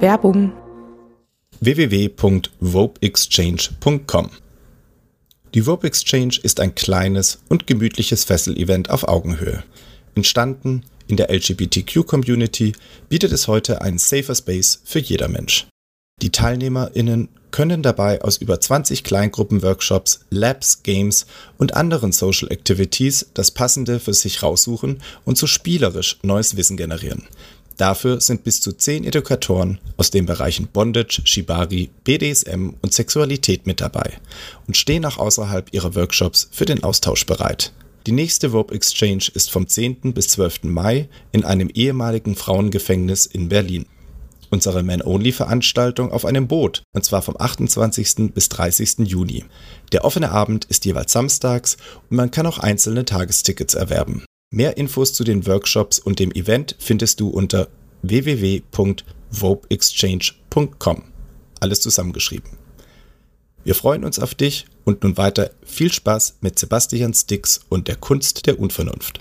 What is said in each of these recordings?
Werbung www.vopexchange.com Die Vope Exchange ist ein kleines und gemütliches Fessel-Event auf Augenhöhe. Entstanden in der LGBTQ-Community bietet es heute einen safer Space für jeder Mensch. Die TeilnehmerInnen können dabei aus über 20 Kleingruppen-Workshops, Labs, Games und anderen Social Activities das Passende für sich raussuchen und so spielerisch neues Wissen generieren. Dafür sind bis zu 10 Edukatoren aus den Bereichen Bondage, Shibari, BDSM und Sexualität mit dabei und stehen auch außerhalb ihrer Workshops für den Austausch bereit. Die nächste Rope Exchange ist vom 10. bis 12. Mai in einem ehemaligen Frauengefängnis in Berlin unsere Man-Only-Veranstaltung auf einem Boot, und zwar vom 28. bis 30. Juni. Der offene Abend ist jeweils samstags und man kann auch einzelne Tagestickets erwerben. Mehr Infos zu den Workshops und dem Event findest du unter www.vopeexchange.com. Alles zusammengeschrieben. Wir freuen uns auf dich und nun weiter viel Spaß mit Sebastian Stix und der Kunst der Unvernunft.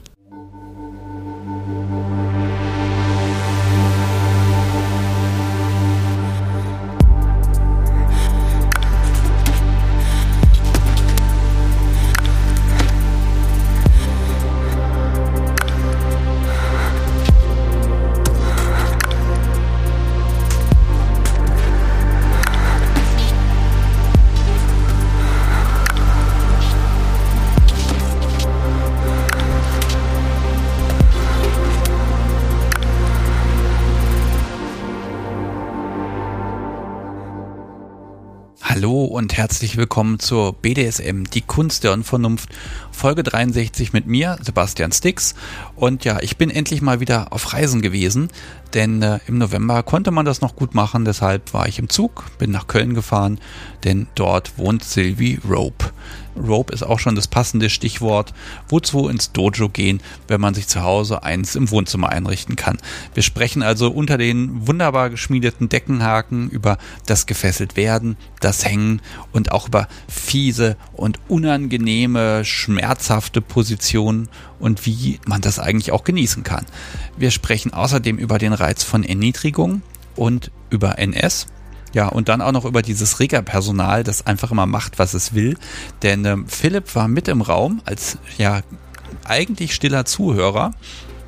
Und herzlich willkommen zur BDSM, die Kunst der Unvernunft, Folge 63 mit mir, Sebastian Stix. Und ja, ich bin endlich mal wieder auf Reisen gewesen, denn äh, im November konnte man das noch gut machen, deshalb war ich im Zug, bin nach Köln gefahren, denn dort wohnt Sylvie Rope. Rope ist auch schon das passende Stichwort. Wozu ins Dojo gehen, wenn man sich zu Hause eins im Wohnzimmer einrichten kann? Wir sprechen also unter den wunderbar geschmiedeten Deckenhaken über das gefesselt werden, das Hängen und auch über fiese und unangenehme, schmerzhafte Positionen und wie man das eigentlich auch genießen kann. Wir sprechen außerdem über den Reiz von Erniedrigung und über NS ja, und dann auch noch über dieses Rigger-Personal, das einfach immer macht, was es will. Denn ähm, Philipp war mit im Raum als ja eigentlich stiller Zuhörer,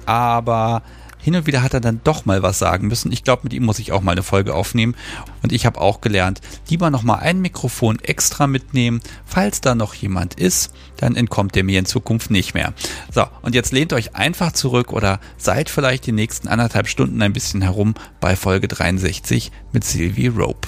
aber hin und wieder hat er dann doch mal was sagen müssen. Ich glaube, mit ihm muss ich auch mal eine Folge aufnehmen. Und ich habe auch gelernt, lieber noch mal ein Mikrofon extra mitnehmen. Falls da noch jemand ist, dann entkommt der mir in Zukunft nicht mehr. So, und jetzt lehnt euch einfach zurück oder seid vielleicht die nächsten anderthalb Stunden ein bisschen herum bei Folge 63 mit Sylvie Rope.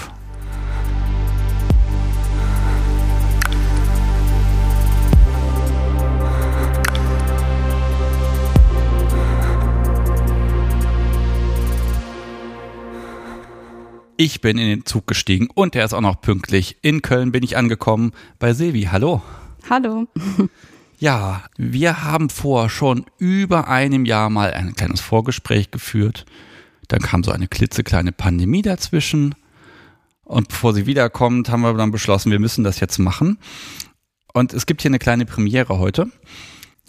Ich bin in den Zug gestiegen und er ist auch noch pünktlich. In Köln bin ich angekommen bei Silvi. Hallo. Hallo. Ja, wir haben vor schon über einem Jahr mal ein kleines Vorgespräch geführt. Dann kam so eine klitzekleine Pandemie dazwischen. Und bevor sie wiederkommt, haben wir dann beschlossen, wir müssen das jetzt machen. Und es gibt hier eine kleine Premiere heute.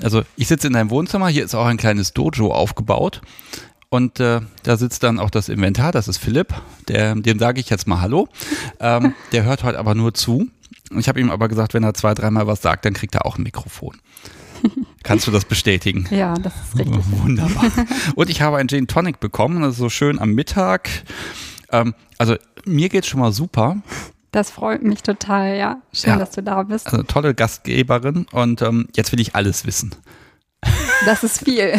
Also ich sitze in deinem Wohnzimmer, hier ist auch ein kleines Dojo aufgebaut. Und äh, da sitzt dann auch das Inventar, das ist Philipp, der, dem sage ich jetzt mal Hallo. Ähm, der hört heute aber nur zu. Ich habe ihm aber gesagt, wenn er zwei, dreimal was sagt, dann kriegt er auch ein Mikrofon. Kannst du das bestätigen? Ja, das ist richtig. Wunderbar. Und ich habe ein Gin Tonic bekommen, das ist so schön am Mittag. Ähm, also mir geht's schon mal super. Das freut mich total, ja. Schön, ja. dass du da bist. Also tolle Gastgeberin und ähm, jetzt will ich alles wissen. Das ist viel.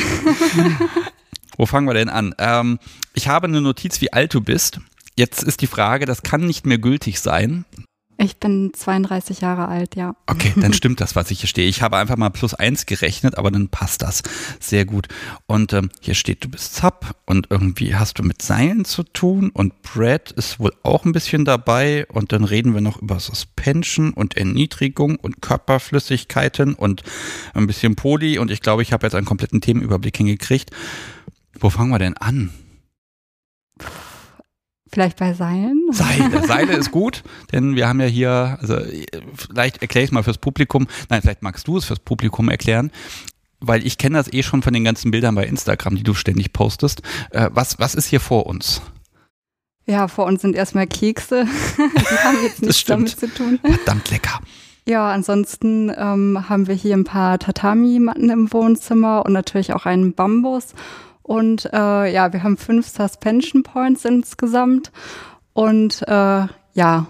Wo fangen wir denn an? Ähm, ich habe eine Notiz, wie alt du bist. Jetzt ist die Frage, das kann nicht mehr gültig sein. Ich bin 32 Jahre alt, ja. Okay, dann stimmt das, was ich hier stehe. Ich habe einfach mal plus eins gerechnet, aber dann passt das sehr gut. Und ähm, hier steht, du bist Zap und irgendwie hast du mit Seilen zu tun und Brad ist wohl auch ein bisschen dabei und dann reden wir noch über Suspension und Erniedrigung und Körperflüssigkeiten und ein bisschen Poli und ich glaube, ich habe jetzt einen kompletten Themenüberblick hingekriegt. Wo fangen wir denn an? Vielleicht bei Seilen? Seile. Seile ist gut, denn wir haben ja hier, also vielleicht erkläre ich es mal fürs Publikum. Nein, vielleicht magst du es fürs Publikum erklären. Weil ich kenne das eh schon von den ganzen Bildern bei Instagram, die du ständig postest. Äh, was, was ist hier vor uns? Ja, vor uns sind erstmal Kekse. Die haben jetzt nichts damit zu tun. Verdammt lecker. Ja, ansonsten ähm, haben wir hier ein paar Tatami-Matten im Wohnzimmer und natürlich auch einen Bambus. Und äh, ja, wir haben fünf Suspension Points insgesamt und äh, ja,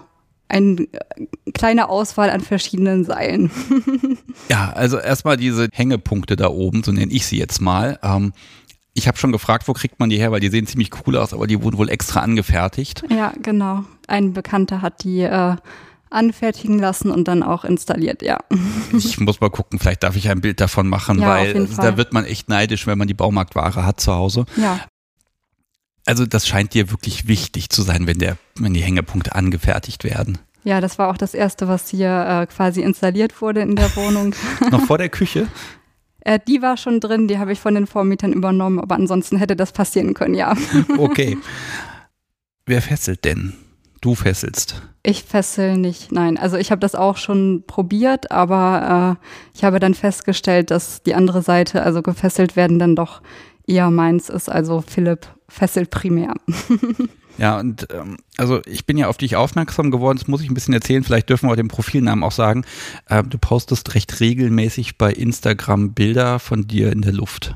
eine äh, kleine Auswahl an verschiedenen Seilen. ja, also erstmal diese Hängepunkte da oben, so nenne ich sie jetzt mal. Ähm, ich habe schon gefragt, wo kriegt man die her, weil die sehen ziemlich cool aus, aber die wurden wohl extra angefertigt. Ja, genau. Ein Bekannter hat die äh, anfertigen lassen und dann auch installiert, ja. Ich muss mal gucken, vielleicht darf ich ein Bild davon machen, ja, weil da wird man echt neidisch, wenn man die Baumarktware hat zu Hause. Ja. Also das scheint dir wirklich wichtig zu sein, wenn, der, wenn die Hängepunkte angefertigt werden. Ja, das war auch das Erste, was hier äh, quasi installiert wurde in der Wohnung. Noch vor der Küche? Äh, die war schon drin, die habe ich von den Vormietern übernommen, aber ansonsten hätte das passieren können, ja. okay. Wer fesselt denn? Du fesselst. Ich fessel nicht, nein. Also ich habe das auch schon probiert, aber äh, ich habe dann festgestellt, dass die andere Seite, also gefesselt werden, dann doch eher meins ist. Also Philipp fesselt primär. Ja, und ähm, also ich bin ja auf dich aufmerksam geworden, das muss ich ein bisschen erzählen, vielleicht dürfen wir den Profilnamen auch sagen. Äh, du postest recht regelmäßig bei Instagram Bilder von dir in der Luft.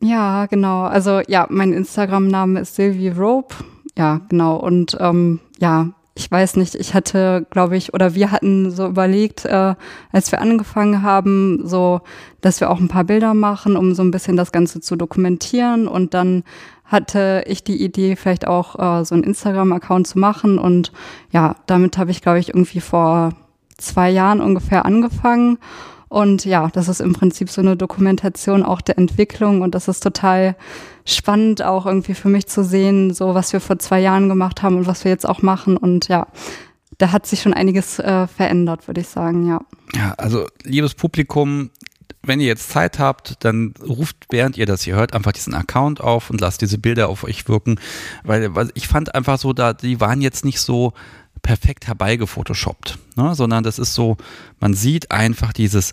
Ja, genau. Also ja, mein Instagram-Name ist Sylvie Rope. Ja, genau. Und ähm, ja, ich weiß nicht, ich hatte, glaube ich, oder wir hatten so überlegt, äh, als wir angefangen haben, so, dass wir auch ein paar Bilder machen, um so ein bisschen das Ganze zu dokumentieren. Und dann hatte ich die Idee, vielleicht auch äh, so einen Instagram-Account zu machen. Und ja, damit habe ich, glaube ich, irgendwie vor zwei Jahren ungefähr angefangen. Und ja, das ist im Prinzip so eine Dokumentation auch der Entwicklung und das ist total spannend auch irgendwie für mich zu sehen, so was wir vor zwei Jahren gemacht haben und was wir jetzt auch machen und ja, da hat sich schon einiges äh, verändert, würde ich sagen, ja. Ja, also liebes Publikum, wenn ihr jetzt Zeit habt, dann ruft, während ihr das hier hört, einfach diesen Account auf und lasst diese Bilder auf euch wirken, weil, weil ich fand einfach so, da die waren jetzt nicht so perfekt herbeigefotoshoppt, ne? sondern das ist so, man sieht einfach dieses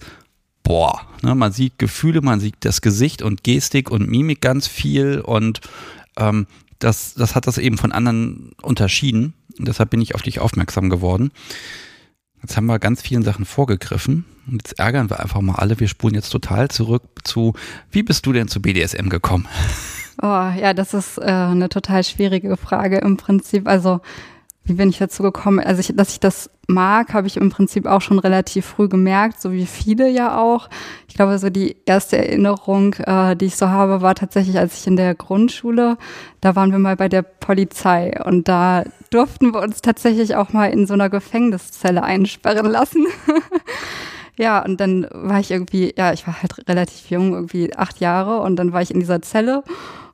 Boah, ne? man sieht Gefühle, man sieht das Gesicht und Gestik und Mimik ganz viel und ähm, das, das hat das eben von anderen unterschieden und deshalb bin ich auf dich aufmerksam geworden. Jetzt haben wir ganz vielen Sachen vorgegriffen und jetzt ärgern wir einfach mal alle. Wir spulen jetzt total zurück zu, wie bist du denn zu BDSM gekommen? Oh, ja, das ist äh, eine total schwierige Frage im Prinzip. Also wie bin ich dazu gekommen? Also, ich, dass ich das mag, habe ich im Prinzip auch schon relativ früh gemerkt, so wie viele ja auch. Ich glaube, so die erste Erinnerung, äh, die ich so habe, war tatsächlich, als ich in der Grundschule, da waren wir mal bei der Polizei und da durften wir uns tatsächlich auch mal in so einer Gefängniszelle einsperren lassen. ja, und dann war ich irgendwie, ja, ich war halt relativ jung, irgendwie acht Jahre und dann war ich in dieser Zelle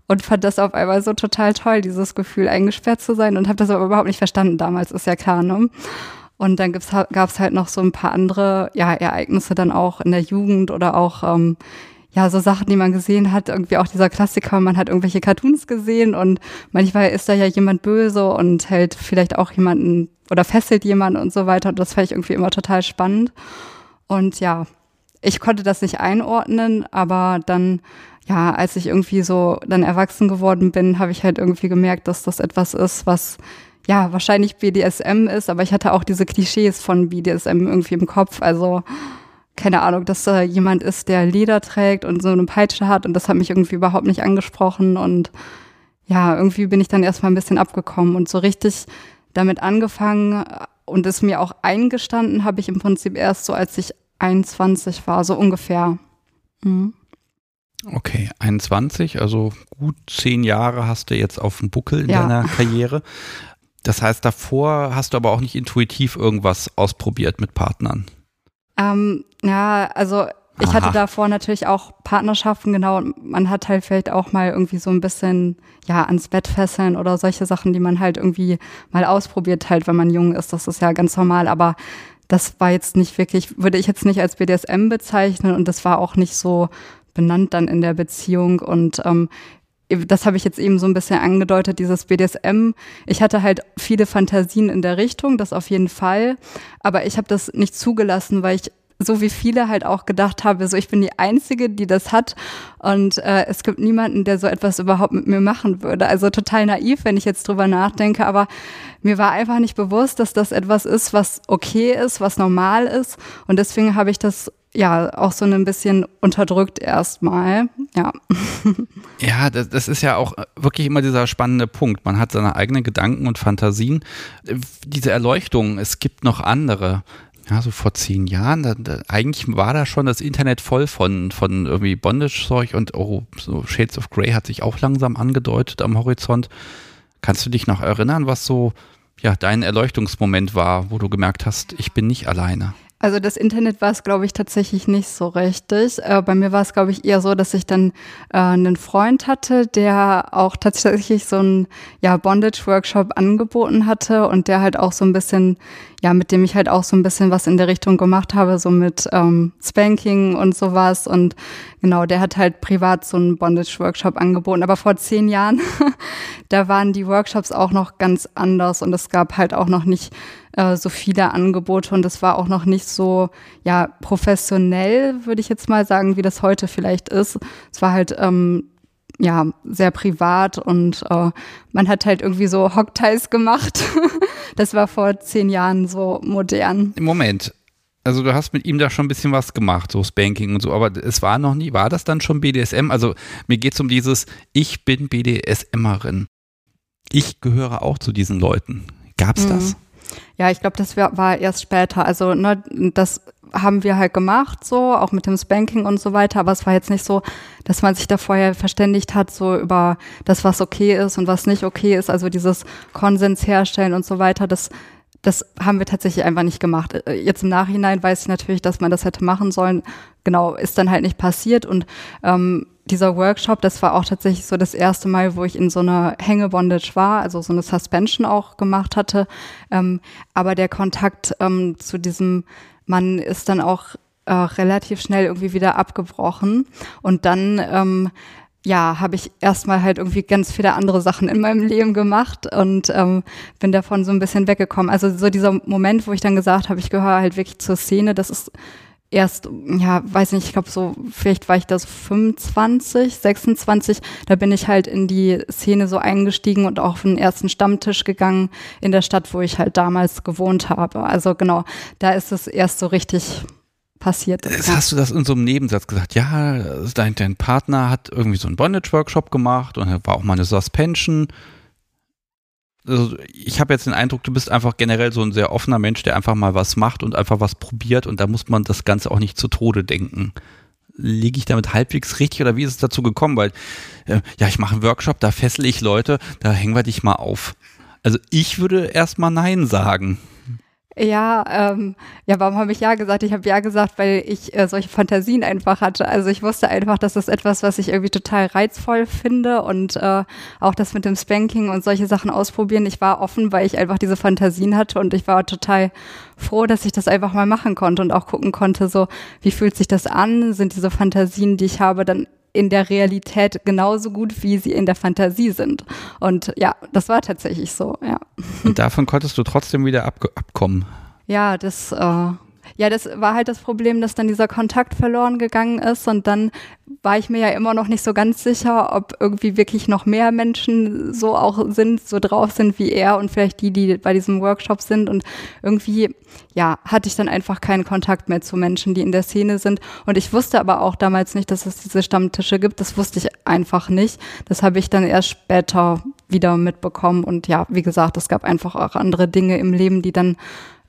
und fand das auf einmal so total toll, dieses Gefühl, eingesperrt zu sein und habe das aber überhaupt nicht verstanden damals, ist ja klar, ne? Und dann gab es halt noch so ein paar andere ja, Ereignisse dann auch in der Jugend oder auch ähm, ja so Sachen, die man gesehen hat. Irgendwie auch dieser Klassiker, man hat irgendwelche Cartoons gesehen und manchmal ist da ja jemand böse und hält vielleicht auch jemanden oder fesselt jemanden und so weiter. Und das fand ich irgendwie immer total spannend. Und ja, ich konnte das nicht einordnen, aber dann ja, als ich irgendwie so dann erwachsen geworden bin, habe ich halt irgendwie gemerkt, dass das etwas ist, was ja wahrscheinlich BDSM ist, aber ich hatte auch diese Klischees von BDSM irgendwie im Kopf. Also keine Ahnung, dass da jemand ist, der Leder trägt und so eine Peitsche hat und das hat mich irgendwie überhaupt nicht angesprochen und ja, irgendwie bin ich dann erstmal ein bisschen abgekommen und so richtig damit angefangen und es mir auch eingestanden habe ich im Prinzip erst so, als ich 21 war, so ungefähr. Mhm. Okay, 21, also gut zehn Jahre hast du jetzt auf dem Buckel in ja. deiner Karriere. Das heißt, davor hast du aber auch nicht intuitiv irgendwas ausprobiert mit Partnern. Ähm, ja, also ich Aha. hatte davor natürlich auch Partnerschaften, genau. Und man hat halt vielleicht auch mal irgendwie so ein bisschen, ja, ans Bett fesseln oder solche Sachen, die man halt irgendwie mal ausprobiert halt, wenn man jung ist. Das ist ja ganz normal. Aber das war jetzt nicht wirklich, würde ich jetzt nicht als BDSM bezeichnen und das war auch nicht so benannt dann in der Beziehung und ähm, das habe ich jetzt eben so ein bisschen angedeutet, dieses BDSM. Ich hatte halt viele Fantasien in der Richtung, das auf jeden Fall. Aber ich habe das nicht zugelassen, weil ich so wie viele halt auch gedacht habe, so ich bin die Einzige, die das hat und äh, es gibt niemanden, der so etwas überhaupt mit mir machen würde. Also total naiv, wenn ich jetzt drüber nachdenke, aber mir war einfach nicht bewusst, dass das etwas ist, was okay ist, was normal ist und deswegen habe ich das ja auch so ein bisschen unterdrückt erstmal. Ja. Ja, das, das ist ja auch wirklich immer dieser spannende Punkt. Man hat seine eigenen Gedanken und Fantasien. Diese Erleuchtung, es gibt noch andere. Ja, so vor zehn Jahren, da, da, eigentlich war da schon das Internet voll von, von irgendwie Bondage-Zeug und oh, so Shades of Grey hat sich auch langsam angedeutet am Horizont. Kannst du dich noch erinnern, was so ja, dein Erleuchtungsmoment war, wo du gemerkt hast, ich bin nicht alleine? Also das Internet war es, glaube ich, tatsächlich nicht so richtig. Äh, bei mir war es, glaube ich, eher so, dass ich dann äh, einen Freund hatte, der auch tatsächlich so einen ja, Bondage-Workshop angeboten hatte und der halt auch so ein bisschen, ja, mit dem ich halt auch so ein bisschen was in der Richtung gemacht habe, so mit ähm, Spanking und sowas. Und genau, der hat halt privat so einen Bondage-Workshop angeboten. Aber vor zehn Jahren, da waren die Workshops auch noch ganz anders und es gab halt auch noch nicht äh, so viele Angebote und das war auch noch nicht so ja professionell, würde ich jetzt mal sagen, wie das heute vielleicht ist. Es war halt ähm, ja sehr privat und äh, man hat halt irgendwie so Hockteils gemacht. das war vor zehn Jahren so modern. Im Moment. Also du hast mit ihm da schon ein bisschen was gemacht, so Spanking und so, aber es war noch nie, war das dann schon BDSM? Also mir geht es um dieses, ich bin BDSMerin. Ich gehöre auch zu diesen Leuten. Gab's mhm. das? Ja, ich glaube, das war erst später. Also ne, das haben wir halt gemacht, so auch mit dem Spanking und so weiter. Aber es war jetzt nicht so, dass man sich da vorher verständigt hat, so über das, was okay ist und was nicht okay ist. Also dieses Konsens herstellen und so weiter. Das das haben wir tatsächlich einfach nicht gemacht. Äh, jetzt im Nachhinein weiß ich natürlich, dass man das hätte machen sollen. Genau, ist dann halt nicht passiert. Und ähm, dieser Workshop, das war auch tatsächlich so das erste Mal, wo ich in so einer Hängebondage war, also so eine Suspension auch gemacht hatte. Ähm, aber der Kontakt ähm, zu diesem Mann ist dann auch äh, relativ schnell irgendwie wieder abgebrochen. Und dann ähm, ja, habe ich erstmal halt irgendwie ganz viele andere Sachen in meinem Leben gemacht und ähm, bin davon so ein bisschen weggekommen. Also so dieser Moment, wo ich dann gesagt habe, ich gehöre halt wirklich zur Szene, das ist erst, ja, weiß nicht, ich glaube so, vielleicht war ich das 25, 26, da bin ich halt in die Szene so eingestiegen und auch auf den ersten Stammtisch gegangen in der Stadt, wo ich halt damals gewohnt habe. Also genau, da ist es erst so richtig passiert. Hast du das in so einem Nebensatz gesagt? Ja, dein, dein Partner hat irgendwie so einen Bondage-Workshop gemacht und war auch mal eine Suspension. Also ich habe jetzt den Eindruck, du bist einfach generell so ein sehr offener Mensch, der einfach mal was macht und einfach was probiert und da muss man das Ganze auch nicht zu Tode denken. Liege ich damit halbwegs richtig oder wie ist es dazu gekommen? Weil, äh, ja, ich mache einen Workshop, da fessel ich Leute, da hängen wir dich mal auf. Also ich würde erstmal Nein sagen. Ja, ähm, ja, warum habe ich ja gesagt? Ich habe ja gesagt, weil ich äh, solche Fantasien einfach hatte. Also ich wusste einfach, dass das etwas, was ich irgendwie total reizvoll finde und äh, auch das mit dem Spanking und solche Sachen ausprobieren. Ich war offen, weil ich einfach diese Fantasien hatte und ich war total froh, dass ich das einfach mal machen konnte und auch gucken konnte, so wie fühlt sich das an? Sind diese Fantasien, die ich habe, dann in der Realität genauso gut, wie sie in der Fantasie sind. Und ja, das war tatsächlich so, ja. Und davon konntest du trotzdem wieder ab abkommen. Ja, das äh, ja, das war halt das Problem, dass dann dieser Kontakt verloren gegangen ist und dann war ich mir ja immer noch nicht so ganz sicher, ob irgendwie wirklich noch mehr Menschen so auch sind, so drauf sind wie er und vielleicht die, die bei diesem Workshop sind. Und irgendwie, ja, hatte ich dann einfach keinen Kontakt mehr zu Menschen, die in der Szene sind. Und ich wusste aber auch damals nicht, dass es diese Stammtische gibt, das wusste ich einfach nicht. Das habe ich dann erst später wieder mitbekommen. Und ja, wie gesagt, es gab einfach auch andere Dinge im Leben, die dann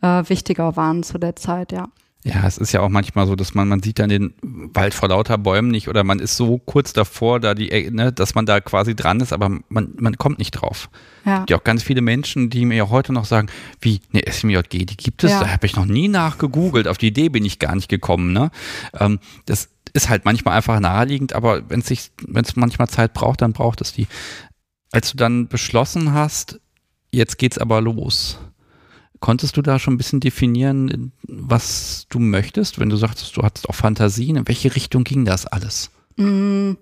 äh, wichtiger waren zu der Zeit, ja. Ja, es ist ja auch manchmal so, dass man, man sieht dann den Wald vor lauter Bäumen nicht oder man ist so kurz davor, da die, ne, dass man da quasi dran ist, aber man, man kommt nicht drauf. Ja. Ja auch ganz viele Menschen, die mir ja heute noch sagen, wie, ne, SMJG, die gibt es, ja. da habe ich noch nie nachgegoogelt, auf die Idee bin ich gar nicht gekommen, ne? Ähm, das ist halt manchmal einfach naheliegend, aber wenn es sich, wenn es manchmal Zeit braucht, dann braucht es die. Als du dann beschlossen hast, jetzt geht's aber los Konntest du da schon ein bisschen definieren, was du möchtest, wenn du sagtest, du hattest auch Fantasien? In welche Richtung ging das alles? Mm,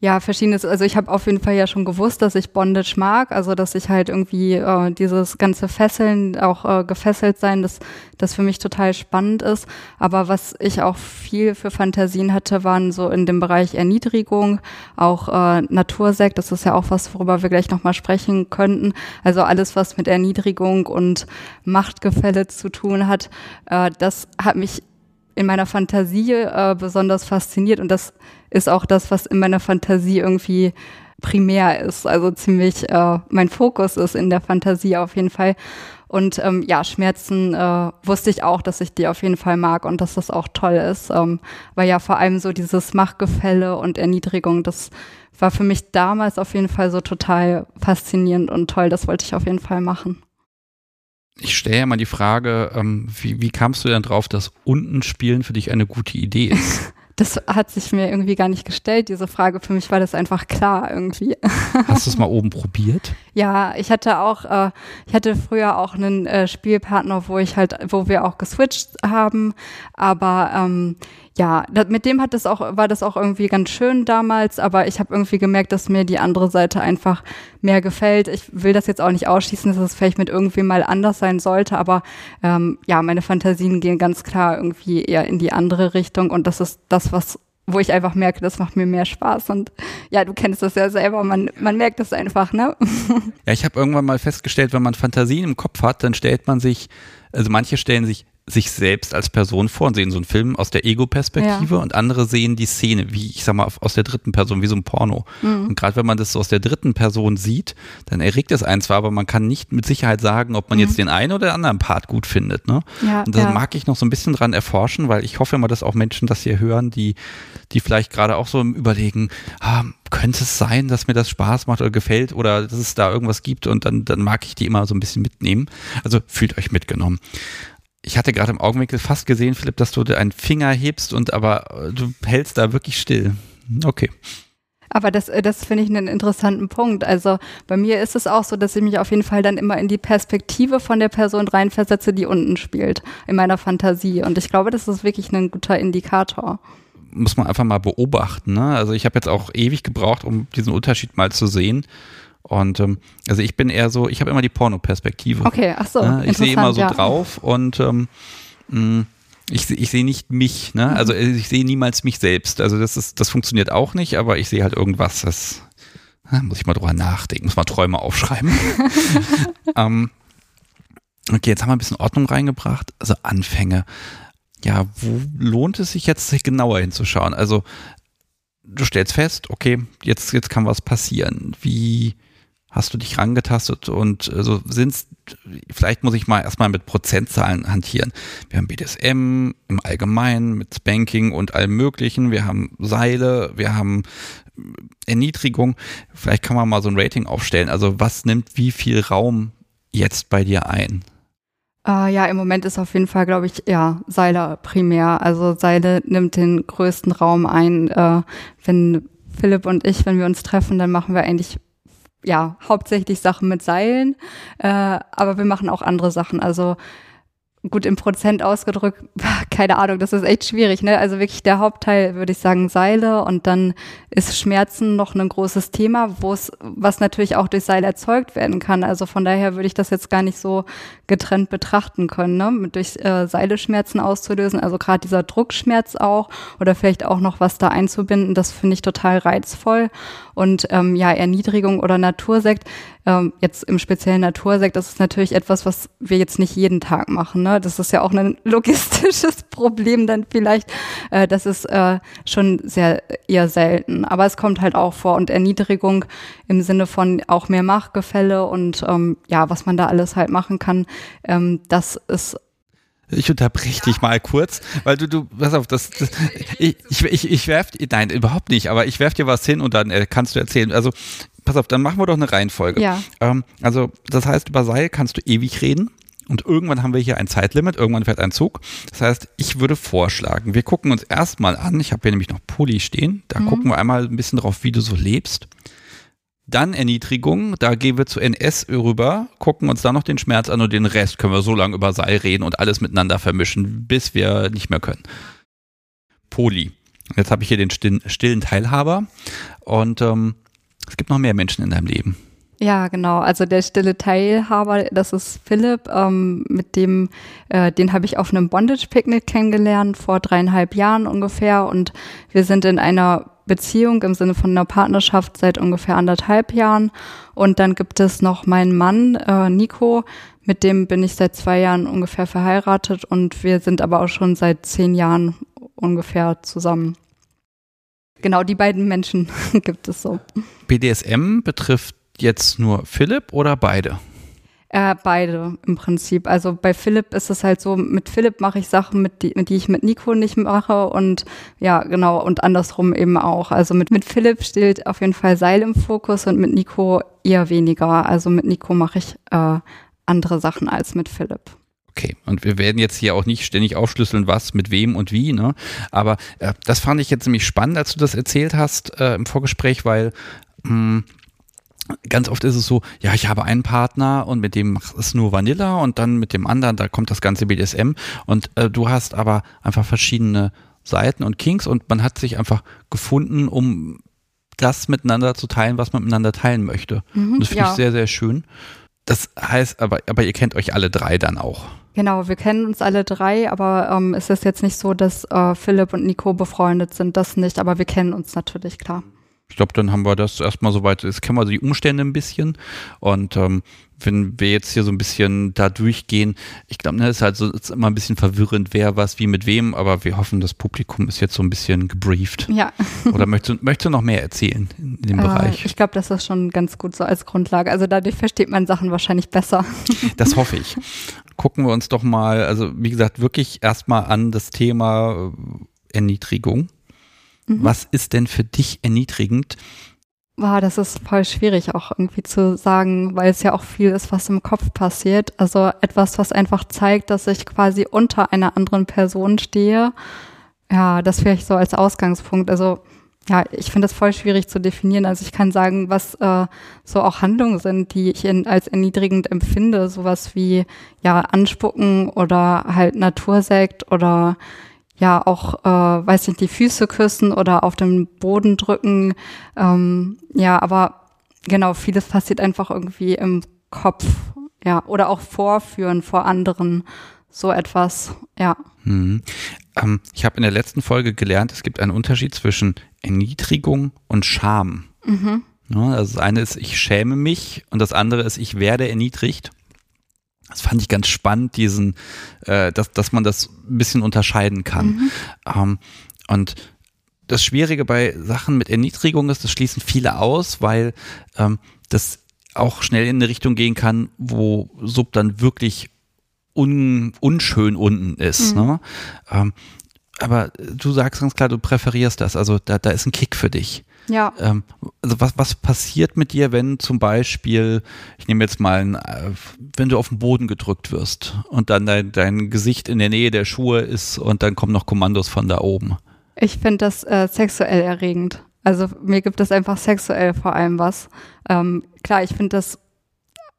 ja, verschiedenes. Also ich habe auf jeden Fall ja schon gewusst, dass ich Bondage mag, also dass ich halt irgendwie äh, dieses ganze Fesseln, auch äh, gefesselt sein, dass das für mich total spannend ist. Aber was ich auch viel für Fantasien hatte, waren so in dem Bereich Erniedrigung, auch äh, Natursekt, das ist ja auch was, worüber wir gleich nochmal sprechen könnten. Also alles, was mit Erniedrigung und Machtgefälle zu tun hat, äh, das hat mich in meiner Fantasie äh, besonders fasziniert und das ist auch das, was in meiner Fantasie irgendwie primär ist. Also ziemlich äh, mein Fokus ist in der Fantasie auf jeden Fall. Und ähm, ja, Schmerzen äh, wusste ich auch, dass ich die auf jeden Fall mag und dass das auch toll ist. Ähm, weil ja vor allem so dieses Machtgefälle und Erniedrigung, das war für mich damals auf jeden Fall so total faszinierend und toll. Das wollte ich auf jeden Fall machen ich stelle ja mal die Frage, ähm, wie, wie kamst du denn drauf, dass unten spielen für dich eine gute Idee ist? Das hat sich mir irgendwie gar nicht gestellt, diese Frage. Für mich war das einfach klar irgendwie. Hast du es mal oben probiert? Ja, ich hatte auch, äh, ich hatte früher auch einen äh, Spielpartner, wo ich halt, wo wir auch geswitcht haben, aber ähm, ja, mit dem hat das auch, war das auch irgendwie ganz schön damals, aber ich habe irgendwie gemerkt, dass mir die andere Seite einfach mehr gefällt. Ich will das jetzt auch nicht ausschließen, dass es vielleicht mit irgendwie mal anders sein sollte, aber ähm, ja, meine Fantasien gehen ganz klar irgendwie eher in die andere Richtung und das ist das, was wo ich einfach merke, das macht mir mehr Spaß. Und ja, du kennst das ja selber, man, man merkt das einfach, ne? Ja, ich habe irgendwann mal festgestellt, wenn man Fantasien im Kopf hat, dann stellt man sich, also manche stellen sich sich selbst als Person vor und sehen so einen Film aus der Ego-Perspektive ja. und andere sehen die Szene, wie ich sag mal, aus der dritten Person, wie so ein Porno. Mhm. Und gerade wenn man das so aus der dritten Person sieht, dann erregt es einen zwar, aber man kann nicht mit Sicherheit sagen, ob man mhm. jetzt den einen oder den anderen Part gut findet. Ne? Ja, und da ja. mag ich noch so ein bisschen dran erforschen, weil ich hoffe immer, dass auch Menschen das hier hören, die, die vielleicht gerade auch so im Überlegen, ah, könnte es sein, dass mir das Spaß macht oder gefällt oder dass es da irgendwas gibt und dann, dann mag ich die immer so ein bisschen mitnehmen. Also fühlt euch mitgenommen ich hatte gerade im Augenwinkel fast gesehen, Philipp, dass du einen Finger hebst und aber äh, du hältst da wirklich still. Okay. Aber das, äh, das finde ich einen interessanten Punkt. Also bei mir ist es auch so, dass ich mich auf jeden Fall dann immer in die Perspektive von der Person reinversetze, die unten spielt, in meiner Fantasie. Und ich glaube, das ist wirklich ein guter Indikator. Muss man einfach mal beobachten. Ne? Also ich habe jetzt auch ewig gebraucht, um diesen Unterschied mal zu sehen. Und ähm, also ich bin eher so, ich habe immer die Porno-Perspektive. Okay, ach so. Ne? Ich sehe immer so ja. drauf und ähm, mh, mm, ich, ich sehe nicht mich, ne? Mhm. Also äh, ich sehe niemals mich selbst. Also das ist, das funktioniert auch nicht, aber ich sehe halt irgendwas, das na, muss ich mal drüber nachdenken, muss mal Träume aufschreiben. ähm, okay, jetzt haben wir ein bisschen Ordnung reingebracht. Also Anfänge. Ja, wo lohnt es sich jetzt genauer hinzuschauen? Also du stellst fest, okay, jetzt, jetzt kann was passieren. Wie, hast du dich rangetastet und äh, so sind's, vielleicht muss ich mal erstmal mit Prozentzahlen hantieren. Wir haben BDSM im Allgemeinen mit Spanking und allem möglichen, wir haben Seile, wir haben äh, Erniedrigung. Vielleicht kann man mal so ein Rating aufstellen. Also was nimmt wie viel Raum jetzt bei dir ein? Uh, ja, im Moment ist auf jeden Fall, glaube ich, ja, Seile primär. Also Seile nimmt den größten Raum ein. Uh, wenn Philipp und ich, wenn wir uns treffen, dann machen wir eigentlich ja, hauptsächlich Sachen mit Seilen, äh, aber wir machen auch andere Sachen. Also gut im Prozent ausgedrückt, keine Ahnung, das ist echt schwierig, ne? Also wirklich der Hauptteil würde ich sagen Seile und dann ist Schmerzen noch ein großes Thema, wo es, was natürlich auch durch Seil erzeugt werden kann. Also von daher würde ich das jetzt gar nicht so getrennt betrachten können, ne? Durch äh, Seile Schmerzen auszulösen, also gerade dieser Druckschmerz auch oder vielleicht auch noch was da einzubinden, das finde ich total reizvoll. Und ähm, ja, Erniedrigung oder Natursekt, ähm, jetzt im speziellen Natursekt, das ist natürlich etwas, was wir jetzt nicht jeden Tag machen. Ne? Das ist ja auch ein logistisches Problem dann vielleicht. Äh, das ist äh, schon sehr eher selten. Aber es kommt halt auch vor. Und Erniedrigung im Sinne von auch mehr Machtgefälle und ähm, ja, was man da alles halt machen kann, ähm, das ist ich unterbreche dich mal kurz, weil du, du, pass auf, das, das ich, ich, ich, ich werf, nein, überhaupt nicht, aber ich werf dir was hin und dann äh, kannst du erzählen. Also, pass auf, dann machen wir doch eine Reihenfolge. Ja. Ähm, also, das heißt, über Seil kannst du ewig reden. Und irgendwann haben wir hier ein Zeitlimit, irgendwann fährt ein Zug. Das heißt, ich würde vorschlagen, wir gucken uns erstmal an, ich habe hier nämlich noch Pulli stehen, da mhm. gucken wir einmal ein bisschen drauf, wie du so lebst. Dann Erniedrigung, da gehen wir zu NS rüber, gucken uns dann noch den Schmerz an und den Rest können wir so lange über Seil reden und alles miteinander vermischen, bis wir nicht mehr können. Poli. Jetzt habe ich hier den stillen, stillen Teilhaber und ähm, es gibt noch mehr Menschen in deinem Leben. Ja, genau. Also der stille Teilhaber, das ist Philipp, ähm, mit dem, äh, den habe ich auf einem Bondage-Picknick kennengelernt vor dreieinhalb Jahren ungefähr und wir sind in einer Beziehung im Sinne von einer Partnerschaft seit ungefähr anderthalb Jahren. Und dann gibt es noch meinen Mann, äh, Nico, mit dem bin ich seit zwei Jahren ungefähr verheiratet und wir sind aber auch schon seit zehn Jahren ungefähr zusammen. Genau, die beiden Menschen gibt es so. BDSM betrifft jetzt nur Philipp oder beide? Äh, beide im Prinzip. Also bei Philipp ist es halt so, mit Philipp mache ich Sachen, mit die, mit die ich mit Nico nicht mache und ja, genau, und andersrum eben auch. Also mit, mit Philipp steht auf jeden Fall Seil im Fokus und mit Nico eher weniger. Also mit Nico mache ich äh, andere Sachen als mit Philipp. Okay, und wir werden jetzt hier auch nicht ständig aufschlüsseln, was mit wem und wie, ne? Aber äh, das fand ich jetzt nämlich spannend, als du das erzählt hast äh, im Vorgespräch, weil mh, hm, ganz oft ist es so, ja, ich habe einen Partner und mit dem ist nur Vanilla und dann mit dem anderen, da kommt das ganze BDSM und äh, du hast aber einfach verschiedene Seiten und Kings und man hat sich einfach gefunden, um das miteinander zu teilen, was man miteinander teilen möchte. Mhm, und das finde ja. ich sehr, sehr schön. Das heißt aber, aber ihr kennt euch alle drei dann auch. Genau, wir kennen uns alle drei, aber ähm, es ist jetzt nicht so, dass äh, Philipp und Nico befreundet sind, das nicht, aber wir kennen uns natürlich, klar ich glaube, dann haben wir das erstmal soweit, jetzt kennen wir die Umstände ein bisschen und ähm, wenn wir jetzt hier so ein bisschen da durchgehen, ich glaube, ne, ist halt so ist immer ein bisschen verwirrend, wer was wie mit wem, aber wir hoffen, das Publikum ist jetzt so ein bisschen gebrieft. Ja. Oder möchtest, möchtest du noch mehr erzählen in dem äh, Bereich? Ich glaube, das ist schon ganz gut so als Grundlage. Also dadurch versteht man Sachen wahrscheinlich besser. Das hoffe ich. Gucken wir uns doch mal, also wie gesagt, wirklich erstmal an das Thema äh, Erniedrigung. Mhm. Was ist denn für dich erniedrigend? Wow, das ist voll schwierig auch irgendwie zu sagen, weil es ja auch viel ist, was im Kopf passiert. Also etwas, was einfach zeigt, dass ich quasi unter einer anderen Person stehe. Ja, das vielleicht so als Ausgangspunkt. Also ja, ich finde das voll schwierig zu definieren. Also ich kann sagen, was äh, so auch Handlungen sind, die ich in, als erniedrigend empfinde. Sowas wie ja Anspucken oder halt Natursekt oder ja auch, äh, weiß nicht, die Füße küssen oder auf den Boden drücken. Ähm, ja, aber genau, vieles passiert einfach irgendwie im Kopf. Ja, oder auch vorführen vor anderen. So etwas, ja. Mhm. Ähm, ich habe in der letzten Folge gelernt, es gibt einen Unterschied zwischen Erniedrigung und Scham. Mhm. Ja, also das eine ist, ich schäme mich und das andere ist, ich werde erniedrigt. Das fand ich ganz spannend, diesen, äh, dass, dass man das ein bisschen unterscheiden kann. Mhm. Ähm, und das Schwierige bei Sachen mit Erniedrigung ist, das schließen viele aus, weil ähm, das auch schnell in eine Richtung gehen kann, wo Sub dann wirklich un, unschön unten ist. Mhm. Ne? Ähm, aber du sagst ganz klar, du präferierst das. Also da, da ist ein Kick für dich. Ja. Ähm, also was, was passiert mit dir, wenn zum Beispiel, ich nehme jetzt mal, ein, äh, wenn du auf den Boden gedrückt wirst und dann dein, dein Gesicht in der Nähe der Schuhe ist und dann kommen noch Kommandos von da oben? Ich finde das äh, sexuell erregend. Also mir gibt es einfach sexuell vor allem was. Ähm, klar, ich finde das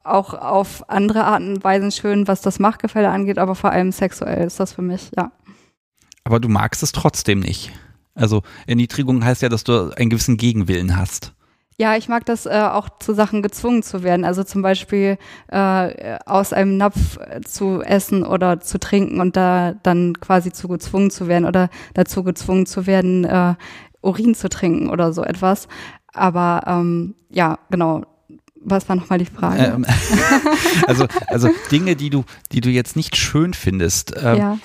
auch auf andere Arten und Weisen schön, was das Machtgefälle angeht, aber vor allem sexuell ist das für mich, ja. Aber du magst es trotzdem nicht. Also Erniedrigung heißt ja, dass du einen gewissen Gegenwillen hast. Ja, ich mag das äh, auch zu Sachen gezwungen zu werden. Also zum Beispiel äh, aus einem Napf zu essen oder zu trinken und da dann quasi zu gezwungen zu werden oder dazu gezwungen zu werden, äh, Urin zu trinken oder so etwas. Aber ähm, ja, genau. Was war nochmal die Frage? Ähm, also, also Dinge, die du, die du jetzt nicht schön findest. Ähm, ja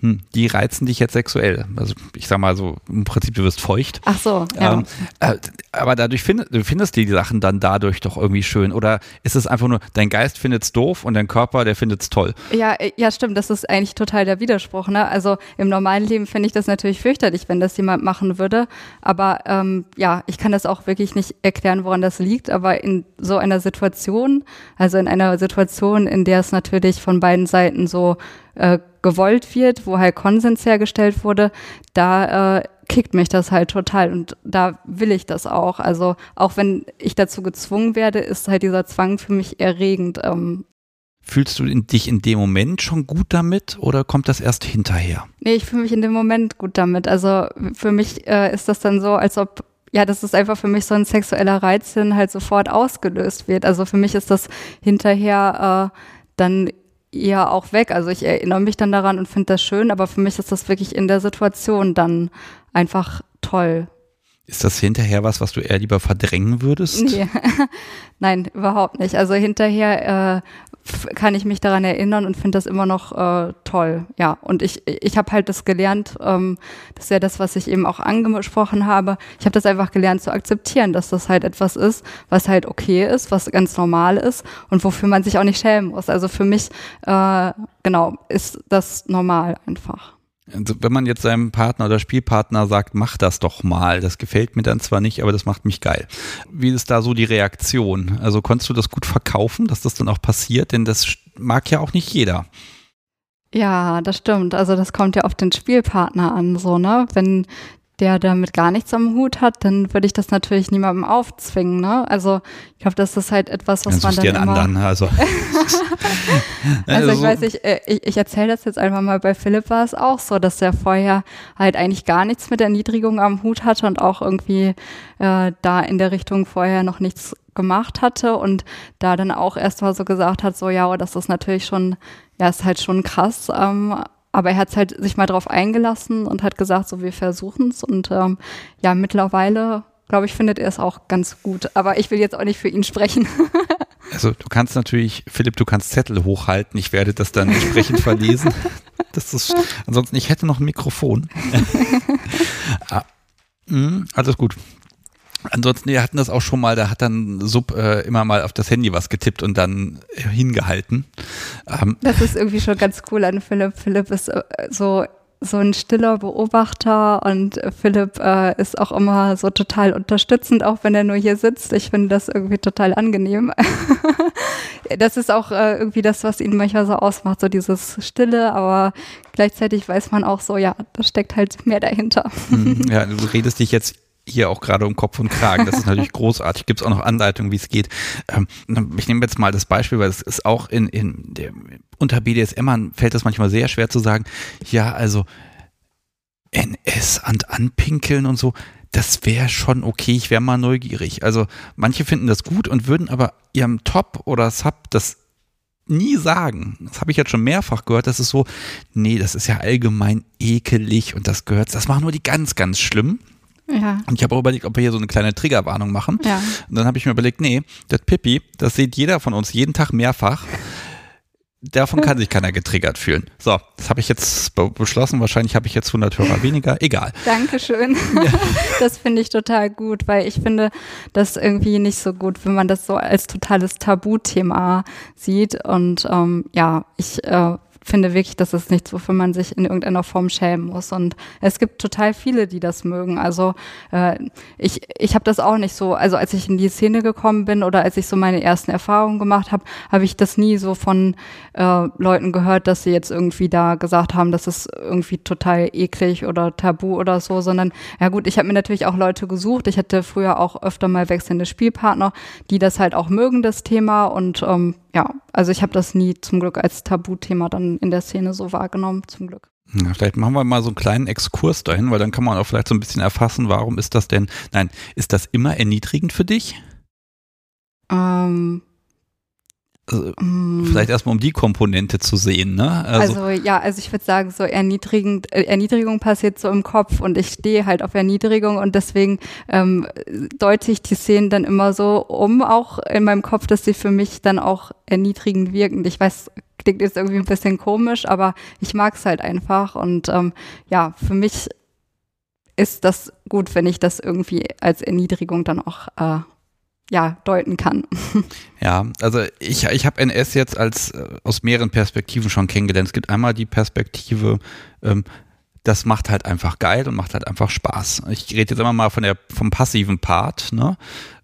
hm, die reizen dich jetzt sexuell. Also ich sag mal so, im Prinzip, du wirst feucht. Ach so, ja. Ähm, äh, aber dadurch find, du findest die Sachen dann dadurch doch irgendwie schön. Oder ist es einfach nur, dein Geist findet es doof und dein Körper, der findet es toll? Ja, äh, ja, stimmt. Das ist eigentlich total der Widerspruch. Ne? Also im normalen Leben finde ich das natürlich fürchterlich, wenn das jemand machen würde. Aber ähm, ja, ich kann das auch wirklich nicht erklären, woran das liegt. Aber in so einer Situation, also in einer Situation, in der es natürlich von beiden Seiten so äh, gewollt wird, wo halt Konsens hergestellt wurde, da äh, kickt mich das halt total und da will ich das auch. Also auch wenn ich dazu gezwungen werde, ist halt dieser Zwang für mich erregend. Ähm. Fühlst du dich in dem Moment schon gut damit oder kommt das erst hinterher? Nee, ich fühle mich in dem Moment gut damit. Also für mich äh, ist das dann so, als ob ja, das ist einfach für mich so ein sexueller Reiz, der halt sofort ausgelöst wird. Also für mich ist das hinterher äh, dann eher auch weg. Also ich erinnere mich dann daran und finde das schön, aber für mich ist das wirklich in der Situation dann einfach toll. Ist das hinterher was, was du eher lieber verdrängen würdest? Nee. Nein, überhaupt nicht. Also hinterher äh, kann ich mich daran erinnern und finde das immer noch äh, toll. Ja, und ich, ich habe halt das gelernt, ähm, das ist ja das, was ich eben auch angesprochen habe. Ich habe das einfach gelernt zu akzeptieren, dass das halt etwas ist, was halt okay ist, was ganz normal ist und wofür man sich auch nicht schämen muss. Also für mich, äh, genau, ist das normal einfach. Also wenn man jetzt seinem Partner oder Spielpartner sagt, mach das doch mal, das gefällt mir dann zwar nicht, aber das macht mich geil. Wie ist da so die Reaktion? Also konntest du das gut verkaufen, dass das dann auch passiert? Denn das mag ja auch nicht jeder. Ja, das stimmt. Also das kommt ja auf den Spielpartner an, so, ne? Wenn der damit gar nichts am Hut hat, dann würde ich das natürlich niemandem aufzwingen. Ne? Also ich glaube, das ist halt etwas, was dann man dann immer. Anderen, also. also ich weiß nicht, äh, ich, ich erzähle das jetzt einfach mal. Bei Philipp war es auch so, dass der vorher halt eigentlich gar nichts mit Erniedrigung am Hut hatte und auch irgendwie äh, da in der Richtung vorher noch nichts gemacht hatte und da dann auch erstmal so gesagt hat, so ja, das ist natürlich schon, ja, ist halt schon krass. Ähm, aber er hat halt sich mal drauf eingelassen und hat gesagt, so wir versuchen es. Und ähm, ja, mittlerweile, glaube ich, findet er es auch ganz gut. Aber ich will jetzt auch nicht für ihn sprechen. Also du kannst natürlich, Philipp, du kannst Zettel hochhalten. Ich werde das dann entsprechend verlesen. Das ist, ansonsten, ich hätte noch ein Mikrofon. ah, mh, alles gut. Ansonsten, wir hatten das auch schon mal, da hat dann Sub äh, immer mal auf das Handy was getippt und dann äh, hingehalten. Ähm, das ist irgendwie schon ganz cool an Philipp. Philipp ist äh, so so ein stiller Beobachter und Philipp äh, ist auch immer so total unterstützend, auch wenn er nur hier sitzt. Ich finde das irgendwie total angenehm. das ist auch äh, irgendwie das, was ihn manchmal so ausmacht, so dieses Stille, aber gleichzeitig weiß man auch so, ja, da steckt halt mehr dahinter. Mhm. ja, du redest dich jetzt hier auch gerade um Kopf und Kragen. Das ist natürlich großartig. Gibt es auch noch Anleitungen, wie es geht. Ähm, ich nehme jetzt mal das Beispiel, weil es ist auch in, in der, unter BDSM fällt das manchmal sehr schwer zu sagen, ja, also NS und anpinkeln und so, das wäre schon okay, ich wäre mal neugierig. Also manche finden das gut und würden aber ihrem Top oder Sub das nie sagen. Das habe ich jetzt schon mehrfach gehört. Das ist so, nee, das ist ja allgemein ekelig und das gehört, das machen nur die ganz, ganz schlimm. Ja. Und ich habe auch überlegt, ob wir hier so eine kleine Triggerwarnung machen. Ja. Und dann habe ich mir überlegt, nee, das Pippi, das sieht jeder von uns jeden Tag mehrfach. Davon kann sich keiner getriggert fühlen. So, das habe ich jetzt beschlossen. Wahrscheinlich habe ich jetzt 100 Hörer weniger. Egal. Dankeschön. Ja. Das finde ich total gut, weil ich finde das irgendwie nicht so gut, wenn man das so als totales Tabuthema sieht. Und ähm, ja, ich äh, finde wirklich, das ist nichts, wofür man sich in irgendeiner Form schämen muss. Und es gibt total viele, die das mögen. Also äh, ich, ich habe das auch nicht so, also als ich in die Szene gekommen bin oder als ich so meine ersten Erfahrungen gemacht habe, habe ich das nie so von äh, Leuten gehört, dass sie jetzt irgendwie da gesagt haben, das ist irgendwie total eklig oder tabu oder so, sondern ja gut, ich habe mir natürlich auch Leute gesucht. Ich hatte früher auch öfter mal wechselnde Spielpartner, die das halt auch mögen, das Thema. Und ähm, ja, also ich habe das nie zum Glück als Tabuthema dann in der Szene so wahrgenommen, zum Glück. Ja, vielleicht machen wir mal so einen kleinen Exkurs dahin, weil dann kann man auch vielleicht so ein bisschen erfassen, warum ist das denn, nein, ist das immer erniedrigend für dich? Ähm. Vielleicht erstmal um die Komponente zu sehen, ne? Also, also ja, also ich würde sagen, so erniedrigend, äh, Erniedrigung passiert so im Kopf und ich stehe halt auf Erniedrigung und deswegen ähm, deute ich die Szenen dann immer so um, auch in meinem Kopf, dass sie für mich dann auch erniedrigend wirken. Ich weiß, klingt jetzt irgendwie ein bisschen komisch, aber ich mag es halt einfach und ähm, ja, für mich ist das gut, wenn ich das irgendwie als Erniedrigung dann auch äh, ja, deuten kann. Ja, also ich, ich habe NS jetzt als äh, aus mehreren Perspektiven schon kennengelernt. Es gibt einmal die Perspektive, ähm, das macht halt einfach geil und macht halt einfach Spaß. Ich rede jetzt immer mal von der, vom passiven Part, ne?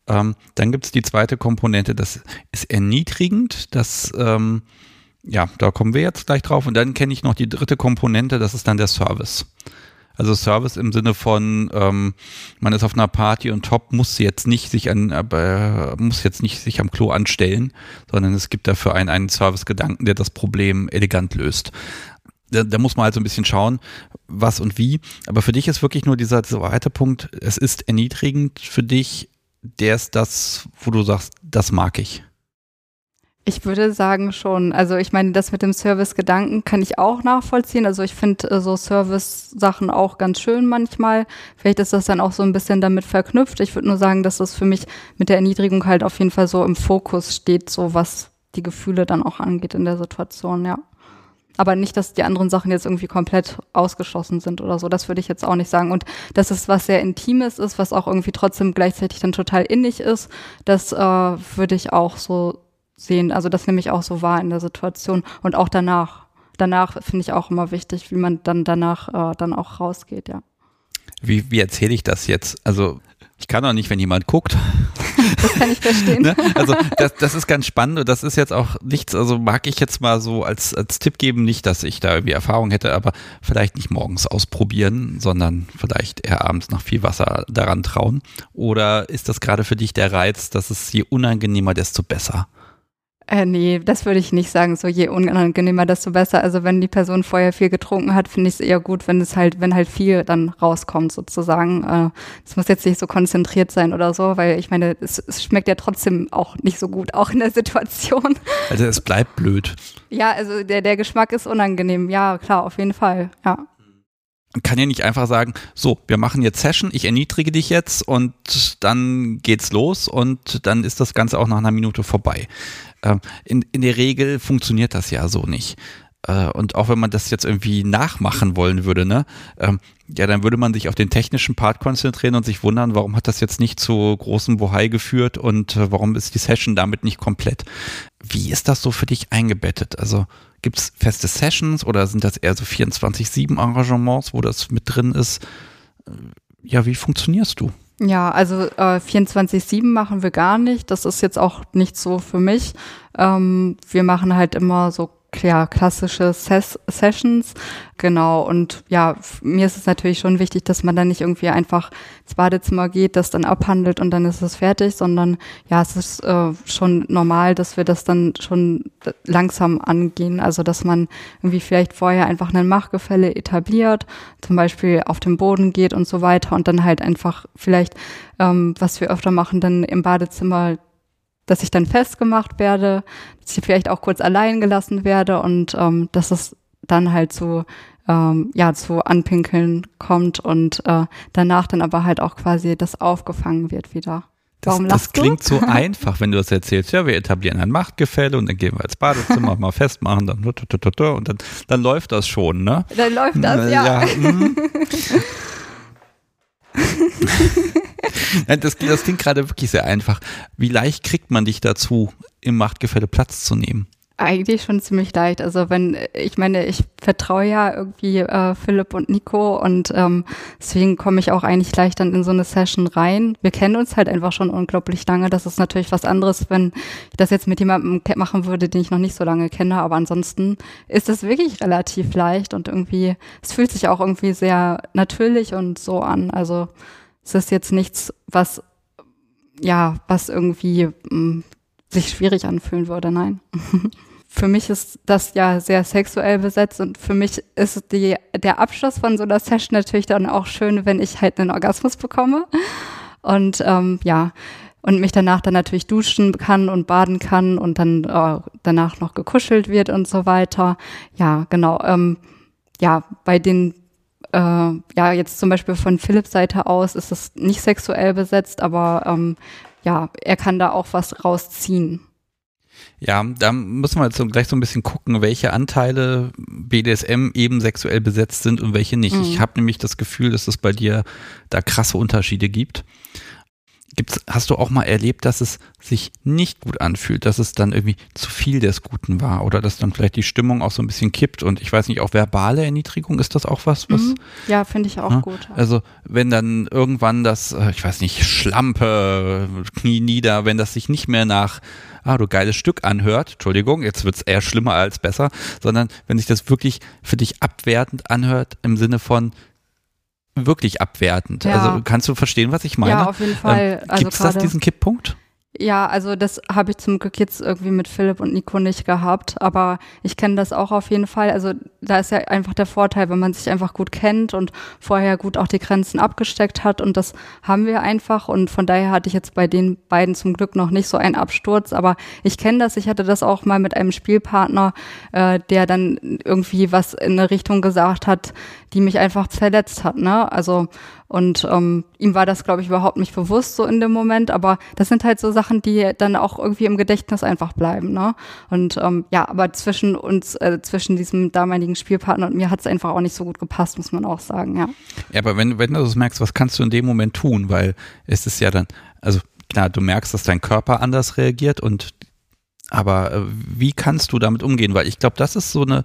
Ähm, dann gibt es die zweite Komponente, das ist erniedrigend, das ähm, ja, da kommen wir jetzt gleich drauf. Und dann kenne ich noch die dritte Komponente, das ist dann der Service. Also Service im Sinne von, ähm, man ist auf einer Party und Top muss jetzt nicht sich an, äh, muss jetzt nicht sich am Klo anstellen, sondern es gibt dafür einen, einen Service-Gedanken, der das Problem elegant löst. Da, da, muss man halt so ein bisschen schauen, was und wie. Aber für dich ist wirklich nur dieser zweite Punkt, es ist erniedrigend für dich, der ist das, wo du sagst, das mag ich. Ich würde sagen schon. Also ich meine, das mit dem Service-Gedanken kann ich auch nachvollziehen. Also ich finde äh, so Service-Sachen auch ganz schön manchmal. Vielleicht ist das dann auch so ein bisschen damit verknüpft. Ich würde nur sagen, dass das für mich mit der Erniedrigung halt auf jeden Fall so im Fokus steht, so was die Gefühle dann auch angeht in der Situation, ja. Aber nicht, dass die anderen Sachen jetzt irgendwie komplett ausgeschlossen sind oder so. Das würde ich jetzt auch nicht sagen. Und dass es was sehr Intimes ist, was auch irgendwie trotzdem gleichzeitig dann total innig ist, das äh, würde ich auch so sehen. Also das nehme ich auch so wahr in der Situation und auch danach. Danach finde ich auch immer wichtig, wie man dann danach äh, dann auch rausgeht, ja. Wie, wie erzähle ich das jetzt? Also ich kann auch nicht, wenn jemand guckt. Das kann ich verstehen. ne? Also das, das ist ganz spannend und das ist jetzt auch nichts, also mag ich jetzt mal so als, als Tipp geben, nicht, dass ich da irgendwie Erfahrung hätte, aber vielleicht nicht morgens ausprobieren, sondern vielleicht eher abends nach viel Wasser daran trauen. Oder ist das gerade für dich der Reiz, dass es je unangenehmer, desto besser? Äh, nee, das würde ich nicht sagen. So je unangenehmer, desto besser. Also wenn die Person vorher viel getrunken hat, finde ich es eher gut, wenn es halt, wenn halt viel dann rauskommt sozusagen. Äh, es muss jetzt nicht so konzentriert sein oder so, weil ich meine, es, es, schmeckt ja trotzdem auch nicht so gut, auch in der Situation. Also es bleibt blöd. Ja, also der, der Geschmack ist unangenehm. Ja, klar, auf jeden Fall. Ja kann ja nicht einfach sagen, so, wir machen jetzt Session, ich erniedrige dich jetzt und dann geht's los und dann ist das Ganze auch nach einer Minute vorbei. Ähm, in, in der Regel funktioniert das ja so nicht. Äh, und auch wenn man das jetzt irgendwie nachmachen wollen würde, ne, ähm, ja, dann würde man sich auf den technischen Part konzentrieren und sich wundern, warum hat das jetzt nicht zu großem Bohai geführt und äh, warum ist die Session damit nicht komplett. Wie ist das so für dich eingebettet? Also gibt es feste Sessions oder sind das eher so 24-7 Arrangements, wo das mit drin ist? Äh, ja, wie funktionierst du? Ja, also äh, 24-7 machen wir gar nicht. Das ist jetzt auch nicht so für mich. Ähm, wir machen halt immer so ja, klassische Ses Sessions. Genau. Und ja, mir ist es natürlich schon wichtig, dass man dann nicht irgendwie einfach ins Badezimmer geht, das dann abhandelt und dann ist es fertig, sondern ja, es ist äh, schon normal, dass wir das dann schon langsam angehen. Also, dass man irgendwie vielleicht vorher einfach ein Machgefälle etabliert, zum Beispiel auf den Boden geht und so weiter und dann halt einfach vielleicht, ähm, was wir öfter machen, dann im Badezimmer dass ich dann festgemacht werde, dass ich vielleicht auch kurz allein gelassen werde und ähm, dass es dann halt zu ähm, ja zu Anpinkeln kommt und äh, danach dann aber halt auch quasi das aufgefangen wird wieder. Das, das klingt so einfach, wenn du das erzählst. Ja, wir etablieren ein Machtgefälle und dann gehen wir ins Badezimmer mal festmachen, dann und dann, dann läuft das schon, ne? Dann läuft das, ja. ja mm. das, das klingt gerade wirklich sehr einfach. Wie leicht kriegt man dich dazu, im Machtgefälle Platz zu nehmen? Eigentlich schon ziemlich leicht. Also wenn, ich meine, ich vertraue ja irgendwie äh, Philipp und Nico und ähm, deswegen komme ich auch eigentlich leicht dann in so eine Session rein. Wir kennen uns halt einfach schon unglaublich lange. Das ist natürlich was anderes, wenn ich das jetzt mit jemandem machen würde, den ich noch nicht so lange kenne. Aber ansonsten ist es wirklich relativ leicht und irgendwie, es fühlt sich auch irgendwie sehr natürlich und so an. Also es ist jetzt nichts, was ja, was irgendwie mh, hm, sich schwierig anfühlen würde, nein. für mich ist das ja sehr sexuell besetzt und für mich ist die, der Abschluss von so einer Session natürlich dann auch schön, wenn ich halt einen Orgasmus bekomme. Und ähm, ja, und mich danach dann natürlich duschen kann und baden kann und dann äh, danach noch gekuschelt wird und so weiter. Ja, genau. Ähm, ja, bei den äh, ja, jetzt zum Beispiel von Philipps Seite aus ist es nicht sexuell besetzt, aber ähm, ja, er kann da auch was rausziehen. Ja, da müssen wir jetzt so gleich so ein bisschen gucken, welche Anteile BDSM eben sexuell besetzt sind und welche nicht. Mhm. Ich habe nämlich das Gefühl, dass es bei dir da krasse Unterschiede gibt. Gibt's, hast du auch mal erlebt, dass es sich nicht gut anfühlt, dass es dann irgendwie zu viel des Guten war oder dass dann vielleicht die Stimmung auch so ein bisschen kippt und ich weiß nicht, auch verbale Erniedrigung, ist das auch was? was mhm. Ja, finde ich auch ja? gut. Also wenn dann irgendwann das, äh, ich weiß nicht, Schlampe, Knie nieder, wenn das sich nicht mehr nach ah, du geiles Stück anhört, Entschuldigung, jetzt wird's eher schlimmer als besser, sondern wenn sich das wirklich für dich abwertend anhört im Sinne von, wirklich abwertend. Ja. Also kannst du verstehen, was ich meine? Ja, auf jeden Fall. Ähm, Also Gibt es das, gerade- diesen Kipppunkt? Ja, also das habe ich zum Glück jetzt irgendwie mit Philipp und Nico nicht gehabt, aber ich kenne das auch auf jeden Fall. Also da ist ja einfach der Vorteil, wenn man sich einfach gut kennt und vorher gut auch die Grenzen abgesteckt hat und das haben wir einfach und von daher hatte ich jetzt bei den beiden zum Glück noch nicht so einen Absturz, aber ich kenne das, ich hatte das auch mal mit einem Spielpartner, äh, der dann irgendwie was in eine Richtung gesagt hat, die mich einfach verletzt hat, ne? Also und ähm, ihm war das, glaube ich, überhaupt nicht bewusst so in dem Moment, aber das sind halt so Sachen, die dann auch irgendwie im Gedächtnis einfach bleiben, ne? Und ähm, ja, aber zwischen uns, äh, zwischen diesem damaligen Spielpartner und mir hat es einfach auch nicht so gut gepasst, muss man auch sagen, ja. Ja, aber wenn, wenn du das merkst, was kannst du in dem Moment tun? Weil es ist ja dann, also klar, du merkst, dass dein Körper anders reagiert und aber äh, wie kannst du damit umgehen? Weil ich glaube, das ist so eine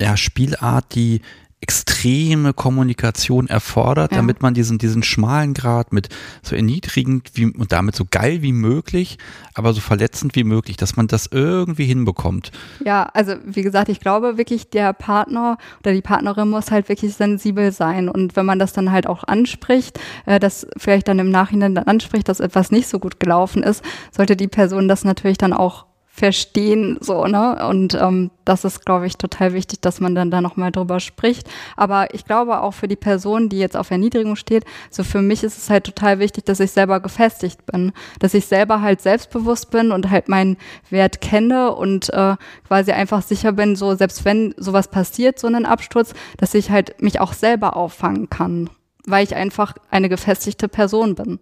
ja, Spielart, die extreme Kommunikation erfordert, Ja. damit man diesen, diesen schmalen Grad mit so erniedrigend wie, und damit so geil wie möglich, aber so verletzend wie möglich, dass man das irgendwie hinbekommt. Ja, also wie gesagt, ich glaube wirklich, der Partner oder die Partnerin muss halt wirklich sensibel sein. Und wenn man das dann halt auch anspricht, äh, das vielleicht dann im Nachhinein dann anspricht, dass etwas nicht so gut gelaufen ist, sollte die Person das natürlich dann auch verstehen, so, ne? Und ähm, das ist, glaube ich, total wichtig, dass man dann da nochmal drüber spricht. Aber ich glaube auch für die Person, die jetzt auf Erniedrigung steht, so für mich ist es halt total wichtig, dass ich selber gefestigt bin, dass ich selber halt selbstbewusst bin und halt meinen Wert kenne und äh, quasi einfach sicher bin, so selbst wenn sowas passiert, so einen Absturz, dass ich halt mich auch selber auffangen kann, weil ich einfach eine gefestigte Person bin.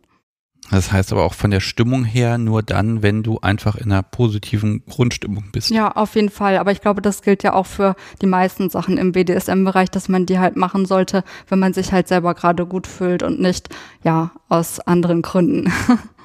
Das heißt aber auch von der Stimmung her nur dann, wenn du einfach in einer positiven Grundstimmung bist. Ja, auf jeden Fall. Aber ich glaube, das gilt ja auch für die meisten Sachen im BDSM-Bereich, dass man die halt machen sollte, wenn man sich halt selber gerade gut fühlt und nicht, ja, aus anderen Gründen.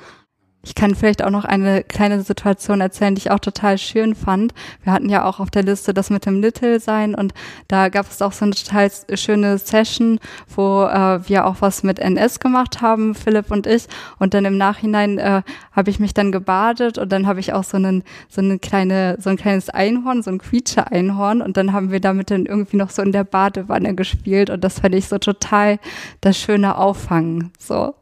Ich kann vielleicht auch noch eine kleine Situation erzählen, die ich auch total schön fand. Wir hatten ja auch auf der Liste das mit dem Little sein und da gab es auch so eine total schöne Session, wo äh, wir auch was mit NS gemacht haben, Philipp und ich. Und dann im Nachhinein äh, habe ich mich dann gebadet und dann habe ich auch so einen so eine kleine so ein kleines Einhorn, so ein Quietsche-Einhorn und dann haben wir damit dann irgendwie noch so in der Badewanne gespielt und das fand ich so total das schöne Auffangen. So.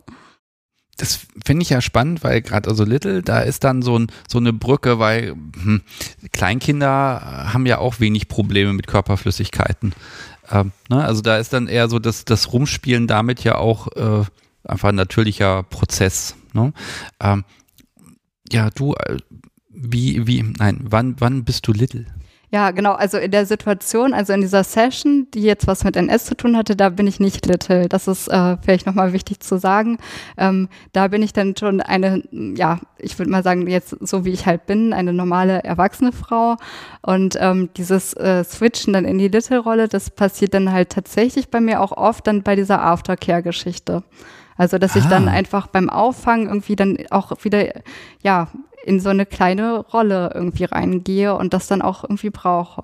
Das finde ich ja spannend, weil gerade also Little, da ist dann so, ein, so eine Brücke, weil hm, Kleinkinder haben ja auch wenig Probleme mit Körperflüssigkeiten. Ähm, ne? Also da ist dann eher so das, das Rumspielen damit ja auch äh, einfach ein natürlicher Prozess. Ne? Ähm, ja, du, äh, wie, wie, nein, wann, wann bist du Little? Ja, genau. Also in der Situation, also in dieser Session, die jetzt was mit NS zu tun hatte, da bin ich nicht little. Das ist äh, vielleicht nochmal wichtig zu sagen. Ähm, da bin ich dann schon eine, ja, ich würde mal sagen, jetzt so wie ich halt bin, eine normale erwachsene Frau. Und ähm, dieses äh, Switchen dann in die Little-Rolle, das passiert dann halt tatsächlich bei mir auch oft dann bei dieser Aftercare-Geschichte. Also, dass ich dann Ah. einfach beim Auffangen irgendwie dann auch wieder, ja, in so eine kleine Rolle irgendwie reingehe und das dann auch irgendwie brauche.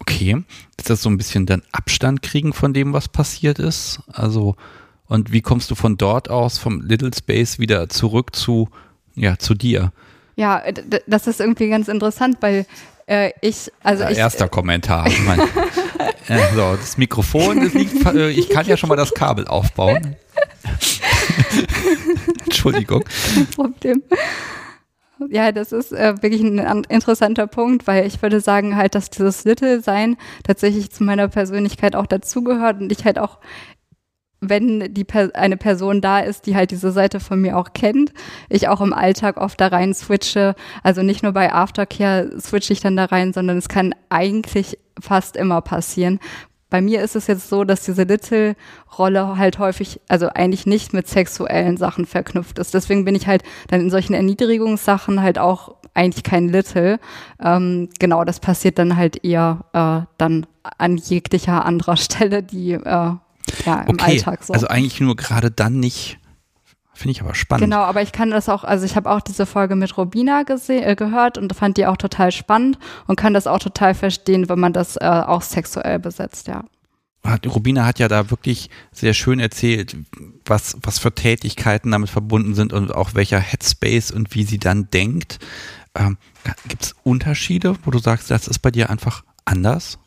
Okay, ist das so ein bisschen dann Abstand kriegen von dem, was passiert ist? Also, und wie kommst du von dort aus, vom Little Space wieder zurück zu, ja, zu dir? Ja, d- das ist irgendwie ganz interessant, weil äh, ich, also Ja, ich, erster Kommentar. Ich mein, äh, so, das Mikrofon, das liegt, äh, ich kann ja schon mal das Kabel aufbauen. Entschuldigung. Problem. Ja, das ist äh, wirklich ein an- interessanter Punkt, weil ich würde sagen halt, dass dieses Little-Sein tatsächlich zu meiner Persönlichkeit auch dazugehört und ich halt auch, wenn die per eine Person da ist, die halt diese Seite von mir auch kennt, ich auch im Alltag oft da rein switche. Also nicht nur bei Aftercare switche ich dann da rein, sondern es kann eigentlich fast immer passieren. Bei mir ist es jetzt so, dass diese Little-Rolle halt häufig, also eigentlich nicht mit sexuellen Sachen verknüpft ist. Deswegen bin ich halt dann in solchen Erniedrigungssachen halt auch eigentlich kein Little. Ähm, genau, das passiert dann halt eher äh, dann an jeglicher anderer Stelle, die äh, ja im Okay, Alltag so. also eigentlich nur gerade dann nicht. Finde ich aber spannend. Genau, aber ich kann das auch, also ich habe auch diese Folge mit Robina äh, gehört und fand die auch total spannend und kann das auch total verstehen, wenn man das äh, auch sexuell besetzt, ja. Hat, Rubina hat ja da wirklich sehr schön erzählt, was, was für Tätigkeiten damit verbunden sind und auch welcher Headspace und wie sie dann denkt. Ähm, Gibt es Unterschiede, wo du sagst, das ist bei dir einfach anders?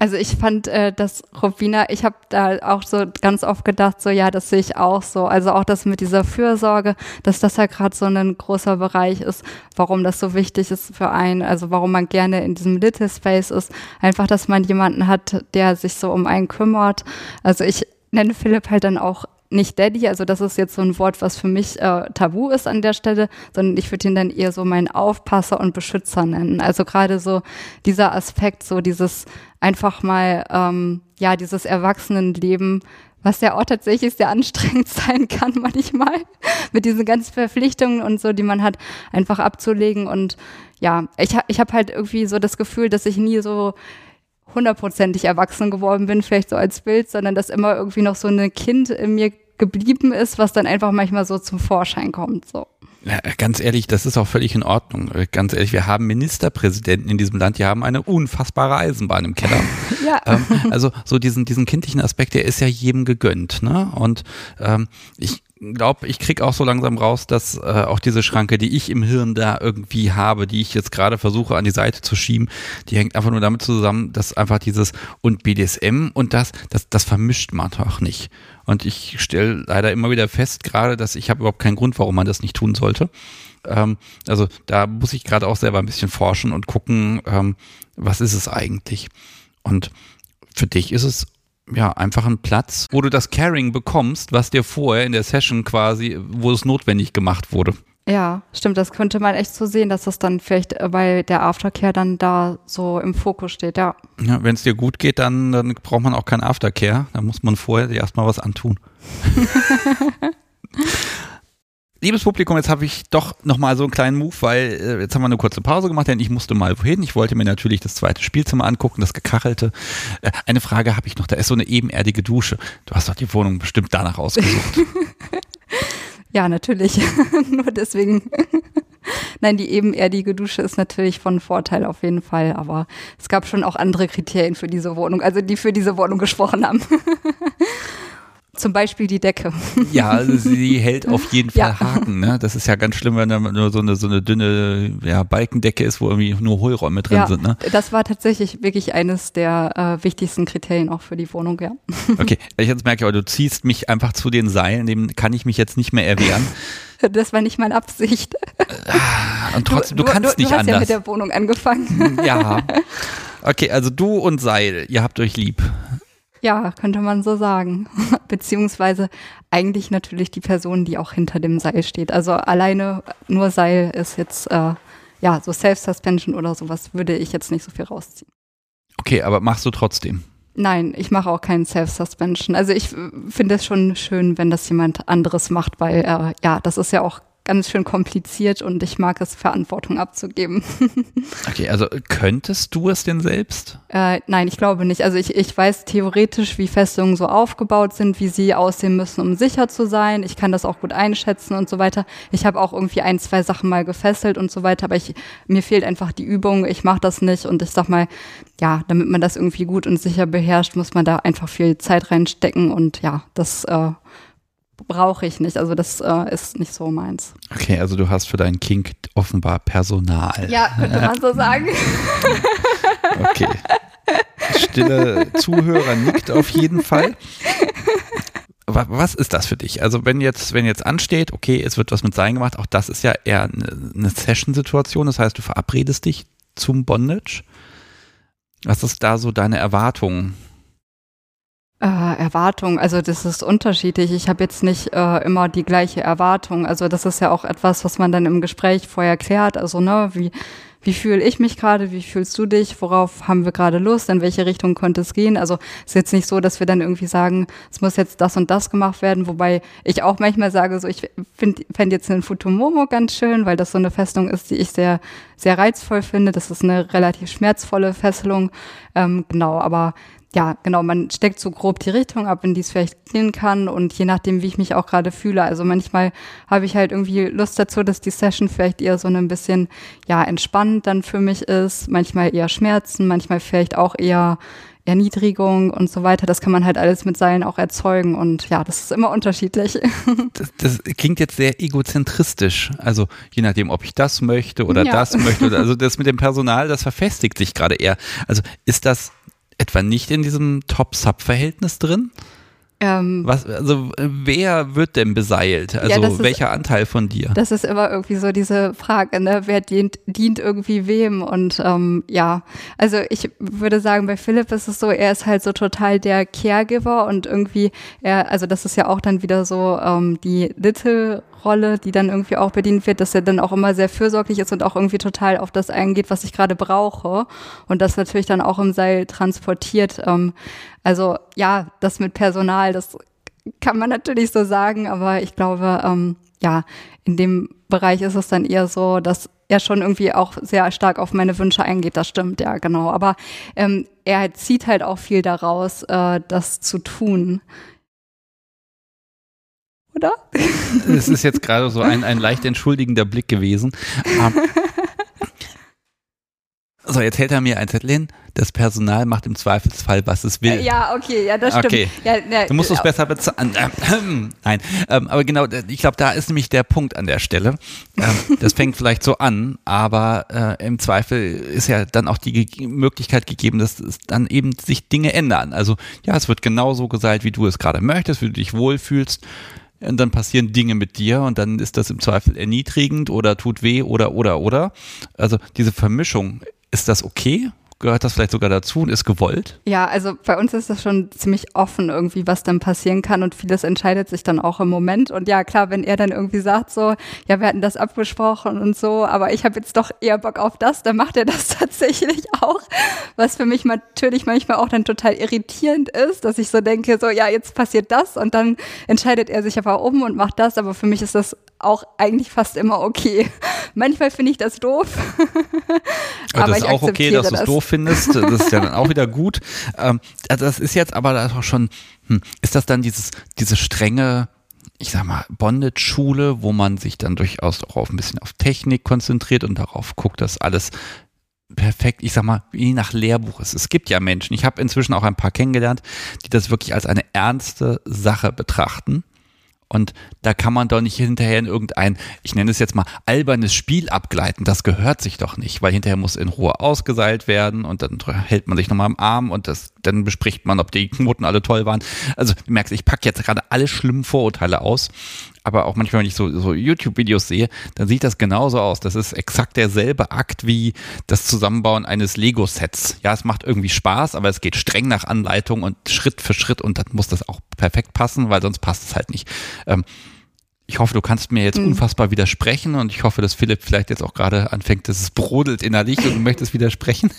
Also ich fand äh, das Robina, ich habe da auch so ganz oft gedacht, so ja, das sehe ich auch so. Also auch das mit dieser Fürsorge, dass das ja gerade so ein großer Bereich ist, warum das so wichtig ist für einen, also warum man gerne in diesem Little Space ist. Einfach, dass man jemanden hat, der sich so um einen kümmert. Also ich nenne Philipp halt dann auch nicht Daddy, also das ist jetzt so ein Wort, was für mich äh, tabu ist an der Stelle, sondern ich würde ihn dann eher so meinen Aufpasser und Beschützer nennen. Also gerade so dieser Aspekt, so dieses einfach mal, ähm, ja, dieses Erwachsenenleben, was ja auch tatsächlich sehr anstrengend sein kann manchmal, mit diesen ganzen Verpflichtungen und so, die man hat, einfach abzulegen. Und ja, ich, ich habe halt irgendwie so das Gefühl, dass ich nie so hundertprozentig erwachsen geworden bin, vielleicht so als Bild, sondern dass immer irgendwie noch so ein Kind in mir geblieben ist, was dann einfach manchmal so zum Vorschein kommt. So. Ja, ganz ehrlich, das ist auch völlig in Ordnung. Ganz ehrlich, wir haben Ministerpräsidenten in diesem Land, die haben eine unfassbare Eisenbahn im Keller. ja. Ähm, also so diesen, diesen kindlichen Aspekt, der ist ja jedem gegönnt. Ne? Und ähm, ich glaube, ich krieg auch so langsam raus, dass äh, auch diese Schranke, die ich im Hirn da irgendwie habe, die ich jetzt gerade versuche an die Seite zu schieben, die hängt einfach nur damit zusammen, dass einfach dieses und BDSM und das, das, das vermischt man doch nicht. Und ich stelle leider immer wieder fest, gerade, dass ich habe überhaupt keinen Grund, warum man das nicht tun sollte. Ähm, also da muss ich gerade auch selber ein bisschen forschen und gucken, ähm, was ist es eigentlich. Und für dich ist es ja, einfach ein Platz, wo du das Caring bekommst, was dir vorher in der Session quasi, wo es notwendig gemacht wurde. Ja, stimmt, das könnte man echt so sehen, dass das dann vielleicht bei der Aftercare dann da so im Fokus steht, ja. Ja, wenn es dir gut geht, dann, dann braucht man auch kein Aftercare. Da muss man vorher dir erstmal was antun. Liebes Publikum, jetzt habe ich doch nochmal so einen kleinen Move, weil äh, jetzt haben wir eine kurze Pause gemacht, denn ich musste mal wohin. Ich wollte mir natürlich das zweite Spielzimmer angucken, das gekachelte. Äh, eine Frage habe ich noch, da ist so eine ebenerdige Dusche. Du hast doch die Wohnung bestimmt danach ausgesucht. ja, natürlich. Nur deswegen. Nein, die ebenerdige Dusche ist natürlich von Vorteil auf jeden Fall, aber es gab schon auch andere Kriterien für diese Wohnung, also die für diese Wohnung gesprochen haben. Zum Beispiel die Decke. Ja, also sie hält auf jeden Fall ja. Haken. Ne? Das ist ja ganz schlimm, wenn da nur so eine, so eine dünne ja, Balkendecke ist, wo irgendwie nur Hohlräume drin ja, sind. Ne? Das war tatsächlich wirklich eines der äh, wichtigsten Kriterien auch für die Wohnung, ja. Okay, ich jetzt merke, aber du ziehst mich einfach zu den Seilen, dem kann ich mich jetzt nicht mehr erwehren. Das war nicht meine Absicht. Ah, und trotzdem, du, du kannst du, nicht anders. Du hast anders. ja mit der Wohnung angefangen. Ja. Okay, also du und Seil, ihr habt euch lieb. Ja, könnte man so sagen. Beziehungsweise eigentlich natürlich die Person, die auch hinter dem Seil steht. Also alleine nur Seil ist jetzt, äh, ja, so Self-Suspension oder sowas würde ich jetzt nicht so viel rausziehen. Okay, aber machst du trotzdem? Nein, ich mache auch keinen Self-Suspension. Also ich äh, finde es schon schön, wenn das jemand anderes macht, weil äh, ja, das ist ja auch ganz schön kompliziert und ich mag es, Verantwortung abzugeben. okay, also könntest du es denn selbst? Äh, nein, ich glaube nicht. Also ich, ich weiß theoretisch, wie Festungen so aufgebaut sind, wie sie aussehen müssen, um sicher zu sein. Ich kann das auch gut einschätzen und so weiter. Ich habe auch irgendwie ein, zwei Sachen mal gefesselt und so weiter, aber ich, mir fehlt einfach die Übung. Ich mache das nicht und ich sag mal, ja, damit man das irgendwie gut und sicher beherrscht, muss man da einfach viel Zeit reinstecken und ja, das äh, brauche ich nicht. Also das äh, ist nicht so meins. Okay, also du hast für deinen Kink offenbar Personal. Ja, könnte man so sagen. okay. Stille Zuhörer nickt auf jeden Fall. Was ist das für dich? Also wenn jetzt, wenn jetzt ansteht, okay, es wird was mit Sein gemacht, auch das ist ja eher eine Session-Situation, das heißt, du verabredest dich zum Bondage. Was ist da so deine Erwartung? Äh, Erwartung, also das ist unterschiedlich. Ich habe jetzt nicht äh, immer die gleiche Erwartung. Also das ist ja auch etwas, was man dann im Gespräch vorher klärt. Also ne, wie wie fühle ich mich gerade, wie fühlst du dich, worauf haben wir gerade Lust, in welche Richtung könnte es gehen. Also ist jetzt nicht so, dass wir dann irgendwie sagen, es muss jetzt das und das gemacht werden, wobei ich auch manchmal sage, so ich fände jetzt einen Futomomo ganz schön, weil das so eine Festung ist, die ich sehr, sehr reizvoll finde. Das ist eine relativ schmerzvolle Fesselung. Ähm, genau, aber ja, genau, man steckt so grob die Richtung ab, in die es vielleicht gehen kann und je nachdem, wie ich mich auch gerade fühle. Also manchmal habe ich halt irgendwie Lust dazu, dass die Session vielleicht eher so ein bisschen, ja, entspannend dann für mich ist, manchmal eher Schmerzen, manchmal vielleicht auch eher Erniedrigung und so weiter. Das kann man halt alles mit Seilen auch erzeugen und ja, das ist immer unterschiedlich. Das, das klingt jetzt sehr egozentristisch. Also je nachdem, ob ich das möchte oder ja. das möchte. Also das mit dem Personal, das verfestigt sich gerade eher. Also ist das etwa nicht in diesem Top-Sub-Verhältnis drin? Ähm, Was, also wer wird denn beseilt? Also ist- welcher Anteil von dir? Das ist immer irgendwie so diese Frage, ne? Wer dient, dient irgendwie wem? Und ähm, ja, also ich würde sagen, bei Philipp ist es so, er ist halt so total der Caregiver und irgendwie, er, also das ist ja auch dann wieder so ähm, die Little-Rolle, die dann irgendwie auch bedient wird, dass er dann auch immer sehr fürsorglich ist und auch irgendwie total auf das eingeht, was ich gerade brauche. Und das natürlich dann auch im Seil transportiert. Ähm, also ja, das mit Personal, das kann man natürlich so sagen, aber ich glaube, ähm, ja, in dem Bereich ist es dann eher so, dass er schon irgendwie auch sehr stark auf meine Wünsche eingeht. Das stimmt, ja, genau. Aber ähm, er zieht halt auch viel daraus, äh, das zu tun. Oder? Es ist jetzt gerade so ein, ein leicht entschuldigender Blick gewesen. Ähm, so, jetzt hält er mir ein Zettel hin. Das Personal macht im Zweifelsfall, was es will. Ja, okay, ja, das stimmt. Okay. Ja, ja, Du musst es besser bezahlen. Nein, ähm, aber genau, ich glaube, da ist nämlich der Punkt an der Stelle. Ähm, das fängt vielleicht so an, aber äh, im Zweifel ist ja dann auch die Möglichkeit gegeben, dass dann eben sich Dinge ändern. Also ja, es wird genauso geseilt, wie du es gerade möchtest, wie du dich wohlfühlst. Und dann passieren Dinge mit dir und dann ist das im Zweifel erniedrigend oder tut weh oder oder oder. Also diese Vermischung, ist das okay? Gehört das vielleicht sogar dazu und ist gewollt? Ja, also bei uns ist das schon ziemlich offen irgendwie, was dann passieren kann und vieles entscheidet sich dann auch im Moment. Und ja, klar, wenn er dann irgendwie sagt so, ja, wir hatten das abgesprochen und so, aber ich habe jetzt doch eher Bock auf das, dann macht er das tatsächlich auch. Was für mich natürlich manchmal auch dann total irritierend ist, dass ich so denke, so, ja, jetzt passiert das und dann entscheidet er sich aber um und macht das, aber für mich ist das auch eigentlich fast immer okay. Manchmal finde ich das doof. Aber das ich ist auch okay, dass du es doof findest. Das ist ja dann auch wieder gut. Ähm, also das ist jetzt aber auch schon, hm, ist das dann dieses, diese strenge, ich sag mal, Bondage-Schule, wo man sich dann durchaus auch auf ein bisschen auf Technik konzentriert und darauf guckt, dass alles perfekt, ich sag mal, wie nach Lehrbuch ist. Es gibt ja Menschen, ich habe inzwischen auch ein paar kennengelernt, die das wirklich als eine ernste Sache betrachten. Und da kann man doch nicht hinterher in irgendein, ich nenne es jetzt mal, albernes Spiel abgleiten. Das gehört sich doch nicht, weil hinterher muss in Ruhe ausgeseilt werden und dann hält man sich nochmal am Arm und das, dann bespricht man, ob die Knoten alle toll waren. Also du merkst, ich packe jetzt gerade alle schlimmen Vorurteile aus. Aber auch manchmal, wenn ich so, so YouTube-Videos sehe, dann sieht das genauso aus. Das ist exakt derselbe Akt wie das Zusammenbauen eines Lego-Sets. Ja, es macht irgendwie Spaß, aber es geht streng nach Anleitung und Schritt für Schritt und dann muss das auch perfekt passen, weil sonst passt es halt nicht. Ähm, ich hoffe, du kannst mir jetzt Mhm. unfassbar widersprechen und ich hoffe, dass Philipp vielleicht jetzt auch gerade anfängt, dass es brodelt innerlich und du möchtest widersprechen.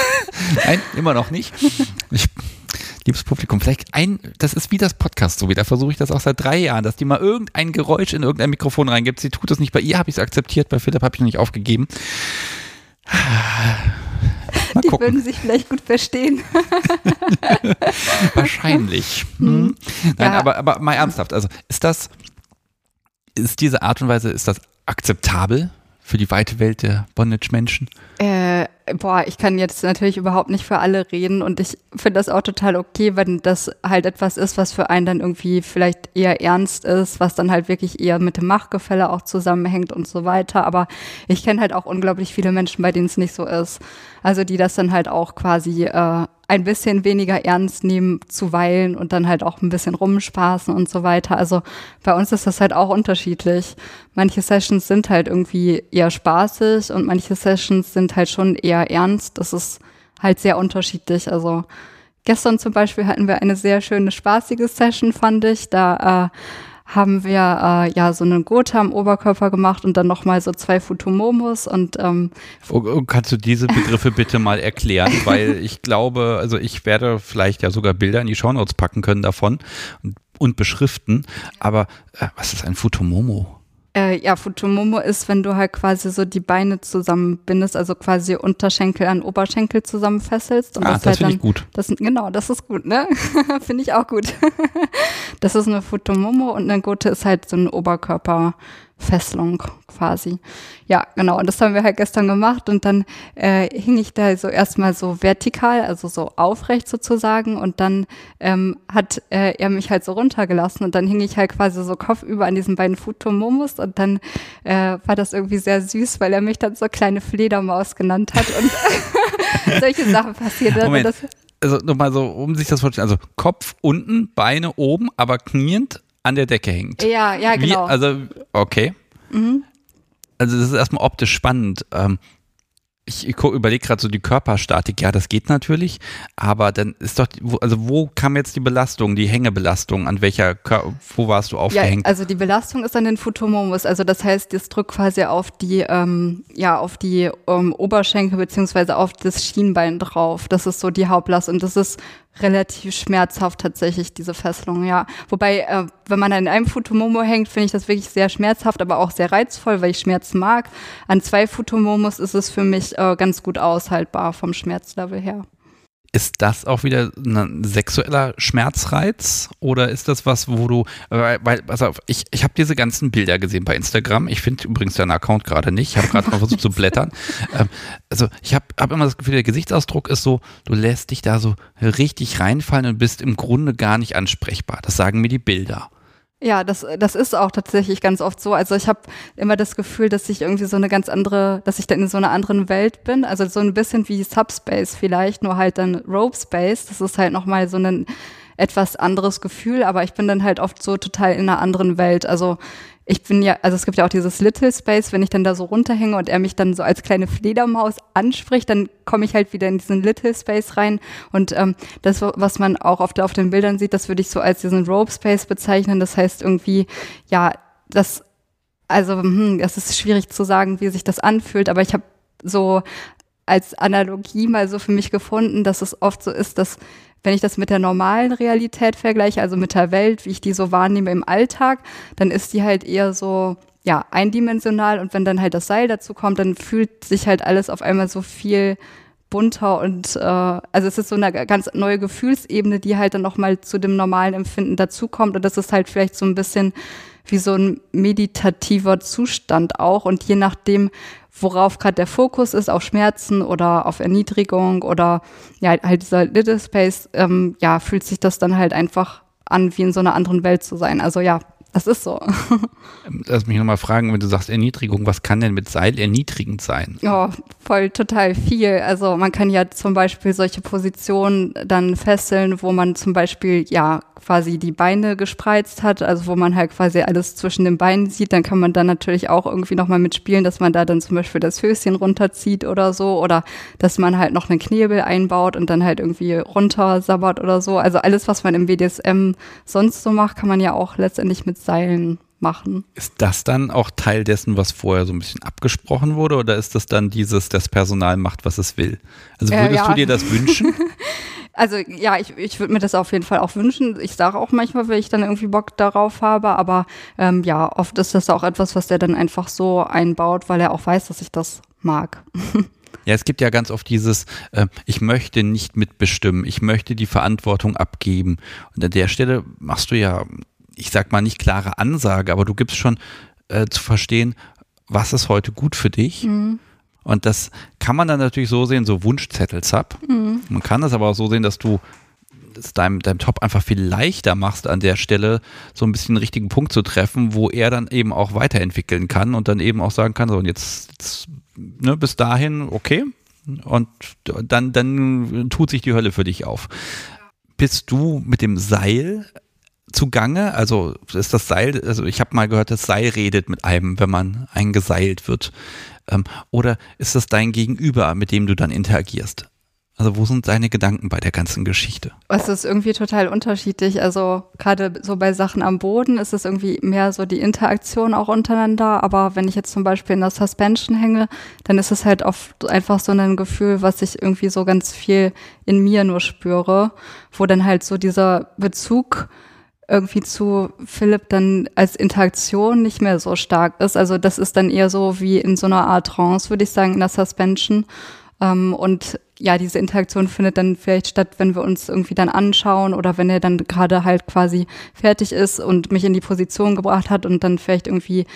Nein, immer noch nicht. Ich, liebes Publikum, vielleicht ein, das ist wie das Podcast so wieder, versuche ich das auch seit drei Jahren, dass die mal irgendein Geräusch in irgendein Mikrofon reingibt. Sie tut es nicht, bei ihr habe ich es akzeptiert, bei Philipp habe ich noch nicht aufgegeben. Mal Die gucken. würden sich vielleicht gut verstehen. Wahrscheinlich. Hm. Nein, Ja. aber, aber mal ernsthaft, also ist das, ist diese Art und Weise, ist das akzeptabel für die weite Welt der Bondage-Menschen? Äh, boah, ich kann jetzt natürlich überhaupt nicht für alle reden und ich finde das auch total okay, wenn das halt etwas ist, was für einen dann irgendwie vielleicht eher ernst ist, was dann halt wirklich eher mit dem Machtgefälle auch zusammenhängt und so weiter. Aber ich kenne halt auch unglaublich viele Menschen, bei denen es nicht so ist. Also die das dann halt auch quasi äh, ein bisschen weniger ernst nehmen zuweilen und dann halt auch ein bisschen rumspaßen und so weiter. Also bei uns ist das halt auch unterschiedlich. Manche Sessions sind halt irgendwie eher spaßig und manche Sessions sind halt schon eher ernst. Das ist halt sehr unterschiedlich. Also gestern zum Beispiel hatten wir eine sehr schöne, spaßige Session, fand ich. Da äh, haben wir äh, ja so einen Gotha am Oberkörper gemacht und dann nochmal so zwei Futomomos und ähm, Oh, oh, Kannst du diese Begriffe bitte mal erklären? Weil ich glaube, also ich werde vielleicht ja sogar Bilder in die Shownotes packen können davon und, und beschriften. Aber äh, was ist ein Futomomo? Äh, ja, Futomomo ist, wenn du halt quasi so die Beine zusammenbindest, also quasi Unterschenkel an Oberschenkel zusammenfesselst. Und Ah, das, das halt finde ich gut. Das, genau, das ist gut, ne? finde ich auch gut. das ist eine Futomomo und eine Gote ist halt so eine Oberkörperfesselung quasi. Ja, genau. Und das haben wir halt gestern gemacht und dann äh, hing ich da so erstmal so vertikal, also so aufrecht sozusagen und dann ähm, hat äh, er mich halt so runtergelassen und dann hing ich halt quasi so kopfüber an diesen beiden Futomomos und dann äh, war das irgendwie sehr süß, weil er mich dann so kleine Fledermaus genannt hat und solche Sachen passiert. Moment. Also nochmal so, um sich das vorzustellen, also Kopf unten, Beine oben, aber kniend an der Decke hängt. Ja, ja, genau. Wie, also, okay. Mhm. Also das ist erstmal optisch spannend. Ähm, ich, überlege gerade so die Körperstatik, ja, das geht natürlich, aber dann ist doch, also wo kam jetzt die Belastung, die Hängebelastung, an welcher, wo warst du aufgehängt? Ja, also die Belastung ist an den Futomomus, also das heißt, das drückt quasi auf die, ähm, ja, auf die ähm, Oberschenkel beziehungsweise auf das Schienbein drauf. Das ist so die Hauptlast und das ist relativ schmerzhaft tatsächlich, diese Fesselung, ja. Wobei, äh, wenn man an einem Futomomo hängt, finde ich das wirklich sehr schmerzhaft, aber auch sehr reizvoll, weil ich Schmerzen mag. An zwei Futomomos ist es für mich äh, ganz gut aushaltbar vom Schmerzlevel her. Ist das auch wieder ein sexueller Schmerzreiz oder ist das was, wo du, weil, weil pass auf, ich, ich habe diese ganzen Bilder gesehen bei Instagram. Ich finde übrigens deinen Account gerade nicht. Ich habe gerade mal versucht zu blättern. Ähm, also ich habe hab immer das Gefühl, der Gesichtsausdruck ist so, du lässt dich da so richtig reinfallen und bist im Grunde gar nicht ansprechbar. Das sagen mir die Bilder. Ja, das, das ist auch tatsächlich ganz oft so. Also ich habe immer das Gefühl, dass ich irgendwie so eine ganz andere, dass ich dann in so einer anderen Welt bin. Also so ein bisschen wie Subspace vielleicht, nur halt dann Rope Space. Das ist halt nochmal so ein etwas anderes Gefühl, aber ich bin dann halt oft so total in einer anderen Welt. Also ich bin ja, also es gibt ja auch dieses Little Space, wenn ich dann da so runterhänge und er mich dann so als kleine Fledermaus anspricht, dann komme ich halt wieder in diesen Little Space rein. Und ähm, das, was man auch auf, auf den Bildern sieht, das würde ich so als diesen Rope Space bezeichnen. Das heißt irgendwie, ja, das, also, hm, das ist schwierig zu sagen, wie sich das anfühlt, aber ich habe so als Analogie mal so für mich gefunden, dass es oft so ist, dass wenn ich das mit der normalen Realität vergleiche, also mit der Welt, wie ich die so wahrnehme im Alltag, dann ist die halt eher so, ja, eindimensional. Und wenn dann halt das Seil dazu kommt, dann fühlt sich halt alles auf einmal so viel bunter und äh, also es ist so eine ganz neue Gefühlsebene, die halt dann nochmal zu dem normalen Empfinden dazukommt. Und das ist halt vielleicht so ein bisschen wie so ein meditativer Zustand auch. Und je nachdem, worauf gerade der Fokus ist, auf Schmerzen oder auf Erniedrigung oder ja, halt dieser Little Space, ähm, ja, fühlt sich das dann halt einfach an, wie in so einer anderen Welt zu sein. Also ja, das ist so. Lass mich nochmal fragen, wenn du sagst Erniedrigung, was kann denn mit Seil erniedrigend sein? Ja, voll total viel. Also man kann ja zum Beispiel solche Positionen dann fesseln, wo man zum Beispiel ja quasi die Beine gespreizt hat, also wo man halt quasi alles zwischen den Beinen sieht, dann kann man dann natürlich auch irgendwie nochmal mitspielen, dass man da dann zum Beispiel das Höschen runterzieht oder so oder dass man halt noch einen Knebel einbaut und dann halt irgendwie runtersabbert oder so. Also alles, was man im BDSM sonst so macht, kann man ja auch letztendlich mit Seilen machen. Ist das dann auch Teil dessen, was vorher so ein bisschen abgesprochen wurde, oder ist das dann dieses, das Personal macht, was es will? Also würdest äh, ja. du dir das wünschen? Also ja, ich, ich würde mir das auf jeden Fall auch wünschen. Ich sage auch manchmal, wenn ich dann irgendwie Bock darauf habe, aber ähm, ja, oft ist das auch etwas, was der dann einfach so einbaut, weil er auch weiß, dass ich das mag. Ja, es gibt ja ganz oft dieses, äh, ich möchte nicht mitbestimmen, ich möchte die Verantwortung abgeben. Und an der Stelle machst du ja, ich sag mal nicht klare Ansage, aber du gibst schon äh, zu verstehen, was ist heute gut für dich. Mhm. Und das kann man dann natürlich so sehen, so Wunschzettelsab. Mhm. Man kann das aber auch so sehen, dass du es deinem, deinem Top einfach viel leichter machst, an der Stelle so ein bisschen den richtigen Punkt zu treffen, wo er dann eben auch weiterentwickeln kann und dann eben auch sagen kann, so und jetzt, jetzt ne, bis dahin, okay. Und dann, dann tut sich die Hölle für dich auf. Bist du mit dem Seil zugange? Also ist das Seil, also ich habe mal gehört, das Seil redet mit einem, wenn man eingeseilt wird. Ähm, oder ist das dein Gegenüber, mit dem du dann interagierst? Also wo sind deine Gedanken bei der ganzen Geschichte? Es ist irgendwie total unterschiedlich. Also gerade so bei Sachen am Boden ist es irgendwie mehr so die Interaktion auch untereinander. Aber wenn ich jetzt zum Beispiel in der Suspension hänge, dann ist es halt oft einfach so ein Gefühl, was ich irgendwie so ganz viel in mir nur spüre, wo dann halt so dieser Bezug irgendwie zu Philipp dann als Interaktion nicht mehr so stark ist. Also das ist dann eher so wie in so einer Art Trance, würde ich sagen, in der Suspension. Ähm, und ja, diese Interaktion findet dann vielleicht statt, wenn wir uns irgendwie dann anschauen oder wenn er dann gerade halt quasi fertig ist und mich in die Position gebracht hat und dann vielleicht irgendwie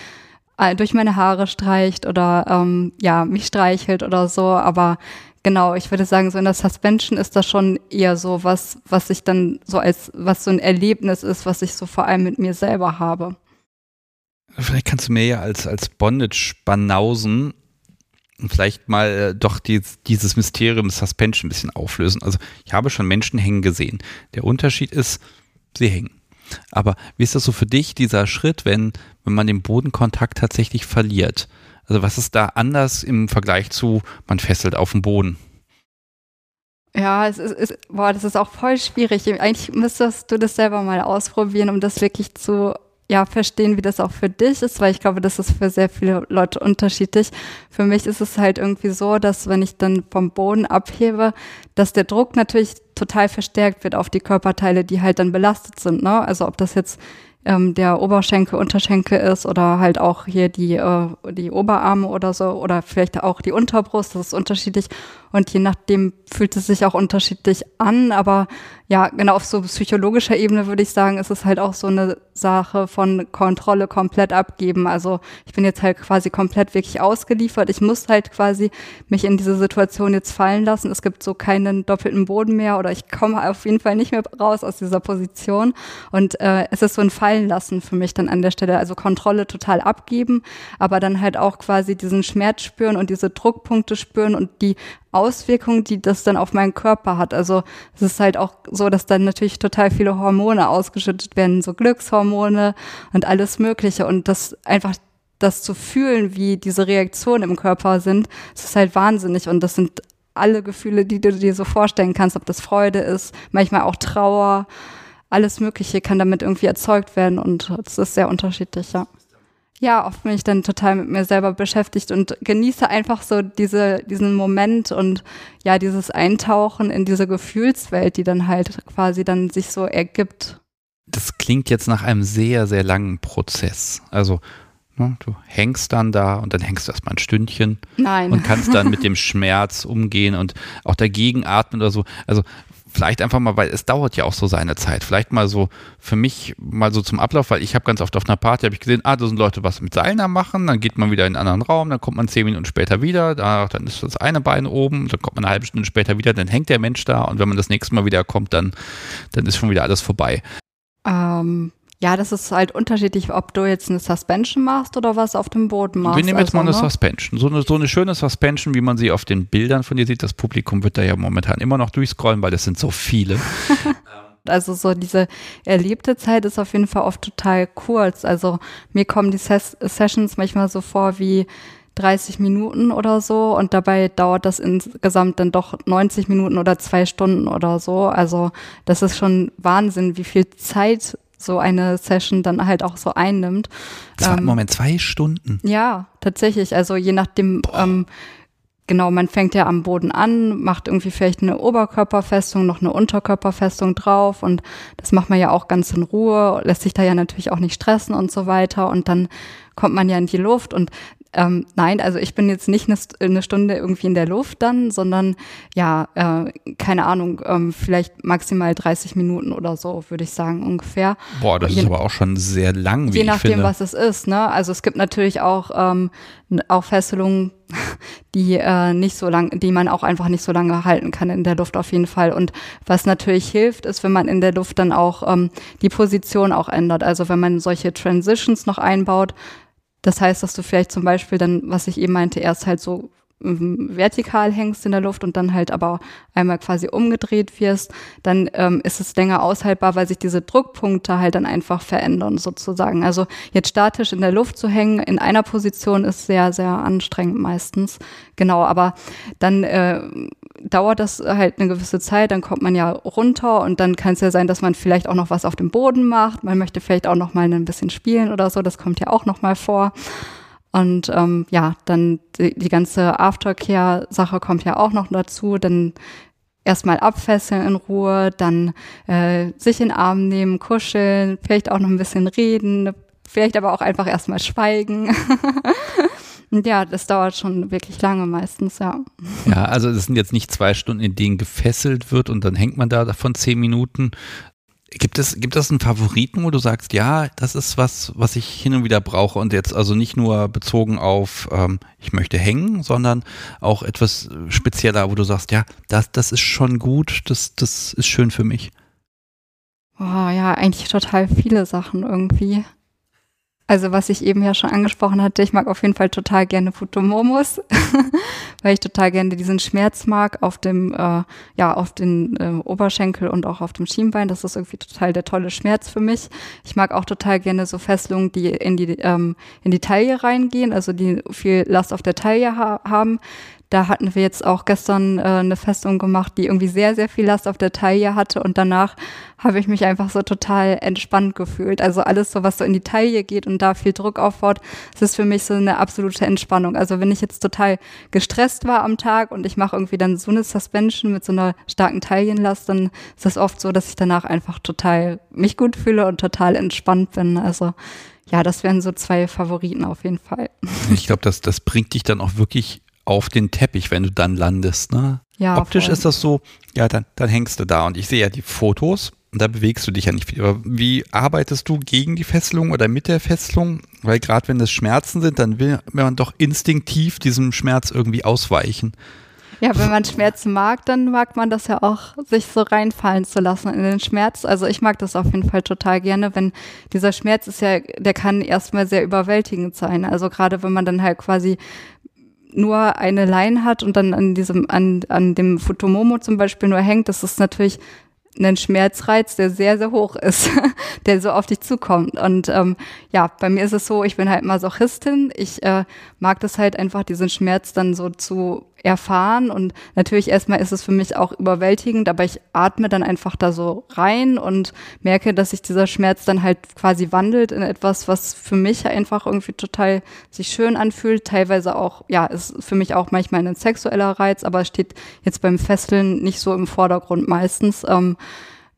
äh, durch meine Haare streicht oder ähm, ja, mich streichelt oder so. Aber Genau, ich würde sagen, so in der Suspension ist das schon eher so was, was ich dann so als, was so ein Erlebnis ist, was ich so vor allem mit mir selber habe. Vielleicht kannst du mir ja als, als Bondage-Banausen vielleicht mal äh, doch die, dieses Mysterium Suspension ein bisschen auflösen. Also ich habe schon Menschen hängen gesehen. Der Unterschied ist, sie hängen. Aber wie ist das so für dich, dieser Schritt, wenn, wenn man den Bodenkontakt tatsächlich verliert? Also was ist da anders im Vergleich zu, man fesselt auf dem Boden? Ja, es ist, es, boah, das ist auch voll schwierig. Eigentlich müsstest du das selber mal ausprobieren, um das wirklich zu ja, verstehen, wie das auch für dich ist, weil ich glaube, das ist für sehr viele Leute unterschiedlich. Für mich ist es halt irgendwie so, dass wenn ich dann vom Boden abhebe, dass der Druck natürlich total verstärkt wird auf die Körperteile, die halt dann belastet sind. Ne? Also ob das jetzt ähm, der Oberschenkel, Unterschenkel ist oder halt auch hier die, äh, die Oberarme oder so oder vielleicht auch die Unterbrust, das ist unterschiedlich und je nachdem fühlt es sich auch unterschiedlich an, aber ja, genau auf so psychologischer Ebene würde ich sagen, ist es halt auch so eine Sache von Kontrolle komplett abgeben. Also ich bin jetzt halt quasi komplett wirklich ausgeliefert. Ich muss halt quasi mich in diese Situation jetzt fallen lassen. Es gibt so keinen doppelten Boden mehr oder ich komme auf jeden Fall nicht mehr raus aus dieser Position. Und äh, es ist so ein Fallen lassen für mich dann an der Stelle. Also Kontrolle total abgeben, aber dann halt auch quasi diesen Schmerz spüren und diese Druckpunkte spüren und die Auswirkungen, die das dann auf meinen Körper hat. Also es ist halt auch so, dass dann natürlich total viele Hormone ausgeschüttet werden, so Glückshormone und alles Mögliche. Und das einfach das zu fühlen, wie diese Reaktionen im Körper sind, das ist halt wahnsinnig. Und das sind alle Gefühle, die du dir so vorstellen kannst, ob das Freude ist, manchmal auch Trauer, alles Mögliche kann damit irgendwie erzeugt werden und das ist sehr unterschiedlich, ja ja, oft bin ich dann total mit mir selber beschäftigt und genieße einfach so diese, diesen Moment und ja, dieses Eintauchen in diese Gefühlswelt, die dann halt quasi dann sich so ergibt. Das klingt jetzt nach einem sehr, sehr langen Prozess. Also, ne, du hängst dann da und dann hängst du erstmal ein Stündchen. Nein. Und kannst dann mit dem Schmerz umgehen und auch dagegen atmen oder so. Also, vielleicht einfach mal, weil es dauert ja auch so seine Zeit. Vielleicht mal so für mich mal so zum Ablauf, weil ich habe ganz oft auf einer Party habe ich gesehen, ah, da sind Leute was mit Seilen am machen, dann geht man wieder in einen anderen Raum, dann kommt man zehn Minuten später wieder, da, dann ist das eine Bein oben, dann kommt man eine halbe Stunde später wieder, dann hängt der Mensch da und wenn man das nächste Mal wieder kommt, dann, dann ist schon wieder alles vorbei. Ähm, ja, das ist halt unterschiedlich, ob du jetzt eine Suspension machst oder was auf dem Boden machst. Wir nehmen jetzt also, mal eine ne? Suspension. So eine, so eine schöne Suspension, wie man sie auf den Bildern von dir sieht. Das Publikum wird da ja momentan immer noch durchscrollen, weil das sind so viele. also so diese erlebte Zeit ist auf jeden Fall oft total kurz. Also mir kommen die Ses Sessions manchmal so vor wie 30 Minuten oder so und dabei dauert das insgesamt dann doch 90 Minuten oder zwei Stunden oder so. Also das ist schon Wahnsinn, wie viel Zeit so eine Session dann halt auch so einnimmt. Zwei, ähm, Moment, zwei Stunden? Ja, tatsächlich. Also je nachdem, ähm, genau, man fängt ja am Boden an, macht irgendwie vielleicht eine Oberkörperfestung, noch eine Unterkörperfestung drauf und das macht man ja auch ganz in Ruhe, lässt sich da ja natürlich auch nicht stressen und so weiter und dann kommt man ja in die Luft und ähm, nein, also ich bin jetzt nicht eine, eine, Stunde irgendwie in der Luft dann, sondern ja, äh, keine Ahnung, ähm, vielleicht maximal 30 Minuten oder so, würde ich sagen, ungefähr. Boah, das je, ist aber auch schon sehr lang, wie Je nachdem, finde. was es ist, ne? Also es gibt natürlich auch, ähm, auch Fesselungen, die äh, nicht so lang, die man auch einfach nicht so lange halten kann in der Luft auf jeden Fall. Und was natürlich hilft, ist, wenn man in der Luft dann auch ähm, die Position auch ändert. Also wenn man solche Transitions noch einbaut, das heißt, dass du vielleicht zum Beispiel dann, was ich eben meinte, erst halt so ähm, vertikal hängst in der Luft und dann halt aber einmal quasi umgedreht wirst, dann ähm, ist es länger aushaltbar, weil sich diese Druckpunkte halt dann einfach verändern sozusagen. Also jetzt statisch in der Luft zu hängen in einer Position ist sehr, sehr anstrengend meistens. Genau, aber dann äh, dauert das halt eine gewisse Zeit, dann kommt man ja runter und dann kann es ja sein, dass man vielleicht auch noch was auf dem Boden macht. Man möchte vielleicht auch noch mal ein bisschen spielen oder so, das kommt ja auch noch mal vor. Und ähm, ja, dann die, die ganze Aftercare-Sache kommt ja auch noch dazu. Dann erstmal abfesseln in Ruhe, dann äh, sich in den Arm nehmen, kuscheln, vielleicht auch noch ein bisschen reden, vielleicht aber auch einfach erstmal schweigen. Ja, das dauert schon wirklich lange meistens, ja. Ja, also es sind jetzt nicht zwei Stunden, in denen gefesselt wird und dann hängt man da von zehn Minuten. Gibt es, gibt es einen Favoriten, wo du sagst, ja, das ist was, was ich hin und wieder brauche und jetzt also nicht nur bezogen auf, ähm, ich möchte hängen, sondern auch etwas spezieller, wo du sagst, ja, das, das ist schon gut, das, das ist schön für mich? Oh, ja, eigentlich total viele Sachen irgendwie. Also was ich eben ja schon angesprochen hatte, ich mag auf jeden Fall total gerne Futomomus, weil ich total gerne diesen Schmerz mag auf dem, äh, ja, auf den äh, Oberschenkel und auch auf dem Schienbein. Das ist irgendwie total der tolle Schmerz für mich. Ich mag auch total gerne so Fesselungen, die in die, ähm, in die Taille reingehen, also die viel Last auf der Taille ha haben. Da hatten wir jetzt auch gestern äh, eine Festung gemacht, die irgendwie sehr, sehr viel Last auf der Taille hatte und danach habe ich mich einfach so total entspannt gefühlt. Also alles so, was so in die Taille geht und da viel Druck aufbaut, das ist für mich so eine absolute Entspannung. Also wenn ich jetzt total gestresst war am Tag und ich mache irgendwie dann so eine Suspension mit so einer starken Taillenlast, dann ist das oft so, dass ich danach einfach total mich gut fühle und total entspannt bin. Also ja, das wären so zwei Favoriten auf jeden Fall. Ich glaube, das, das bringt dich dann auch wirklich auf den Teppich, wenn du dann landest. Ne? Ja, Optisch voll. ist das so, ja, dann, dann hängst du da und ich sehe ja die Fotos und da bewegst du dich ja nicht viel. Aber wie arbeitest du gegen die Fesselung oder mit der Fesselung? Weil gerade wenn das Schmerzen sind, dann will man doch instinktiv diesem Schmerz irgendwie ausweichen. Ja, wenn man Schmerzen mag, dann mag man das ja auch, sich so reinfallen zu lassen in den Schmerz. Also ich mag das auf jeden Fall total gerne, wenn dieser Schmerz ist ja, der kann erstmal sehr überwältigend sein. Also gerade wenn man dann halt quasi nur eine Line hat und dann an diesem, an, an dem Futomomo zum Beispiel nur hängt, das ist natürlich ein Schmerzreiz, der sehr, sehr hoch ist, der so auf dich zukommt. Und ähm, ja, bei mir ist es so, ich bin halt Masochistin. Ich äh, mag das halt einfach, diesen Schmerz dann so zu erfahren. Und natürlich erstmal ist es für mich auch überwältigend, aber ich atme dann einfach da so rein und merke, dass sich dieser Schmerz dann halt quasi wandelt in etwas, was für mich einfach irgendwie total sich schön anfühlt. Teilweise auch, ja, ist für mich auch manchmal ein sexueller Reiz, aber steht jetzt beim Fesseln nicht so im Vordergrund meistens. Ähm,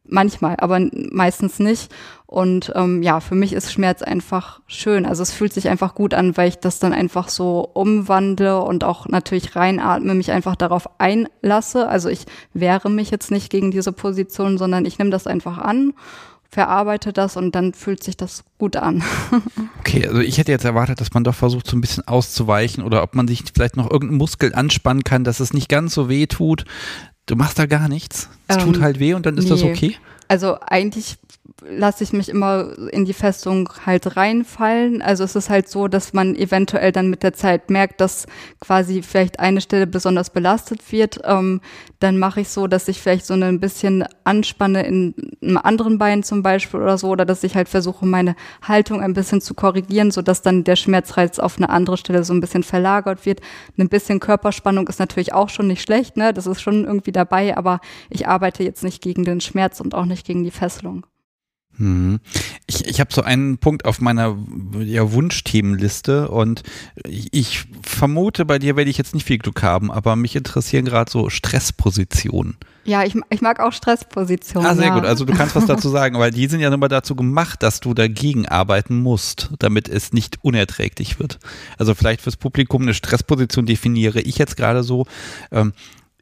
manchmal, aber meistens nicht. Und ähm, ja, für mich ist Schmerz einfach schön. Also es fühlt sich einfach gut an, weil ich das dann einfach so umwandle und auch natürlich reinatme, mich einfach darauf einlasse. Also ich wehre mich jetzt nicht gegen diese Position, sondern ich nehme das einfach an verarbeite das und dann fühlt sich das gut an. Okay, also ich hätte jetzt erwartet, dass man doch versucht, so ein bisschen auszuweichen oder ob man sich vielleicht noch irgendeinen Muskel anspannen kann, dass es nicht ganz so weh tut. Du machst da gar nichts. Es Ähm, tut halt weh und dann ist das nee. okay. Also eigentlich lasse ich mich immer in die Festung halt reinfallen. Also es ist halt so, dass man eventuell dann mit der Zeit merkt, dass quasi vielleicht eine Stelle besonders belastet wird. Ähm, dann mache ich so, dass ich vielleicht so ein bisschen anspanne in einem anderen Bein zum Beispiel oder so, oder dass ich halt versuche, meine Haltung ein bisschen zu korrigieren, sodass dann der Schmerzreiz auf eine andere Stelle so ein bisschen verlagert wird. Ein bisschen Körperspannung ist natürlich auch schon nicht schlecht, ne? Das ist schon irgendwie dabei, aber ich arbeite jetzt nicht gegen den Schmerz und auch nicht gegen die Fesselung. Mhm. Ich, ich habe so einen Punkt auf meiner ja, Wunschthemenliste und ich, ich vermute, bei dir werde ich jetzt nicht viel Glück haben, aber mich interessieren gerade so Stresspositionen. Ja, ich, ich mag auch Stresspositionen. Ah, sehr ja. gut. Also du kannst was dazu sagen, weil die sind ja nun mal dazu gemacht, dass du dagegen arbeiten musst, damit es nicht unerträglich wird. Also vielleicht fürs Publikum eine Stressposition definiere ich jetzt gerade so. Ähm,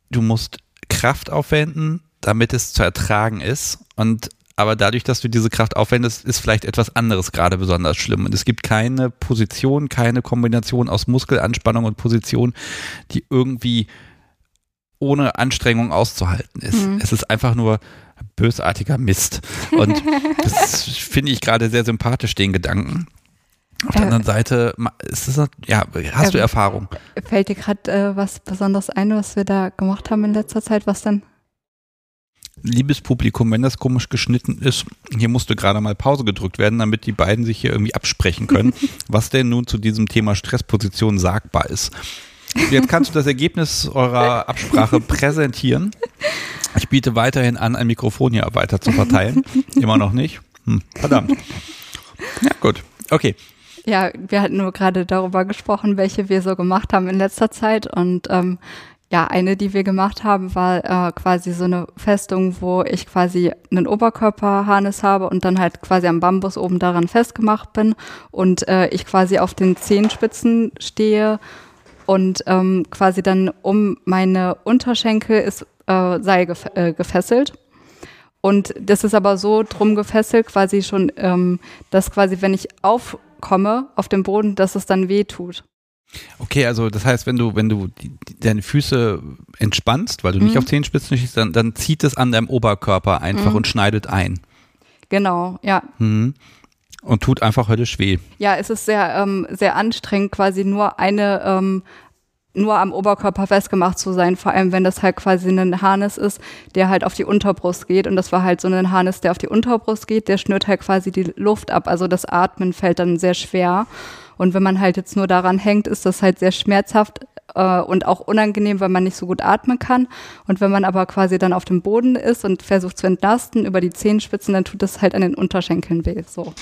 du musst Kraft aufwenden, damit es zu ertragen ist. Und aber dadurch, dass du diese Kraft aufwendest, ist vielleicht etwas anderes gerade besonders schlimm. Und es gibt keine Position, keine Kombination aus Muskelanspannung und Position, die irgendwie ohne Anstrengung auszuhalten ist. Mhm. Es ist einfach nur bösartiger Mist. Und das finde ich gerade sehr sympathisch, den Gedanken. Auf der Äh, anderen Seite, ist das, ja, hast du ähm, Erfahrung? Fällt dir gerade äh, was Besonderes ein, was wir da gemacht haben in letzter Zeit? Was denn? Liebes Publikum, wenn das komisch geschnitten ist, hier musste gerade mal Pause gedrückt werden, damit die beiden sich hier irgendwie absprechen können, was denn nun zu diesem Thema Stressposition sagbar ist. Jetzt kannst du das Ergebnis eurer Absprache präsentieren. Ich biete weiterhin an, ein Mikrofon hier weiter zu verteilen. Immer noch nicht. Hm, verdammt. Ja, gut. Okay. Ja, wir hatten nur gerade darüber gesprochen, welche wir so gemacht haben in letzter Zeit. Und ähm, ja, eine, die wir gemacht haben, war äh, quasi so eine Festung, wo ich quasi einen Oberkörperharnis habe und dann halt quasi am Bambus oben daran festgemacht bin und äh, ich quasi auf den Zehenspitzen stehe und ähm, quasi dann um meine Unterschenkel ist äh, Seil gef äh, gefesselt. Und das ist aber so drum gefesselt, quasi schon, ähm, dass quasi, wenn ich aufkomme auf dem Boden, dass es dann weh tut. Okay, also das heißt, wenn du, wenn du die, die, deine Füße entspannst, weil du nicht Mhm. auf Zehenspitzen stehst, dann, dann zieht es an deinem Oberkörper einfach Mhm. und schneidet ein. Genau, ja. Mhm. Und tut einfach höllisch weh. Ja, es ist sehr, ähm, sehr anstrengend, quasi nur eine, ähm, nur am Oberkörper festgemacht zu sein, vor allem wenn das halt quasi ein Harnis ist, der halt auf die Unterbrust geht. Und das war halt so ein Harnis, der auf die Unterbrust geht, der schnürt halt quasi die Luft ab. Also das Atmen fällt dann sehr schwer. Und wenn man halt jetzt nur daran hängt, ist das halt sehr schmerzhaft äh, und auch unangenehm, weil man nicht so gut atmen kann. Und wenn man aber quasi dann auf dem Boden ist und versucht zu entlasten über die Zehenspitzen, dann tut das halt an den Unterschenkeln weh. So.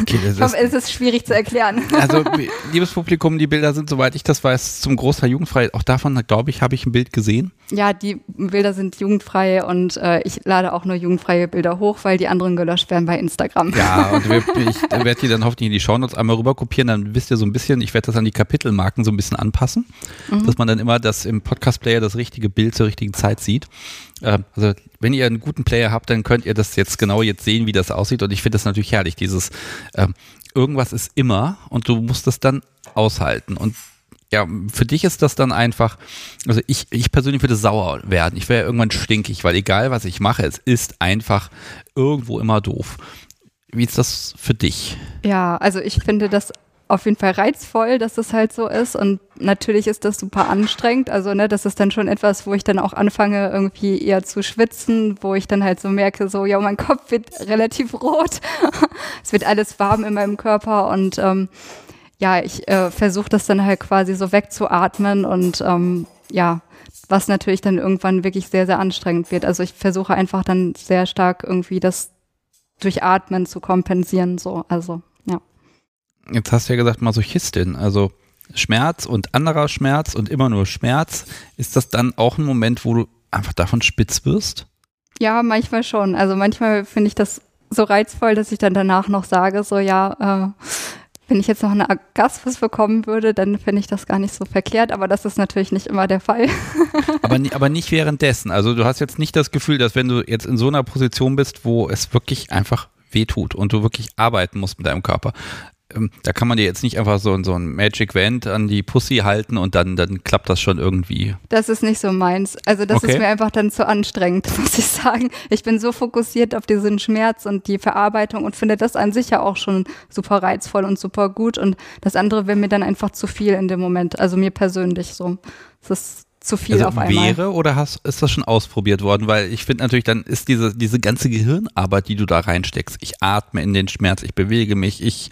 Okay, ich hoffe, es ist schwierig zu erklären. Also, liebes Publikum, die Bilder sind, soweit ich das weiß, zum Großteil jugendfrei. Auch davon, glaube ich, habe ich ein Bild gesehen. Ja, die Bilder sind jugendfrei und äh, ich lade auch nur jugendfreie Bilder hoch, weil die anderen gelöscht werden bei Instagram. Ja, und ich werde die dann hoffentlich in die Shownotes einmal rüber kopieren, dann wisst ihr so ein bisschen, ich werde das an die Kapitelmarken so ein bisschen anpassen, mhm. dass man dann immer das im Podcast-Player das richtige Bild zur richtigen Zeit sieht. Äh, also wenn ihr einen guten Player habt, dann könnt ihr das jetzt genau jetzt sehen, wie das aussieht. Und ich finde das natürlich herrlich, dieses äh, irgendwas ist immer und du musst das dann aushalten. Und ja, für dich ist das dann einfach, also ich, ich persönlich würde sauer werden. Ich wäre irgendwann stinkig, weil egal was ich mache, es ist einfach irgendwo immer doof. Wie ist das für dich? Ja, also ich finde das auf jeden Fall reizvoll, dass das halt so ist. Und natürlich ist das super anstrengend. Also, ne, das ist dann schon etwas, wo ich dann auch anfange, irgendwie eher zu schwitzen, wo ich dann halt so merke, so, ja, mein Kopf wird relativ rot. es wird alles warm in meinem Körper und ähm, ja, ich äh, versuche das dann halt quasi so wegzuatmen und ähm, ja, was natürlich dann irgendwann wirklich sehr, sehr anstrengend wird. Also ich versuche einfach dann sehr stark irgendwie das durch Atmen zu kompensieren, so, also. Jetzt hast du ja gesagt Masochistin, also Schmerz und anderer Schmerz und immer nur Schmerz. Ist das dann auch ein Moment, wo du einfach davon spitz wirst? Ja, manchmal schon. Also manchmal finde ich das so reizvoll, dass ich dann danach noch sage, so ja, äh, wenn ich jetzt noch einen Orgasmus bekommen würde, dann finde ich das gar nicht so verkehrt, aber das ist natürlich nicht immer der Fall. aber, aber nicht währenddessen. Also du hast jetzt nicht das Gefühl, dass wenn du jetzt in so einer Position bist, wo es wirklich einfach wehtut und du wirklich arbeiten musst mit deinem Körper, da kann man dir jetzt nicht einfach so, so ein Magic Wand an die Pussy halten und dann, dann klappt das schon irgendwie. Das ist nicht so meins. Also das okay. ist mir einfach dann zu anstrengend, muss ich sagen. Ich bin so fokussiert auf diesen Schmerz und die Verarbeitung und finde das an sich ja auch schon super reizvoll und super gut. Und das andere wäre mir dann einfach zu viel in dem Moment. Also mir persönlich so. Es ist zu viel also auf einmal. Wäre oder hast, ist das schon ausprobiert worden? Weil ich finde natürlich, dann ist diese, diese ganze Gehirnarbeit, die du da reinsteckst. Ich atme in den Schmerz, ich bewege mich, ich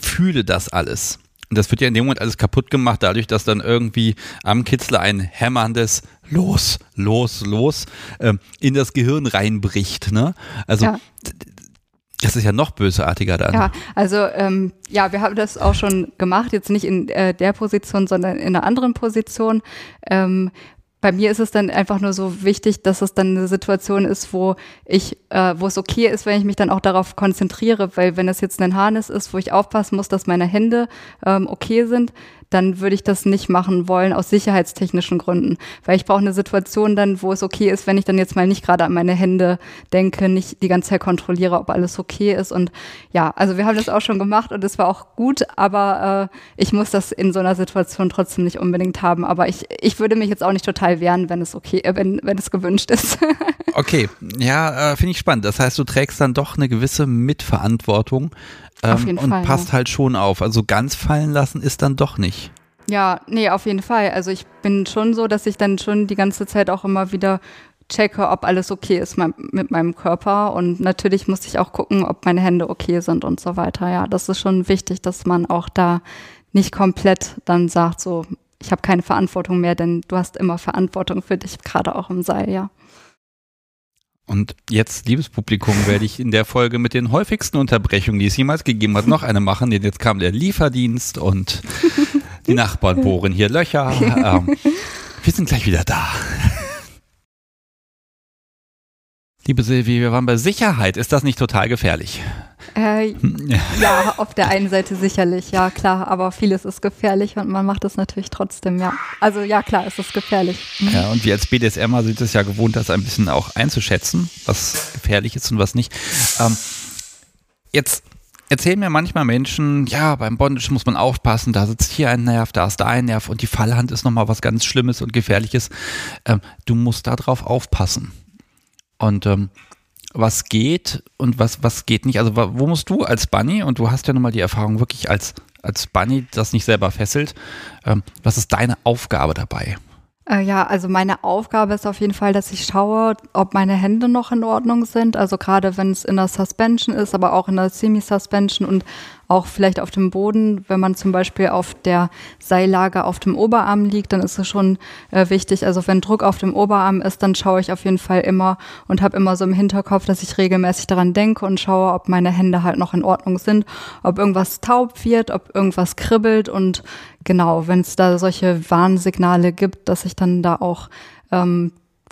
fühle das alles. Und das wird ja in dem Moment alles kaputt gemacht, dadurch, dass dann irgendwie am Kitzler ein hämmerndes Los, los, los ähm, in das Gehirn reinbricht. Ne? Also ja. das ist ja noch bösartiger dann. Ja, also ähm, ja, wir haben das auch schon gemacht, jetzt nicht in äh, der Position, sondern in einer anderen Position. Ähm, bei mir ist es dann einfach nur so wichtig, dass es dann eine Situation ist, wo ich, äh, wo es okay ist, wenn ich mich dann auch darauf konzentriere, weil wenn es jetzt ein Harnis ist, wo ich aufpassen muss, dass meine Hände ähm, okay sind, dann würde ich das nicht machen wollen aus sicherheitstechnischen Gründen. Weil ich brauche eine Situation dann, wo es okay ist, wenn ich dann jetzt mal nicht gerade an meine Hände denke, nicht die ganze Zeit kontrolliere, ob alles okay ist. Und ja, also wir haben das auch schon gemacht und es war auch gut, aber äh, ich muss das in so einer Situation trotzdem nicht unbedingt haben. Aber ich, ich würde mich jetzt auch nicht total wehren, wenn es okay, äh, wenn, wenn es gewünscht ist. okay, ja, äh, finde ich spannend. Das heißt, du trägst dann doch eine gewisse Mitverantwortung ähm, und Fall, passt ja. halt schon auf. Also ganz fallen lassen ist dann doch nicht. Ja, nee, auf jeden Fall. Also ich bin schon so, dass ich dann schon die ganze Zeit auch immer wieder checke, ob alles okay ist mit meinem Körper. Und natürlich muss ich auch gucken, ob meine Hände okay sind und so weiter. Ja, das ist schon wichtig, dass man auch da nicht komplett dann sagt, so, ich habe keine Verantwortung mehr, denn du hast immer Verantwortung für dich, gerade auch im Seil, ja. Und jetzt, liebes Publikum, werde ich in der Folge mit den häufigsten Unterbrechungen, die es jemals gegeben hat, noch eine machen, denn jetzt kam der Lieferdienst und die Nachbarn bohren hier Löcher. Ähm, wir sind gleich wieder da. Liebe Silvi, wir waren bei Sicherheit. Ist das nicht total gefährlich? Äh, ja, auf der einen Seite sicherlich, ja klar, aber vieles ist gefährlich und man macht es natürlich trotzdem, ja. Also ja klar, es ist gefährlich. Mhm. Ja, und wir als BDSMer sind es ja gewohnt, das ein bisschen auch einzuschätzen, was gefährlich ist und was nicht. Ähm, jetzt erzählen mir manchmal Menschen, ja, beim Bondage muss man aufpassen, da sitzt hier ein Nerv, da ist da ein Nerv und die Fallhand ist nochmal was ganz Schlimmes und Gefährliches. Ähm, du musst da drauf aufpassen. Und ähm, was geht und was, was geht nicht. Also wo musst du als Bunny, und du hast ja nun mal die Erfahrung wirklich als, als Bunny, das nicht selber fesselt, ähm, was ist deine Aufgabe dabei? Äh, ja, also meine Aufgabe ist auf jeden Fall, dass ich schaue, ob meine Hände noch in Ordnung sind. Also gerade wenn es in der Suspension ist, aber auch in der Semi-Suspension und auch vielleicht auf dem Boden, wenn man zum Beispiel auf der Seillage auf dem Oberarm liegt, dann ist es schon äh, wichtig. Also wenn Druck auf dem Oberarm ist, dann schaue ich auf jeden Fall immer und habe immer so im Hinterkopf, dass ich regelmäßig daran denke und schaue, ob meine Hände halt noch in Ordnung sind, ob irgendwas taub wird, ob irgendwas kribbelt und genau, wenn es da solche Warnsignale gibt, dass ich dann da auch ähm,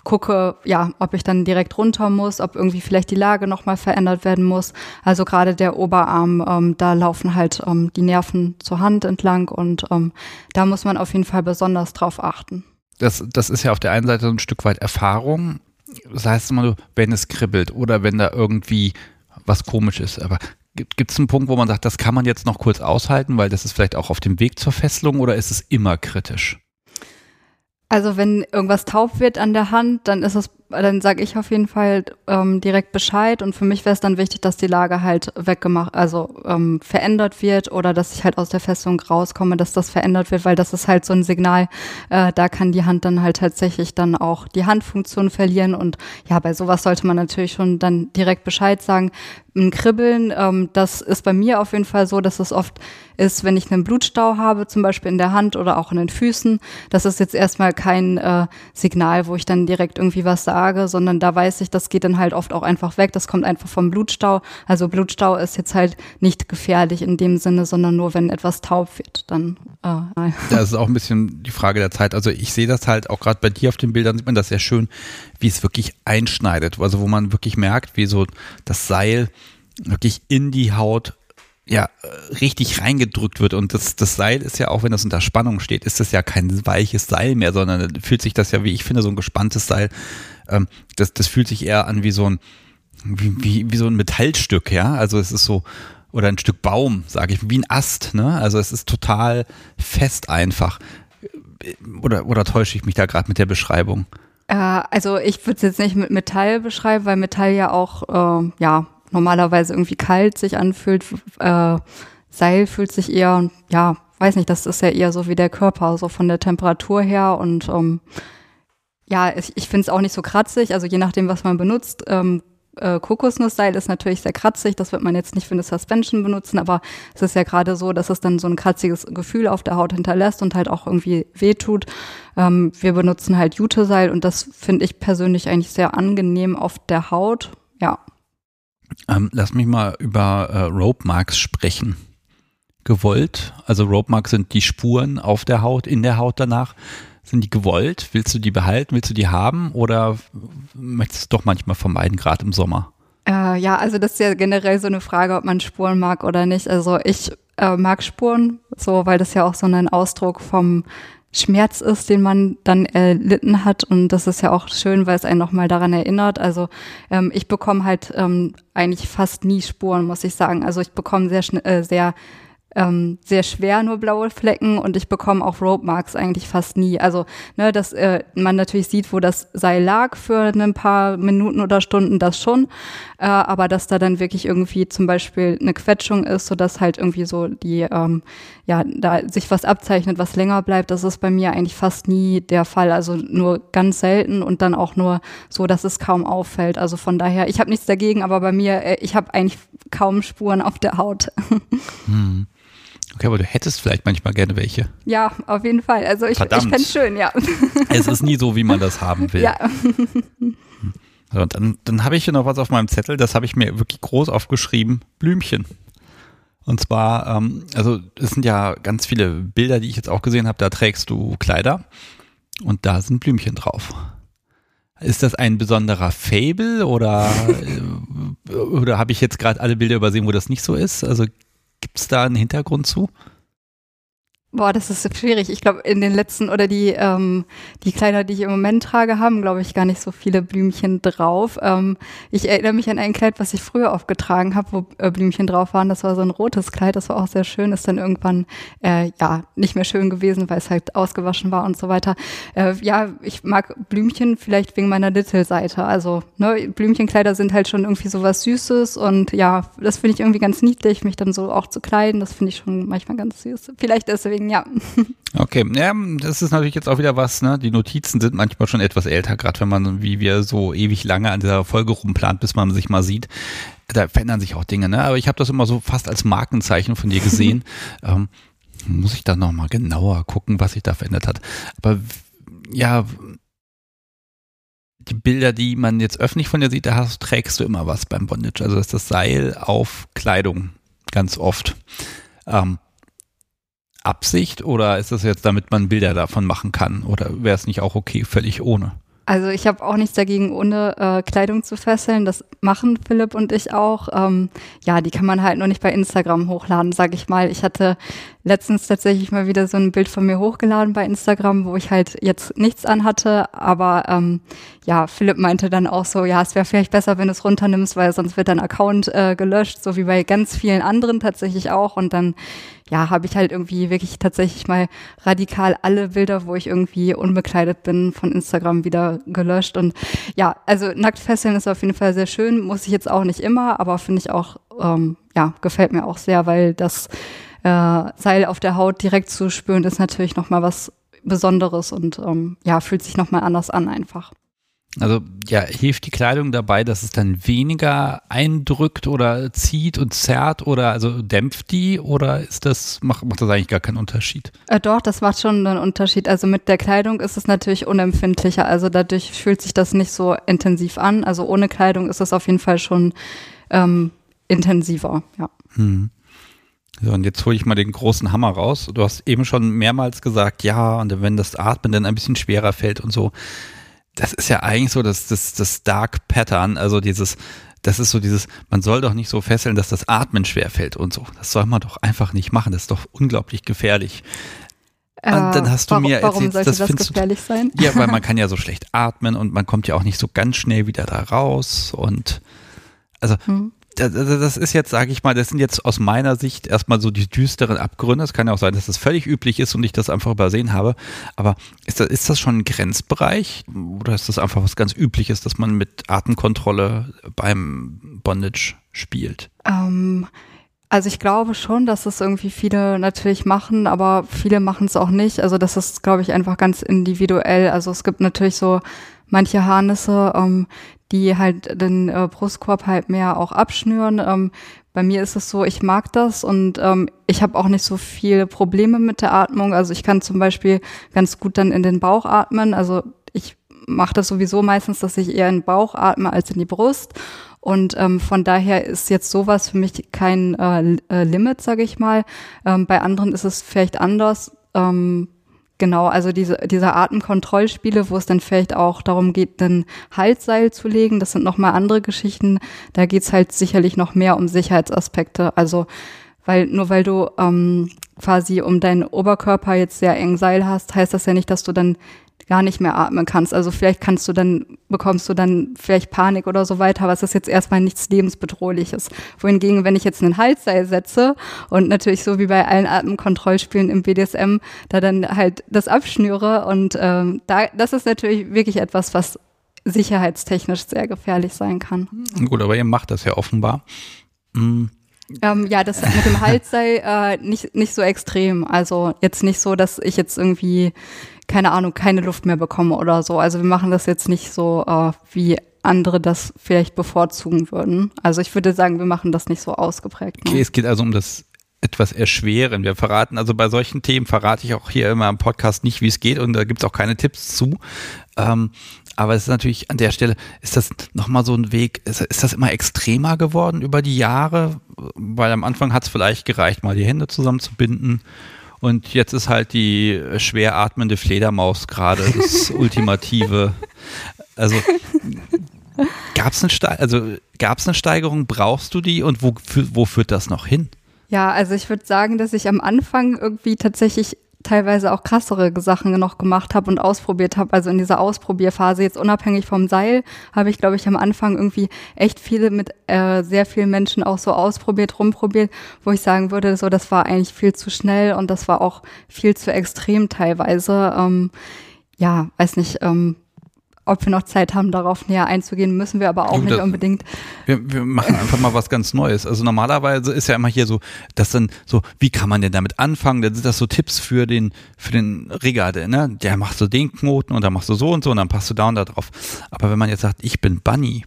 gucke, ja, ob ich dann direkt runter muss, ob irgendwie vielleicht die Lage nochmal verändert werden muss. Also gerade der Oberarm, ähm, da laufen halt ähm, die Nerven zur Hand entlang und ähm, da muss man auf jeden Fall besonders drauf achten. Das, das ist ja auf der einen Seite ein Stück weit Erfahrung. Das heißt immer, wenn es kribbelt oder wenn da irgendwie was komisch ist. Aber gibt es einen Punkt, wo man sagt, das kann man jetzt noch kurz aushalten, weil das ist vielleicht auch auf dem Weg zur Fesselung oder ist es immer kritisch? Also wenn irgendwas taub wird an der Hand, dann ist es, dann sage ich auf jeden Fall ähm, direkt Bescheid. Und für mich wäre es dann wichtig, dass die Lage halt weggemacht, also ähm, verändert wird oder dass ich halt aus der Festung rauskomme, dass das verändert wird, weil das ist halt so ein Signal, äh, da kann die Hand dann halt tatsächlich dann auch die Handfunktion verlieren. Und ja, bei sowas sollte man natürlich schon dann direkt Bescheid sagen. Ein Kribbeln, ähm, das ist bei mir auf jeden Fall so, dass es oft ist, wenn ich einen Blutstau habe, zum Beispiel in der Hand oder auch in den Füßen. Das ist jetzt erstmal kein äh, Signal, wo ich dann direkt irgendwie was sage, sondern da weiß ich, das geht dann halt oft auch einfach weg. Das kommt einfach vom Blutstau. Also Blutstau ist jetzt halt nicht gefährlich in dem Sinne, sondern nur, wenn etwas taub wird, dann. Äh, nein. Das ist auch ein bisschen die Frage der Zeit. Also ich sehe das halt auch gerade bei dir auf den Bildern, sieht man das sehr schön, wie es wirklich einschneidet. Also wo man wirklich merkt, wie so das Seil wirklich in die Haut ja richtig reingedrückt wird und das, das Seil ist ja auch, wenn das unter Spannung steht, ist das ja kein weiches Seil mehr, sondern fühlt sich das ja, wie ich finde, so ein gespanntes Seil, ähm, das, das fühlt sich eher an wie so ein wie, wie, wie so ein Metallstück, ja, also es ist so oder ein Stück Baum, sage ich, wie ein Ast, ne? Also es ist total fest einfach. Oder, oder täusche ich mich da gerade mit der Beschreibung? Äh, also ich würde es jetzt nicht mit Metall beschreiben, weil Metall ja auch äh, ja normalerweise irgendwie kalt sich anfühlt. Äh, Seil fühlt sich eher, ja, weiß nicht, das ist ja eher so wie der Körper, so von der Temperatur her und ähm, ja, ich, ich finde es auch nicht so kratzig, also je nachdem, was man benutzt. Ähm, äh, Kokosnussseil ist natürlich sehr kratzig, das wird man jetzt nicht für eine Suspension benutzen, aber es ist ja gerade so, dass es dann so ein kratziges Gefühl auf der Haut hinterlässt und halt auch irgendwie wehtut. Ähm, wir benutzen halt Juteseil und das finde ich persönlich eigentlich sehr angenehm auf der Haut. Ja. Ähm, lass mich mal über äh, Rope Marks sprechen. Gewollt, also Rope Marks sind die Spuren auf der Haut, in der Haut danach. Sind die gewollt? Willst du die behalten? Willst du die haben? Oder möchtest du es doch manchmal vermeiden, gerade im Sommer? Äh, ja, also das ist ja generell so eine Frage, ob man Spuren mag oder nicht. Also ich äh, mag Spuren, so weil das ja auch so ein Ausdruck vom Schmerz ist, den man dann erlitten hat. Und das ist ja auch schön, weil es einen nochmal daran erinnert. Also ähm, ich bekomme halt ähm, eigentlich fast nie Spuren, muss ich sagen. Also ich bekomme sehr, äh, sehr ähm, sehr schwer nur blaue Flecken und ich bekomme auch Rope Marks eigentlich fast nie. Also, ne, dass äh, man natürlich sieht, wo das Seil lag für ein paar Minuten oder Stunden, das schon. Äh, aber dass da dann wirklich irgendwie zum Beispiel eine Quetschung ist, sodass halt irgendwie so die, ähm, ja, da sich was abzeichnet, was länger bleibt, das ist bei mir eigentlich fast nie der Fall. Also nur ganz selten und dann auch nur so, dass es kaum auffällt. Also von daher, ich habe nichts dagegen, aber bei mir, äh, ich habe eigentlich kaum Spuren auf der Haut. Hm. Okay, aber du hättest vielleicht manchmal gerne welche. Ja, auf jeden Fall. Also ich, ich fände es schön, ja. Es ist nie so, wie man das haben will. Ja. So, dann, dann habe ich hier noch was auf meinem Zettel, das habe ich mir wirklich groß aufgeschrieben. Blümchen. Und zwar, ähm, also es sind ja ganz viele Bilder, die ich jetzt auch gesehen habe, da trägst du Kleider und da sind Blümchen drauf. Ist das ein besonderer Fable oder, äh, oder habe ich jetzt gerade alle Bilder übersehen, wo das nicht so ist? Also Gibt es da einen Hintergrund zu? Boah, das ist schwierig. Ich glaube, in den letzten oder die, ähm, die Kleider, die ich im Moment trage, haben, glaube ich, gar nicht so viele Blümchen drauf. Ähm, ich erinnere mich an ein Kleid, was ich früher oft getragen habe, wo äh, Blümchen drauf waren. Das war so ein rotes Kleid, das war auch sehr schön. Ist dann irgendwann äh, ja nicht mehr schön gewesen, weil es halt ausgewaschen war und so weiter. Äh, ja, ich mag Blümchen vielleicht wegen meiner Little-Seite. Also ne, Blümchenkleider sind halt schon irgendwie so was Süßes und ja, das finde ich irgendwie ganz niedlich, mich dann so auch zu kleiden. Das finde ich schon manchmal ganz süß. Vielleicht deswegen deswegen ja. Okay, ja, das ist natürlich jetzt auch wieder was, ne? Die Notizen sind manchmal schon etwas älter, gerade wenn man, wie wir so ewig lange an dieser Folge rumplant, bis man sich mal sieht. Da verändern sich auch Dinge, ne? Aber ich habe das immer so fast als Markenzeichen von dir gesehen. ähm, muss ich da nochmal genauer gucken, was sich da verändert hat. Aber ja, die Bilder, die man jetzt öffentlich von dir sieht, da hast, trägst du immer was beim Bondage. Also das ist das Seil auf Kleidung ganz oft. Ähm, Absicht oder ist das jetzt, damit man Bilder davon machen kann? Oder wäre es nicht auch okay, völlig ohne? Also ich habe auch nichts dagegen, ohne äh, Kleidung zu fesseln. Das machen Philipp und ich auch. Ähm, ja, die kann man halt nur nicht bei Instagram hochladen, sag ich mal. Ich hatte letztens tatsächlich mal wieder so ein Bild von mir hochgeladen bei Instagram, wo ich halt jetzt nichts anhatte. Aber ähm, ja, Philipp meinte dann auch so, ja, es wäre vielleicht besser, wenn du es runternimmst, weil sonst wird dein Account äh, gelöscht, so wie bei ganz vielen anderen tatsächlich auch. Und dann ja, habe ich halt irgendwie wirklich tatsächlich mal radikal alle Bilder, wo ich irgendwie unbekleidet bin, von Instagram wieder gelöscht. Und ja, also Nacktfesseln ist auf jeden Fall sehr schön, muss ich jetzt auch nicht immer, aber finde ich auch, ähm, ja, gefällt mir auch sehr, weil das äh, Seil auf der Haut direkt zu spüren ist natürlich nochmal was Besonderes und ähm, ja, fühlt sich nochmal anders an einfach. Also ja, hilft die Kleidung dabei, dass es dann weniger eindrückt oder zieht und zerrt oder also dämpft die oder ist das, macht, macht das eigentlich gar keinen Unterschied? Äh, doch, das macht schon einen Unterschied. Also mit der Kleidung ist es natürlich unempfindlicher. Also dadurch fühlt sich das nicht so intensiv an. Also ohne Kleidung ist es auf jeden Fall schon ähm, intensiver, ja. Hm. So, und jetzt hole ich mal den großen Hammer raus. Du hast eben schon mehrmals gesagt, ja, und wenn das Atmen dann ein bisschen schwerer fällt und so das ist ja eigentlich so das, das, das Dark Pattern, also dieses, das ist so dieses, man soll doch nicht so fesseln, dass das Atmen schwerfällt und so. Das soll man doch einfach nicht machen. Das ist doch unglaublich gefährlich. Äh, und dann hast du warum, mir erzählt, das, das gefährlich du, sein? Ja, weil man kann ja so schlecht atmen und man kommt ja auch nicht so ganz schnell wieder da raus und also hm das ist jetzt, sage ich mal, das sind jetzt aus meiner Sicht erstmal so die düsteren Abgründe. Es kann ja auch sein, dass das völlig üblich ist und ich das einfach übersehen habe. Aber ist das, ist das schon ein Grenzbereich oder ist das einfach was ganz Übliches, dass man mit Atemkontrolle beim Bondage spielt? Ähm, also ich glaube schon, dass es irgendwie viele natürlich machen, aber viele machen es auch nicht. Also das ist, glaube ich, einfach ganz individuell. Also es gibt natürlich so manche Harnisse, ähm, die halt den äh, Brustkorb halt mehr auch abschnüren. Ähm, bei mir ist es so, ich mag das und ähm, ich habe auch nicht so viele Probleme mit der Atmung. Also ich kann zum Beispiel ganz gut dann in den Bauch atmen. Also ich mache das sowieso meistens, dass ich eher in den Bauch atme als in die Brust. Und ähm, von daher ist jetzt sowas für mich kein äh, äh Limit, sage ich mal. Ähm, bei anderen ist es vielleicht anders. Ähm, Genau, also diese, diese Atemkontrollspiele, wo es dann vielleicht auch darum geht, ein Halsseil zu legen, das sind nochmal andere Geschichten. Da geht's halt sicherlich noch mehr um Sicherheitsaspekte. Also, weil nur weil du ähm, quasi um deinen Oberkörper jetzt sehr eng Seil hast, heißt das ja nicht, dass du dann gar nicht mehr atmen kannst. Also vielleicht kannst du dann, bekommst du dann vielleicht Panik oder so weiter, aber es ist jetzt erstmal nichts lebensbedrohliches. Wohingegen, wenn ich jetzt einen Halsseil setze und natürlich so wie bei allen Atemkontrollspielen im BDSM, da dann halt das abschnüre und ähm, da, das ist natürlich wirklich etwas, was sicherheitstechnisch sehr gefährlich sein kann. Gut, aber ihr macht das ja offenbar. Mhm. Ähm, ja, das mit dem Halsseil äh, nicht, nicht so extrem. Also jetzt nicht so, dass ich jetzt irgendwie keine Ahnung, keine Luft mehr bekomme oder so. Also wir machen das jetzt nicht so, äh, wie andere das vielleicht bevorzugen würden. Also ich würde sagen, wir machen das nicht so ausgeprägt. Ne? Okay, es geht also um das etwas erschweren. Wir verraten, also bei solchen Themen verrate ich auch hier immer im Podcast nicht, wie es geht und da gibt es auch keine Tipps zu. Ähm, aber es ist natürlich an der Stelle, ist das nochmal so ein Weg, ist, ist, das immer extremer geworden über die Jahre? Weil am Anfang hat es vielleicht gereicht, mal die Hände zusammenzubinden und jetzt ist halt die schwer atmende Fledermaus gerade das ultimative. Also gab es eine, also, eine Steigerung? Brauchst du die und wo, wo führt das noch hin? Ja, also ich würde sagen, dass ich am Anfang irgendwie tatsächlich teilweise auch krassere Sachen noch gemacht habe und ausprobiert habe. Also in dieser Ausprobierphase, jetzt unabhängig vom Seil, habe ich, glaube ich, am Anfang irgendwie echt viele mit äh, sehr vielen Menschen auch so ausprobiert, rumprobiert, wo ich sagen würde, so das war eigentlich viel zu schnell und das war auch viel zu extrem teilweise. Ähm, ja, weiß nicht, ähm, ob wir noch Zeit haben, darauf näher einzugehen, müssen wir aber auch nicht unbedingt. Wir, wir machen einfach mal was ganz Neues. Also normalerweise ist ja immer hier so, dass dann so, wie kann man denn damit anfangen? Dann sind das so Tipps für den, für den Regatte, ne? Der machst du den Knoten und dann machst du so und so und dann passt du da und da drauf. Aber wenn man jetzt sagt, ich bin Bunny,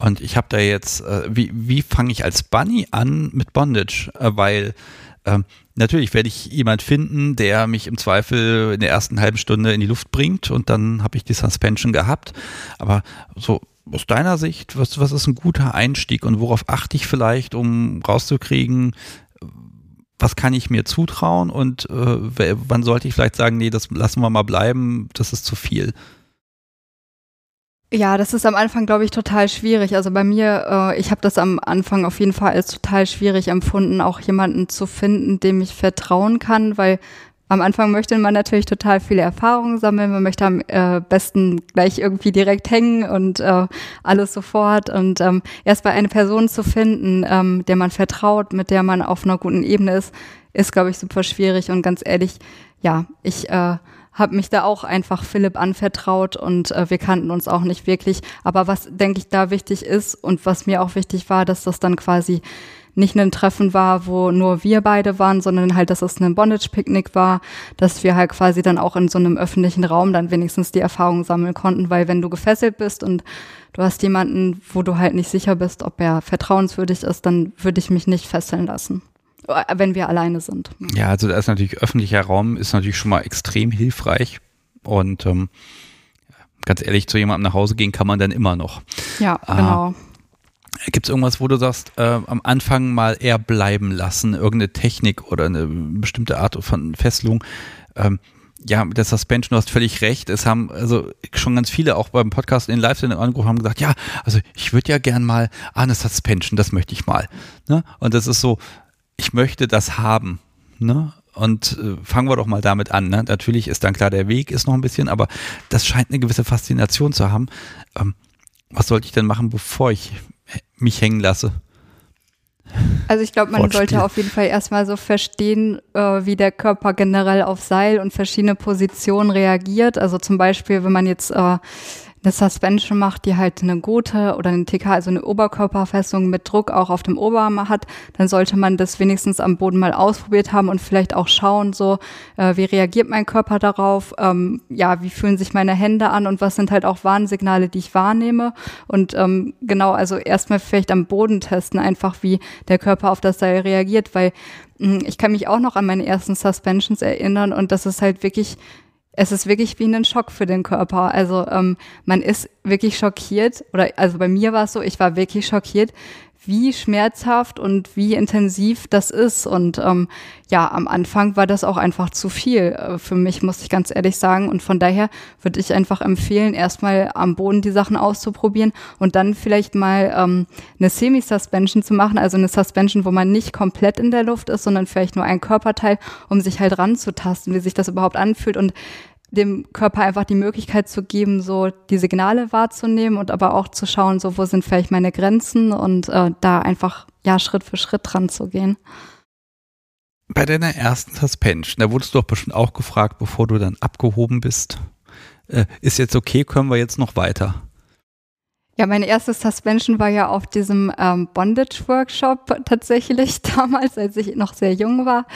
und ich habe da jetzt, äh, wie, wie fange ich als Bunny an mit Bondage? Äh, weil ähm, natürlich werde ich jemand finden, der mich im Zweifel in der ersten halben Stunde in die Luft bringt und dann habe ich die Suspension gehabt. Aber so aus deiner Sicht, was, was ist ein guter Einstieg und worauf achte ich vielleicht, um rauszukriegen, was kann ich mir zutrauen und äh, wann sollte ich vielleicht sagen, nee, das lassen wir mal bleiben, das ist zu viel? Ja, das ist am Anfang, glaube ich, total schwierig. Also bei mir, äh, ich habe das am Anfang auf jeden Fall als total schwierig empfunden, auch jemanden zu finden, dem ich vertrauen kann, weil am Anfang möchte man natürlich total viele Erfahrungen sammeln. Man möchte am äh, besten gleich irgendwie direkt hängen und äh, alles sofort. Und ähm, erst bei einer Person zu finden, ähm, der man vertraut, mit der man auf einer guten Ebene ist, ist, glaube ich, super schwierig. Und ganz ehrlich, ja, ich äh, habe mich da auch einfach Philipp anvertraut und äh, wir kannten uns auch nicht wirklich. Aber was, denke ich, da wichtig ist und was mir auch wichtig war, dass das dann quasi nicht ein Treffen war, wo nur wir beide waren, sondern halt, dass es ein Bondage-Picknick war, dass wir halt quasi dann auch in so einem öffentlichen Raum dann wenigstens die Erfahrung sammeln konnten, weil wenn du gefesselt bist und du hast jemanden, wo du halt nicht sicher bist, ob er vertrauenswürdig ist, dann würde ich mich nicht fesseln lassen wenn wir alleine sind. Ja, also da ist natürlich öffentlicher Raum ist natürlich schon mal extrem hilfreich und ähm, ganz ehrlich, zu jemandem nach Hause gehen kann man dann immer noch. Ja, ah, genau. Gibt es irgendwas, wo du sagst, äh, am Anfang mal eher bleiben lassen, irgendeine Technik oder eine bestimmte Art von Fesselung? Ähm, ja, mit der Suspension, du hast völlig recht. Es haben also schon ganz viele auch beim Podcast in Live-Sendung angerufen haben gesagt, ja, also ich würde ja gern mal ah, eine Suspension, das möchte ich mal. Ne? Und das ist so, ich möchte das haben. Ne? Und äh, fangen wir doch mal damit an. Ne? Natürlich ist dann klar, der Weg ist noch ein bisschen, aber das scheint eine gewisse Faszination zu haben. Ähm, was sollte ich denn machen, bevor ich mich hängen lasse? Also ich glaube, man Wortspiel. sollte auf jeden Fall erstmal so verstehen, äh, wie der Körper generell auf Seil und verschiedene Positionen reagiert. Also zum Beispiel, wenn man jetzt äh, eine Suspension macht, die halt eine Gute oder eine TK, also eine Oberkörperfessung mit Druck auch auf dem Oberarm hat, dann sollte man das wenigstens am Boden mal ausprobiert haben und vielleicht auch schauen, so äh, wie reagiert mein Körper darauf, ähm, ja, wie fühlen sich meine Hände an und was sind halt auch Warnsignale, die ich wahrnehme? Und ähm, genau, also erstmal vielleicht am Boden testen, einfach wie der Körper auf das Seil reagiert, weil mh, hm, ich kann mich auch noch an meine ersten Suspensions erinnern und das ist halt wirklich es ist wirklich wie ein Schock für den Körper. Also ähm, man ist wirklich schockiert, oder also bei mir war es so, ich war wirklich schockiert, wie schmerzhaft und wie intensiv das ist. Und ähm, ja, am Anfang war das auch einfach zu viel äh, für mich, muss ich ganz ehrlich sagen. Und von daher würde ich einfach empfehlen, erstmal am Boden die Sachen auszuprobieren und dann vielleicht mal ähm, eine Semi-Suspension zu machen, also eine Suspension, wo man nicht komplett in der Luft ist, sondern vielleicht nur ein Körperteil, um sich halt ranzutasten, wie sich das überhaupt anfühlt. Und dem Körper einfach die Möglichkeit zu geben, so die Signale wahrzunehmen und aber auch zu schauen, so wo sind vielleicht meine Grenzen und äh, da einfach ja Schritt für Schritt dran zu gehen. Bei deiner ersten Suspension, da wurdest du doch bestimmt auch gefragt, bevor du dann abgehoben bist. Äh, ist jetzt okay, können wir jetzt noch weiter? Ja, meine erste Suspension war ja auf diesem ähm, Bondage-Workshop tatsächlich damals, als ich noch sehr jung war.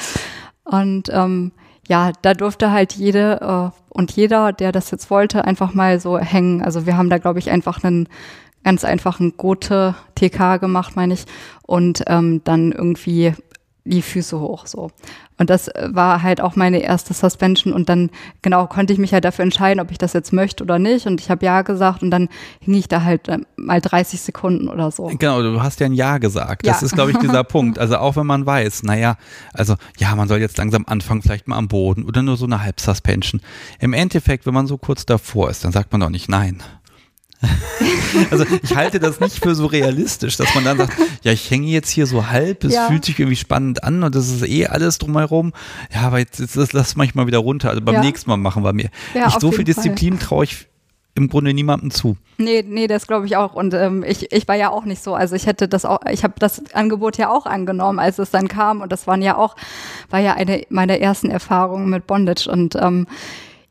Und ähm, ja, da durfte halt jede äh, und jeder, der das jetzt wollte, einfach mal so hängen. Also wir haben da, glaube ich, einfach einen ganz einfachen Gote TK gemacht, meine ich, und ähm, dann irgendwie die Füße hoch so. Und das war halt auch meine erste Suspension und dann genau konnte ich mich halt dafür entscheiden, ob ich das jetzt möchte oder nicht und ich habe ja gesagt und dann hing ich da halt äh, mal 30 Sekunden oder so. Genau, du hast ja ein Ja gesagt. Das ja. ist glaube ich dieser Punkt. Also auch wenn man weiß, naja, also ja, man soll jetzt langsam anfangen, vielleicht mal am Boden oder nur so eine Halbsuspension. Im Endeffekt, wenn man so kurz davor ist, dann sagt man doch nicht nein. also ich halte das nicht für so realistisch, dass man dann sagt, ja, ich hänge jetzt hier so halb, es Ja. fühlt sich irgendwie spannend an und das ist eh alles drumherum. Ja, aber jetzt, jetzt das lass manchmal wieder runter. Also beim Ja. nächsten Mal machen wir mehr. Ja, ich, so viel. Disziplin traue ich im Grunde niemandem zu. Nee, nee, das glaube ich auch. Und ähm, ich, ich war ja auch nicht so. Also ich hätte das auch, ich habe das Angebot ja auch angenommen, als es dann kam. Und das waren ja auch, war ja eine meiner ersten Erfahrungen mit Bondage. Und ähm,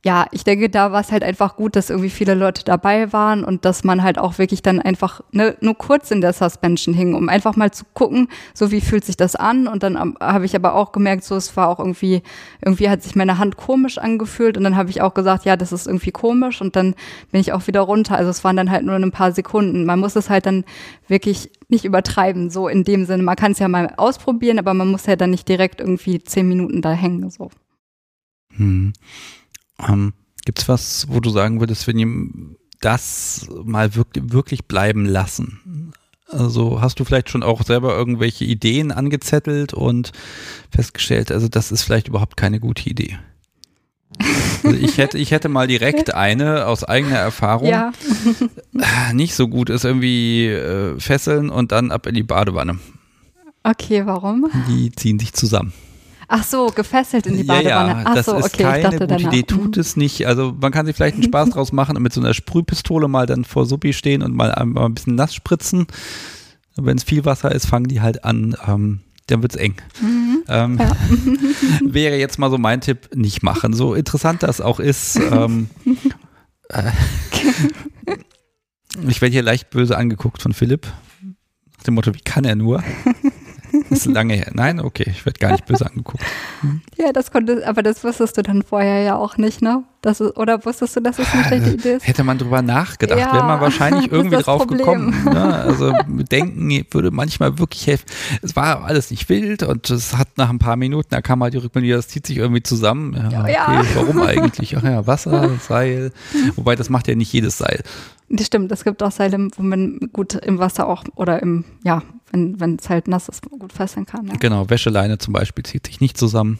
ja, ich denke, da war es halt einfach gut, dass irgendwie viele Leute dabei waren und dass man halt auch wirklich dann einfach ne, nur kurz in der Suspension hing, um einfach mal zu gucken, so wie fühlt sich das an. Und dann habe ich aber auch gemerkt, so es war auch irgendwie, irgendwie hat sich meine Hand komisch angefühlt und dann habe ich auch gesagt, ja, das ist irgendwie komisch und dann bin ich auch wieder runter. Also es waren dann halt nur ein paar Sekunden. Man muss es halt dann wirklich nicht übertreiben, so in dem Sinne. Man kann es ja mal ausprobieren, aber man muss ja dann nicht direkt irgendwie zehn Minuten da hängen. So. Hm. Ähm, Gibt es was, wo du sagen würdest, wenn ihr das mal wirklich, wirklich bleiben lassen? Also hast du vielleicht schon auch selber irgendwelche Ideen angezettelt und festgestellt, also das ist vielleicht überhaupt keine gute Idee. Also ich hätte, ich hätte mal direkt eine aus eigener Erfahrung. Ja, Nicht so gut ist irgendwie äh, fesseln und dann ab in die Badewanne. okay, warum? Die ziehen sich zusammen. Ach so, gefesselt in die Badewanne. Ja, ja, Ach das so, ist okay, keine ich dachte gute danach. Idee. Tut es nicht. Also man kann sich vielleicht einen Spaß draus machen und mit so einer Sprühpistole mal dann vor Suppi stehen und mal, ein- mal ein bisschen nass spritzen. Wenn es viel Wasser ist, fangen die halt an. Ähm, dann wird's eng. Mhm. Ähm, wäre jetzt mal so mein Tipp, nicht machen. So interessant das auch ist. Ähm, äh, ich werde hier leicht böse angeguckt von Philipp. Nach dem Motto, wie kann er nur? Das ist lange her. Nein, okay, ich werde gar nicht böse angeguckt. Ja, das konnte, aber das wusstest du dann vorher ja auch nicht, ne? Das ist, oder wusstest du, dass es eine schlechte Idee ist? Hätte man drüber nachgedacht, Ja, wäre man wahrscheinlich irgendwie drauf Problem. gekommen. Ne? Also denken würde manchmal wirklich helfen. Es war alles nicht wild und es hat nach ein paar Minuten, da kam halt die Rückmeldung, das zieht sich irgendwie zusammen. Ja, okay, Ja. warum eigentlich? Ach ja, Wasser, Seil. Wobei das macht ja nicht jedes Seil. Das stimmt, es gibt auch Seile, wo man gut im Wasser auch oder im, ja, wenn wenn es halt nass ist, gut fesseln kann. Ja. Genau, Wäscheleine zum Beispiel zieht sich nicht zusammen.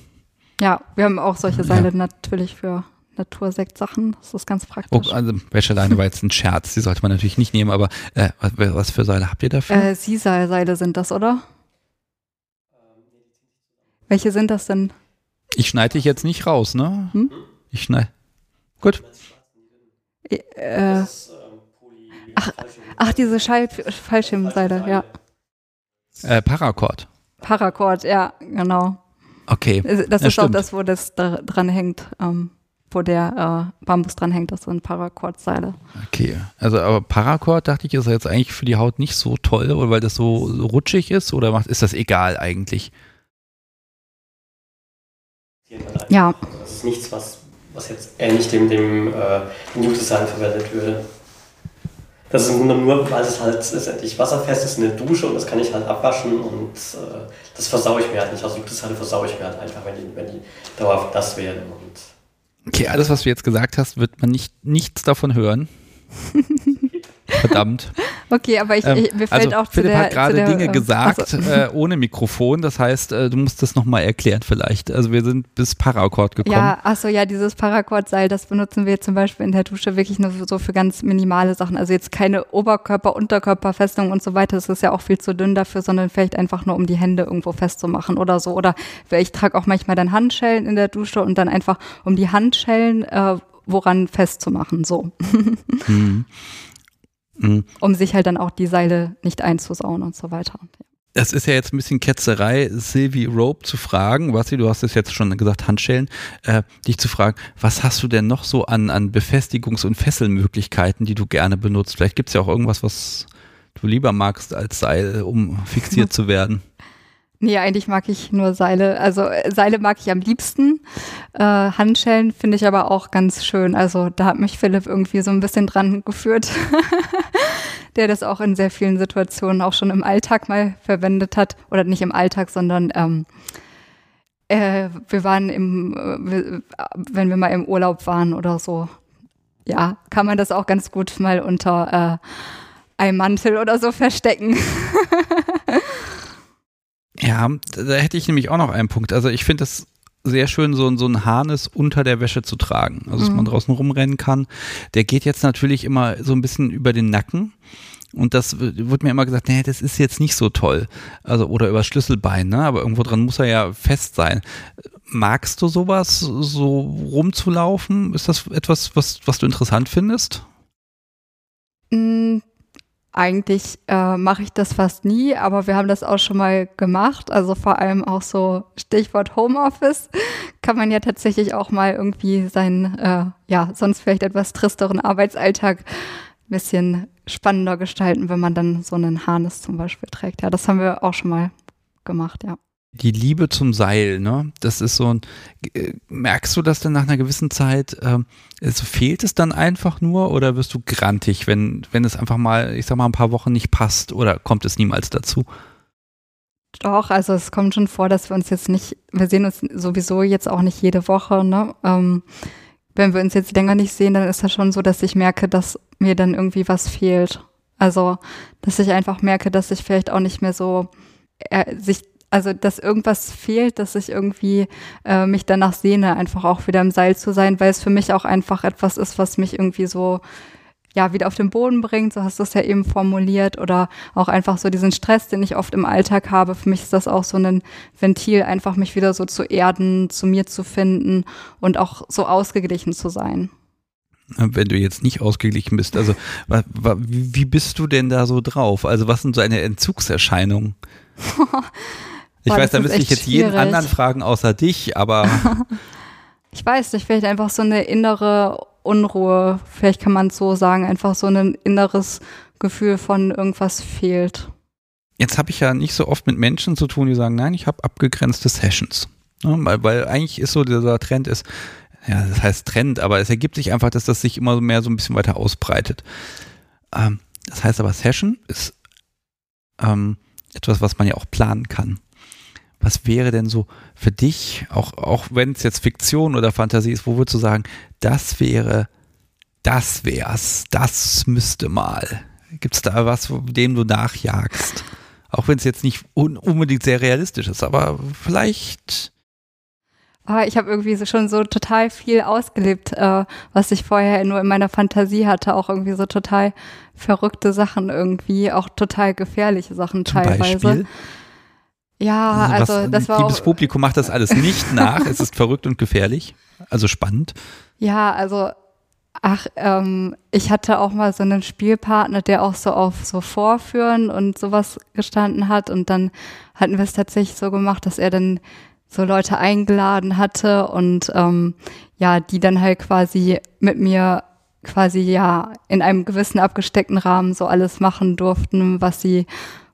ja, wir haben auch solche Seile natürlich für Natursektsachen. Das ist ganz Oh, praktisch. also Wäscheleine war jetzt ein Scherz, die sollte man natürlich nicht nehmen, aber äh, was, was für Seile habt ihr dafür? Äh, Sisal-Seile sind das, oder? Welche sind das denn? ich schneide dich jetzt nicht raus, ne? Hm? Ich schneide. Gut. Äh, ach, ach, diese Schall Fallschirmseile, ja. Äh, Paracord. Paracord, ja, genau. Okay. Das Ja, ist auch stimmt. das, wo das da dran hängt, ähm, wo der äh, Bambus dran hängt. Das sind Paracord-Seile. Okay, also aber Paracord dachte ich, ist jetzt eigentlich für die Haut nicht so toll, oder weil das so rutschig ist oder macht, ist das egal eigentlich? Ja, Das ist nichts, was, was jetzt ähnlich dem, dem, äh, New-Design verwendet würde. Das ist im Grunde nur, weil es halt letztendlich wasserfest ist in der Dusche und das kann ich halt abwaschen und äh, das versaue ich mir halt nicht. Also New-Design versaue ich mir halt einfach, wenn die, wenn die dauerhaft nass werden. Und Okay, alles, was du jetzt gesagt hast, wird man nicht nichts davon hören. Verdammt. okay, aber ich, Ähm, ich, mir fällt also auch zu Philipp der, hat gerade zu der, Dinge äh, gesagt ach so. äh, ohne Mikrofon. Das heißt, äh, du musst das nochmal erklären vielleicht. Also wir sind bis Paracord gekommen. Ja, achso, ja, dieses Paracord-Seil, das benutzen wir zum Beispiel in der Dusche wirklich nur so für ganz minimale Sachen. Also jetzt keine Oberkörper-, Unterkörperfestung und so weiter. Das ist ja auch viel zu dünn dafür, sondern vielleicht einfach nur, um die Hände irgendwo festzumachen oder so. Oder ich trage auch manchmal dann Handschellen in der Dusche und dann einfach, um die Handschellen äh, woran festzumachen, so. Mhm. Mhm. Um sich halt dann auch die Seile nicht einzusauen und so weiter. Das ist ja jetzt ein bisschen Ketzerei, Sylvie Rope zu fragen, was du hast es jetzt schon gesagt, Handschellen, äh, dich zu fragen, was hast du denn noch so an, an Befestigungs- und Fesselmöglichkeiten, die du gerne benutzt? Vielleicht gibt es ja auch irgendwas, was du lieber magst als Seil, um fixiert zu werden. Nee, eigentlich mag ich nur Seile. Also äh, Seile mag ich am liebsten. Äh, Handschellen finde ich aber auch ganz schön. Also da hat mich Philipp irgendwie so ein bisschen dran geführt, der das auch in sehr vielen Situationen auch schon im Alltag mal verwendet hat. Oder nicht im Alltag, sondern ähm, äh, wir waren im, äh, wir- wenn wir mal im Urlaub waren oder so. Ja, kann man das auch ganz gut mal unter äh, einem Mantel oder so verstecken. Ja, da hätte ich nämlich auch noch einen Punkt. Also ich finde das sehr schön, so, so ein Harnes unter der Wäsche zu tragen. Also, dass mhm. man draußen rumrennen kann. Der geht jetzt natürlich immer so ein bisschen über den Nacken. Und das wird mir immer gesagt, nee, das ist jetzt nicht so toll. Also, oder über Schlüsselbein, ne? Aber irgendwo dran muss er ja fest sein. Magst du sowas, so rumzulaufen? Ist das etwas, was, was du interessant findest? Eigentlich äh, mache ich das fast nie, aber wir haben das auch schon mal gemacht. Also vor allem auch so Stichwort Homeoffice kann man ja tatsächlich auch mal irgendwie seinen, äh, ja, sonst vielleicht etwas tristeren Arbeitsalltag ein bisschen spannender gestalten, wenn man dann so einen Harness zum Beispiel trägt. Ja, das haben wir auch schon mal gemacht, ja die Liebe zum Seil, ne? Das ist so ein, äh, merkst du das dann nach einer gewissen Zeit, äh, also fehlt es dann einfach nur oder wirst du grantig, wenn, wenn es einfach mal, ich sag mal, ein paar Wochen nicht passt oder kommt es niemals dazu? Doch, also es kommt schon vor, dass wir uns jetzt nicht, wir sehen uns sowieso jetzt auch nicht jede Woche, ne? Ähm, wenn wir uns jetzt länger nicht sehen, dann ist das schon so, dass ich merke, dass mir dann irgendwie was fehlt. Also, dass ich einfach merke, dass ich vielleicht auch nicht mehr so äh, sich also dass irgendwas fehlt, dass ich irgendwie äh, mich danach sehne, einfach auch wieder im Seil zu sein, weil es für mich auch einfach etwas ist, was mich irgendwie so ja wieder auf den Boden bringt, so hast du es ja eben formuliert, oder auch einfach so diesen Stress, den ich oft im Alltag habe. Für mich ist das auch so ein Ventil, einfach mich wieder so zu erden, zu mir zu finden und auch so ausgeglichen zu sein wenn du jetzt nicht ausgeglichen bist. Also wie bist du denn da so drauf? Also was sind so eine Entzugserscheinungen? Ich Boah, weiß, da müsste ich jetzt schwierig. jeden anderen fragen außer dich, aber. ich weiß nicht, vielleicht einfach so eine innere Unruhe, vielleicht kann man es so sagen, einfach so ein inneres Gefühl von irgendwas fehlt. Jetzt habe ich ja nicht so oft mit Menschen zu tun, die sagen, nein, ich habe abgegrenzte Sessions. Ja, weil, weil eigentlich ist so dieser Trend ist, ja, das heißt Trend, aber es ergibt sich einfach, dass das sich immer mehr so ein bisschen weiter ausbreitet. Ähm, das heißt aber, Session ist ähm, etwas, was man ja auch planen kann was wäre denn so für dich, auch, auch wenn es jetzt Fiktion oder Fantasie ist, wo würdest du sagen, das wäre, das wär's, das müsste mal. Gibt es da was, dem du nachjagst? Auch wenn es jetzt nicht un unbedingt sehr realistisch ist, aber vielleicht. Ah, ich habe irgendwie so schon so total viel ausgelebt, äh, was ich vorher nur in meiner Fantasie hatte. Auch irgendwie so total verrückte Sachen irgendwie, auch total gefährliche Sachen Zum teilweise. Beispiel? Ja, also, also das war liebes auch, Publikum macht das alles nicht nach. es ist verrückt und gefährlich, also spannend. Ja, also ach, ähm, ich hatte auch mal so einen Spielpartner, der auch so auf so Vorführen und sowas gestanden hat und dann hatten wir es tatsächlich so gemacht, dass er dann so Leute eingeladen hatte und ähm, ja, die dann halt quasi mit mir quasi ja in einem gewissen abgesteckten Rahmen so alles machen durften, was sie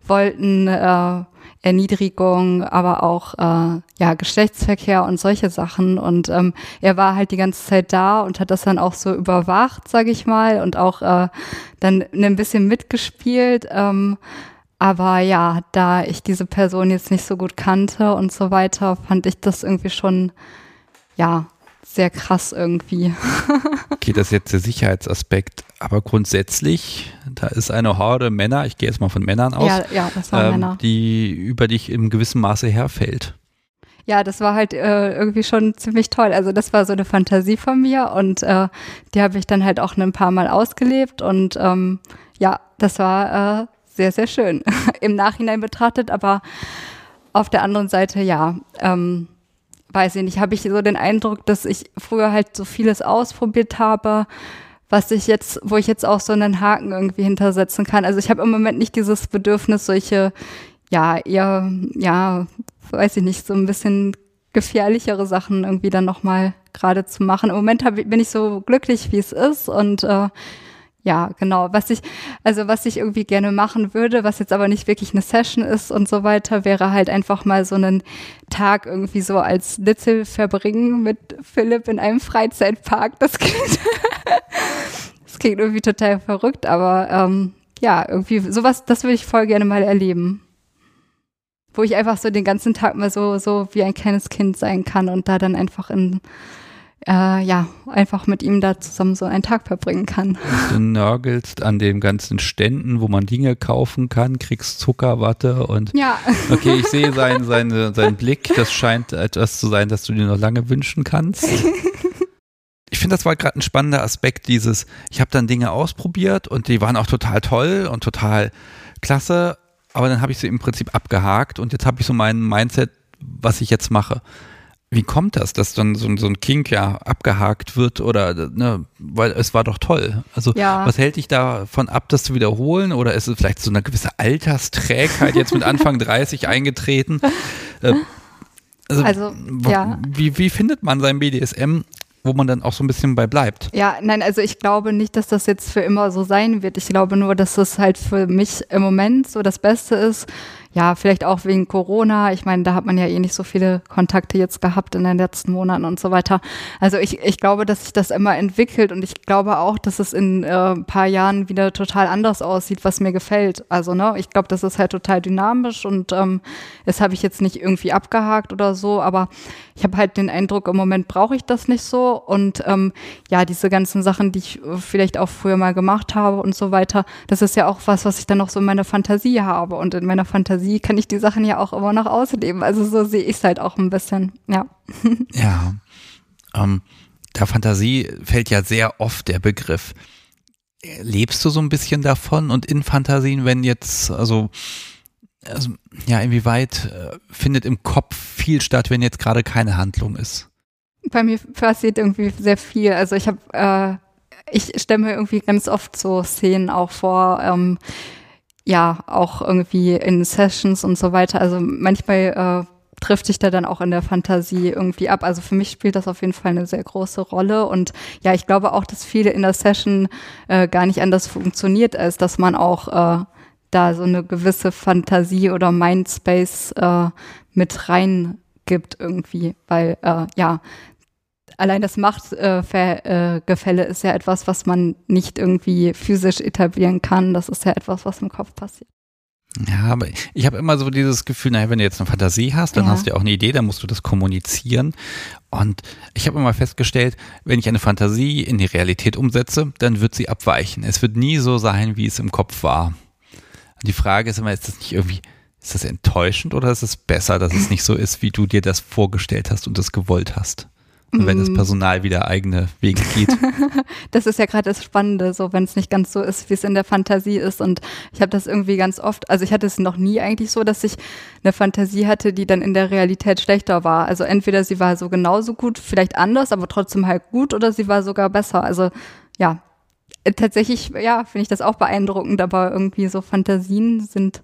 wollten. Äh, Erniedrigung, aber auch äh, ja Geschlechtsverkehr und solche Sachen. Und ähm, er war halt die ganze Zeit da und hat das dann auch so überwacht, sage ich mal, und auch äh, dann ein bisschen mitgespielt. Ähm, aber ja, da ich diese Person jetzt nicht so gut kannte und so weiter, fand ich das irgendwie schon ja sehr krass irgendwie. okay, das jetzt der Sicherheitsaspekt. Aber grundsätzlich, da ist eine Horde Männer, ich gehe jetzt mal von Männern aus, ja, ja, ähm, Männer. die über dich im gewissen Maße herfällt. Ja, das war halt äh, irgendwie schon ziemlich toll. Also das war so eine Fantasie von mir und äh, die habe ich dann halt auch ein paar Mal ausgelebt und ähm, ja, das war äh, sehr, sehr schön im Nachhinein betrachtet, aber auf der anderen Seite ja, ähm, weiß ich nicht, habe ich so den Eindruck, dass ich früher halt so vieles ausprobiert habe, was ich jetzt, wo ich jetzt auch so einen Haken irgendwie hintersetzen kann. Also ich habe im Moment nicht dieses Bedürfnis, solche, ja, eher, ja, weiß ich nicht, so ein bisschen gefährlichere Sachen irgendwie dann nochmal gerade zu machen. Im Moment hab, bin ich so glücklich, wie es ist und äh, ja, genau. Was ich, also was ich irgendwie gerne machen würde, was jetzt aber nicht wirklich eine Session ist und so weiter, wäre halt einfach mal so einen Tag irgendwie so als Little verbringen mit Philipp in einem Freizeitpark. Das klingt, das klingt irgendwie total verrückt, aber ähm, ja, irgendwie sowas, das würde ich voll gerne mal erleben. Wo ich einfach so den ganzen Tag mal so, so wie ein kleines Kind sein kann und da dann einfach in äh, ja, einfach mit ihm da zusammen so einen Tag verbringen kann. Du nörgelst an den ganzen Ständen, wo man Dinge kaufen kann, kriegst Zuckerwatte und Ja. okay, ich sehe seinen seine, seinen Blick, das scheint etwas zu sein, das du dir noch lange wünschen kannst. Ich finde, das war gerade ein spannender Aspekt dieses, ich habe dann Dinge ausprobiert und die waren auch total toll und total klasse, aber dann habe ich sie im Prinzip abgehakt und jetzt habe ich so mein Mindset, was ich jetzt mache. Wie kommt das, dass dann so, ein- so ein Kink ja abgehakt wird oder, ne, weil es war doch toll. Also, Ja. was hält dich davon ab, das zu wiederholen oder ist es vielleicht so eine gewisse Altersträgheit jetzt mit Anfang 30 eingetreten? Äh, also, Also, ja. wie, wie findet man sein BDSM, wo man dann auch so ein bisschen bei bleibt? Ja, nein, also ich glaube nicht, dass das jetzt für immer so sein wird. Ich glaube nur, dass es halt für mich im Moment so das Beste ist. Ja, vielleicht auch wegen Corona. Ich meine, da hat man ja eh nicht so viele Kontakte jetzt gehabt in den letzten Monaten und so weiter. Also ich, ich glaube, dass sich das immer entwickelt und ich glaube auch, dass es in äh, ein paar Jahren wieder total anders aussieht, was mir gefällt. Also, ne, ich glaube, das ist halt total dynamisch und ähm, das habe ich jetzt nicht irgendwie abgehakt oder so, aber ich habe halt den Eindruck, im Moment brauche ich das nicht so. Und ähm, ja, diese ganzen Sachen, die ich äh, vielleicht auch früher mal gemacht habe und so weiter, das ist ja auch was, was ich dann noch so in meiner Fantasie habe. Und in meiner Fantasie kann ich die Sachen ja auch immer noch ausleben. Also so sehe ich es halt auch ein bisschen, ja. Ja. Ähm, der Fantasie fällt ja sehr oft der Begriff. Lebst du so ein bisschen davon und in Fantasien, wenn jetzt, also, also ja, inwieweit äh, findet im Kopf viel statt, wenn jetzt gerade keine Handlung ist? Bei mir passiert irgendwie sehr viel. Also ich habe, äh, ich stelle mir irgendwie ganz oft so Szenen auch vor, ähm, ja, auch irgendwie in Sessions und so weiter. Also manchmal äh, trifft sich da dann auch in der Fantasie irgendwie ab. Also für mich spielt das auf jeden Fall eine sehr große Rolle. Und ja, ich glaube auch, dass viele in der Session äh, gar nicht anders funktioniert, als dass man auch äh, da so eine gewisse Fantasie oder Mindspace äh, mit rein gibt irgendwie, weil äh, ja, allein das Machtgefälle äh, ist ja etwas, was man nicht irgendwie physisch etablieren kann. Das ist ja etwas, was im Kopf passiert. Ja, aber ich habe immer so dieses Gefühl, naja, wenn du jetzt eine Fantasie hast, dann Ja. hast du ja auch eine Idee, dann musst du das kommunizieren. Und ich habe immer festgestellt, wenn ich eine Fantasie in die Realität umsetze, dann wird sie abweichen. Es wird nie so sein, wie es im Kopf war. Die Frage ist immer, ist das nicht irgendwie, ist das enttäuschend oder ist es besser, dass es nicht so ist, wie du dir das vorgestellt hast und das gewollt hast? Und wenn das Mm. Personal wieder eigene Wege geht. Das ist ja gerade das Spannende, so wenn es nicht ganz so ist, wie es in der Fantasie ist. Und ich habe das irgendwie ganz oft, also ich hatte es noch nie eigentlich so, dass ich eine Fantasie hatte, die dann in der Realität schlechter war. Also entweder sie war so genauso gut, vielleicht anders, aber trotzdem halt gut, oder sie war sogar besser. Also ja, tatsächlich, ja, finde ich das auch beeindruckend, aber irgendwie so Fantasien sind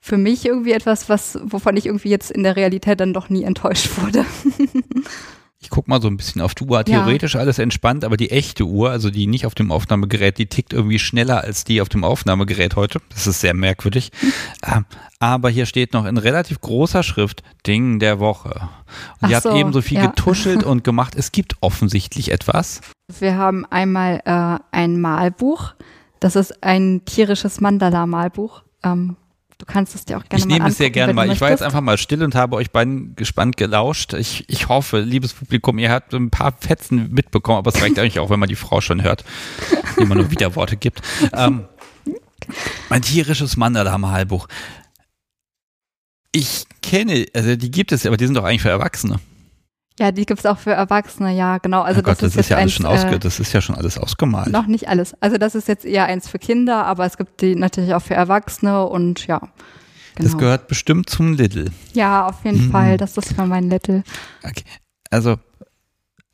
für mich irgendwie etwas, was, wovon ich irgendwie jetzt in der Realität dann doch nie enttäuscht wurde. Ich guck mal so ein bisschen auf die Uhr. Ja. Theoretisch alles entspannt, aber die echte Uhr, also die nicht auf dem Aufnahmegerät, die tickt irgendwie schneller als die auf dem Aufnahmegerät heute. Das ist sehr merkwürdig. Ähm, aber hier steht noch in relativ großer Schrift Ding der Woche. Und ihr habt eben so viel ja. getuschelt und gemacht. Es gibt offensichtlich etwas. Wir haben einmal äh, ein Malbuch. Das ist ein tierisches Mandala-Malbuch. Ähm, du kannst es dir auch gerne ich mal nehme es sehr gerne mal. Ich war jetzt einfach mal still und habe euch beiden gespannt gelauscht. Ich, ich hoffe, liebes Publikum, ihr habt ein paar Fetzen mitbekommen, aber es reicht eigentlich auch, wenn man die Frau schon hört, die man nur Widerworte gibt. Ähm, ein tierisches Mandala-Malbuch. Ich kenne, also die gibt es, aber die sind doch eigentlich für Erwachsene. Ja, die gibt's auch für Erwachsene, ja, genau. Also oh Gott, das, ist, jetzt ja alles eins, schon ausge, äh, das ist ja schon alles ausgemalt. noch nicht alles. Also das ist jetzt eher eins für Kinder, aber es gibt die natürlich auch für Erwachsene und ja. Genau. Das gehört bestimmt zum Lidl. ja, auf jeden Mhm. Fall. Das ist für mein Little. Okay. Also,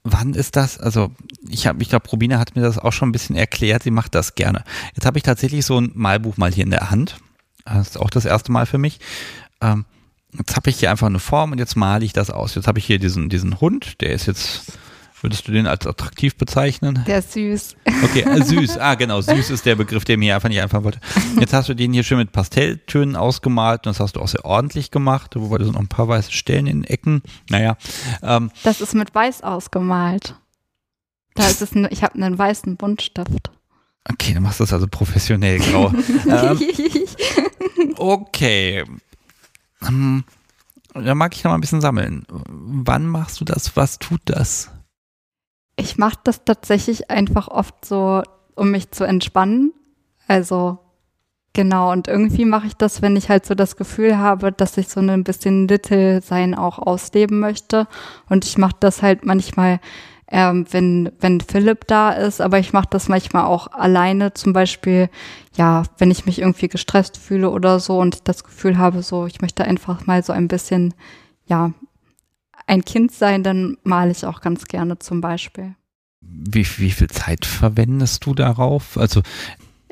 wann ist das? Also, ich habe, ich glaube, Robina hat mir das auch schon ein bisschen erklärt. Sie macht das gerne. Jetzt habe ich tatsächlich so ein Malbuch mal hier in der Hand. Das ist auch das erste Mal für mich. Ähm, jetzt habe ich hier einfach eine Form und jetzt male ich das aus. Jetzt habe ich hier diesen, diesen Hund, der ist jetzt, würdest du den als attraktiv bezeichnen? Der ist süß. Okay, äh, süß. Ah, genau, süß ist der Begriff, der mir einfach nicht einfallen wollte. Jetzt hast du den hier schön mit Pastelltönen ausgemalt und das hast du auch sehr ordentlich gemacht, wobei da sind noch ein paar weiße Stellen in den Ecken. Naja, ähm, Das ist mit Weiß ausgemalt. Da ist es, ein, ich habe einen weißen Buntstift. okay, du machst das also professionell grau. ähm, okay. Ähm, da mag ich noch mal ein bisschen sammeln. Wann machst du das? Was tut das? Ich mache das tatsächlich einfach oft so, um mich zu entspannen. Also genau, und irgendwie mache ich das, wenn ich halt so das Gefühl habe, dass ich so ein bisschen Little-Sein auch ausleben möchte. Und ich mache das halt manchmal ähm, wenn, wenn Philipp da ist, aber ich mache das manchmal auch alleine, zum Beispiel, ja, wenn ich mich irgendwie gestresst fühle oder so und ich das Gefühl habe, so, ich möchte einfach mal so ein bisschen, ja, ein Kind sein, dann male ich auch ganz gerne zum Beispiel. Wie, wie viel Zeit verwendest du darauf? Also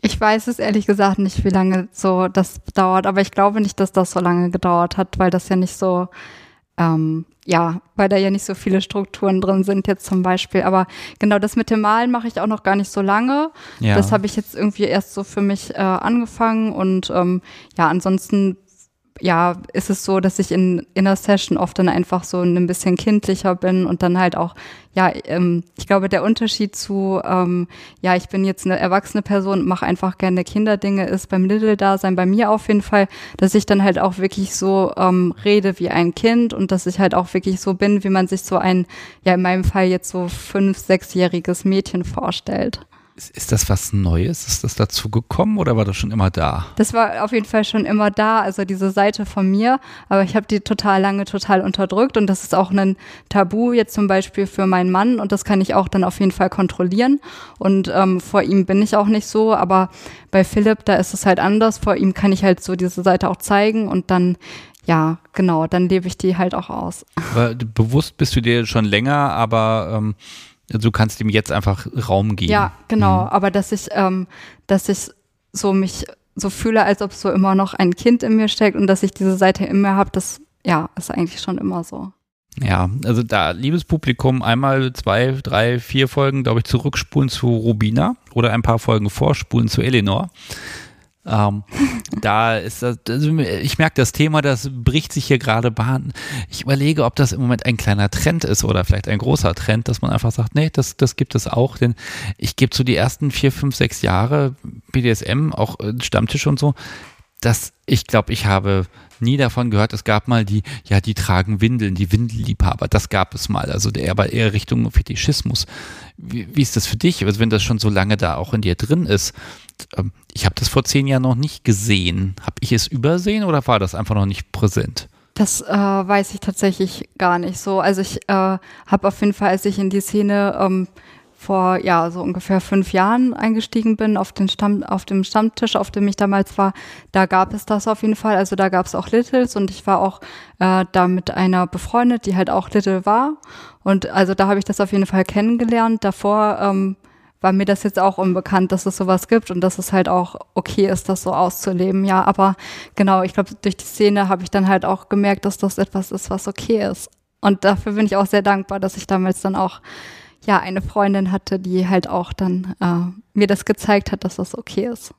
ich weiß es ehrlich gesagt nicht, wie lange so das dauert, aber ich glaube nicht, dass das so lange gedauert hat, weil das ja nicht so ähm, ja, weil da ja nicht so viele Strukturen drin sind jetzt zum Beispiel. Aber genau das mit dem Malen mache ich auch noch gar nicht so lange. Ja. Das habe ich jetzt irgendwie erst so für mich äh, angefangen und ähm, ja, ansonsten ja, ist es so, dass ich in, in der Session oft dann einfach so ein bisschen kindlicher bin und dann halt auch, ja, ähm, ich glaube, der Unterschied zu, ähm, ja, ich bin jetzt eine erwachsene Person mache einfach gerne Kinderdinge, ist beim Little-Dasein bei mir auf jeden Fall, dass ich dann halt auch wirklich so ähm, rede wie ein Kind und dass ich halt auch wirklich so bin, wie man sich so ein, ja, in meinem Fall jetzt so fünf-, sechsjähriges Mädchen vorstellt. Ist, ist das was Neues? Ist das dazu gekommen oder war das schon immer da? Das war auf jeden Fall schon immer da, also diese Seite von mir. Aber ich habe die total lange total unterdrückt und das ist auch ein Tabu jetzt zum Beispiel für meinen Mann und das kann ich auch dann auf jeden Fall kontrollieren. Und ähm, vor ihm bin ich auch nicht so, aber bei Philipp, da ist es halt anders. Vor ihm kann ich halt so diese Seite auch zeigen und dann ja, genau, dann lebe ich die halt auch aus. Aber bewusst bist du dir schon länger, aber ähm, Du kannst ihm jetzt einfach Raum geben. Ja, genau. Mhm. Aber dass ich, ähm, dass ich so mich so fühle, als ob so immer noch ein Kind in mir steckt und dass ich diese Seite in mir habe, das ja, ist eigentlich schon immer so. Ja, also da, liebes Publikum, einmal zwei, drei, vier Folgen, glaube ich, zurückspulen zu Rubina oder ein paar Folgen vorspulen zu Eleanor. Ähm, da ist das, ich merke, das Thema, das bricht sich hier gerade Bahn. Ich überlege, ob das im Moment ein kleiner Trend ist oder vielleicht ein großer Trend, dass man einfach sagt, nee, das, das gibt es auch, denn ich gebe so die ersten vier, fünf, sechs Jahre BDSM, auch Stammtisch und so, dass ich glaube, ich habe nie davon gehört. Es gab mal die, ja, die tragen Windeln, die Windelliebhaber. Das gab es mal. Also der war eher Richtung Fetischismus. Wie, wie ist das für dich? Also wenn das schon so lange da auch in dir drin ist, ähm, ich habe das vor zehn Jahren noch nicht gesehen. Habe ich es übersehen oder war das einfach noch nicht präsent? Das äh, weiß ich tatsächlich gar nicht so. Also ich äh, habe auf jeden Fall, als ich in die Szene ähm, vor ja so ungefähr fünf Jahren eingestiegen bin auf den Stamm auf dem Stammtisch, auf dem ich damals war, da gab es das auf jeden Fall. Also da gab es auch Littles und ich war auch äh, da mit einer befreundet, die halt auch Little war. Und also da habe ich das auf jeden Fall kennengelernt. Davor ähm, war mir das jetzt auch unbekannt, dass es sowas gibt und dass es halt auch okay ist, das so auszuleben. Ja, aber genau, ich glaube, durch die Szene habe ich dann halt auch gemerkt, dass das etwas ist, was okay ist. Und dafür bin ich auch sehr dankbar, dass ich damals dann auch ja eine Freundin hatte, die halt auch dann äh, mir das gezeigt hat, dass das okay ist.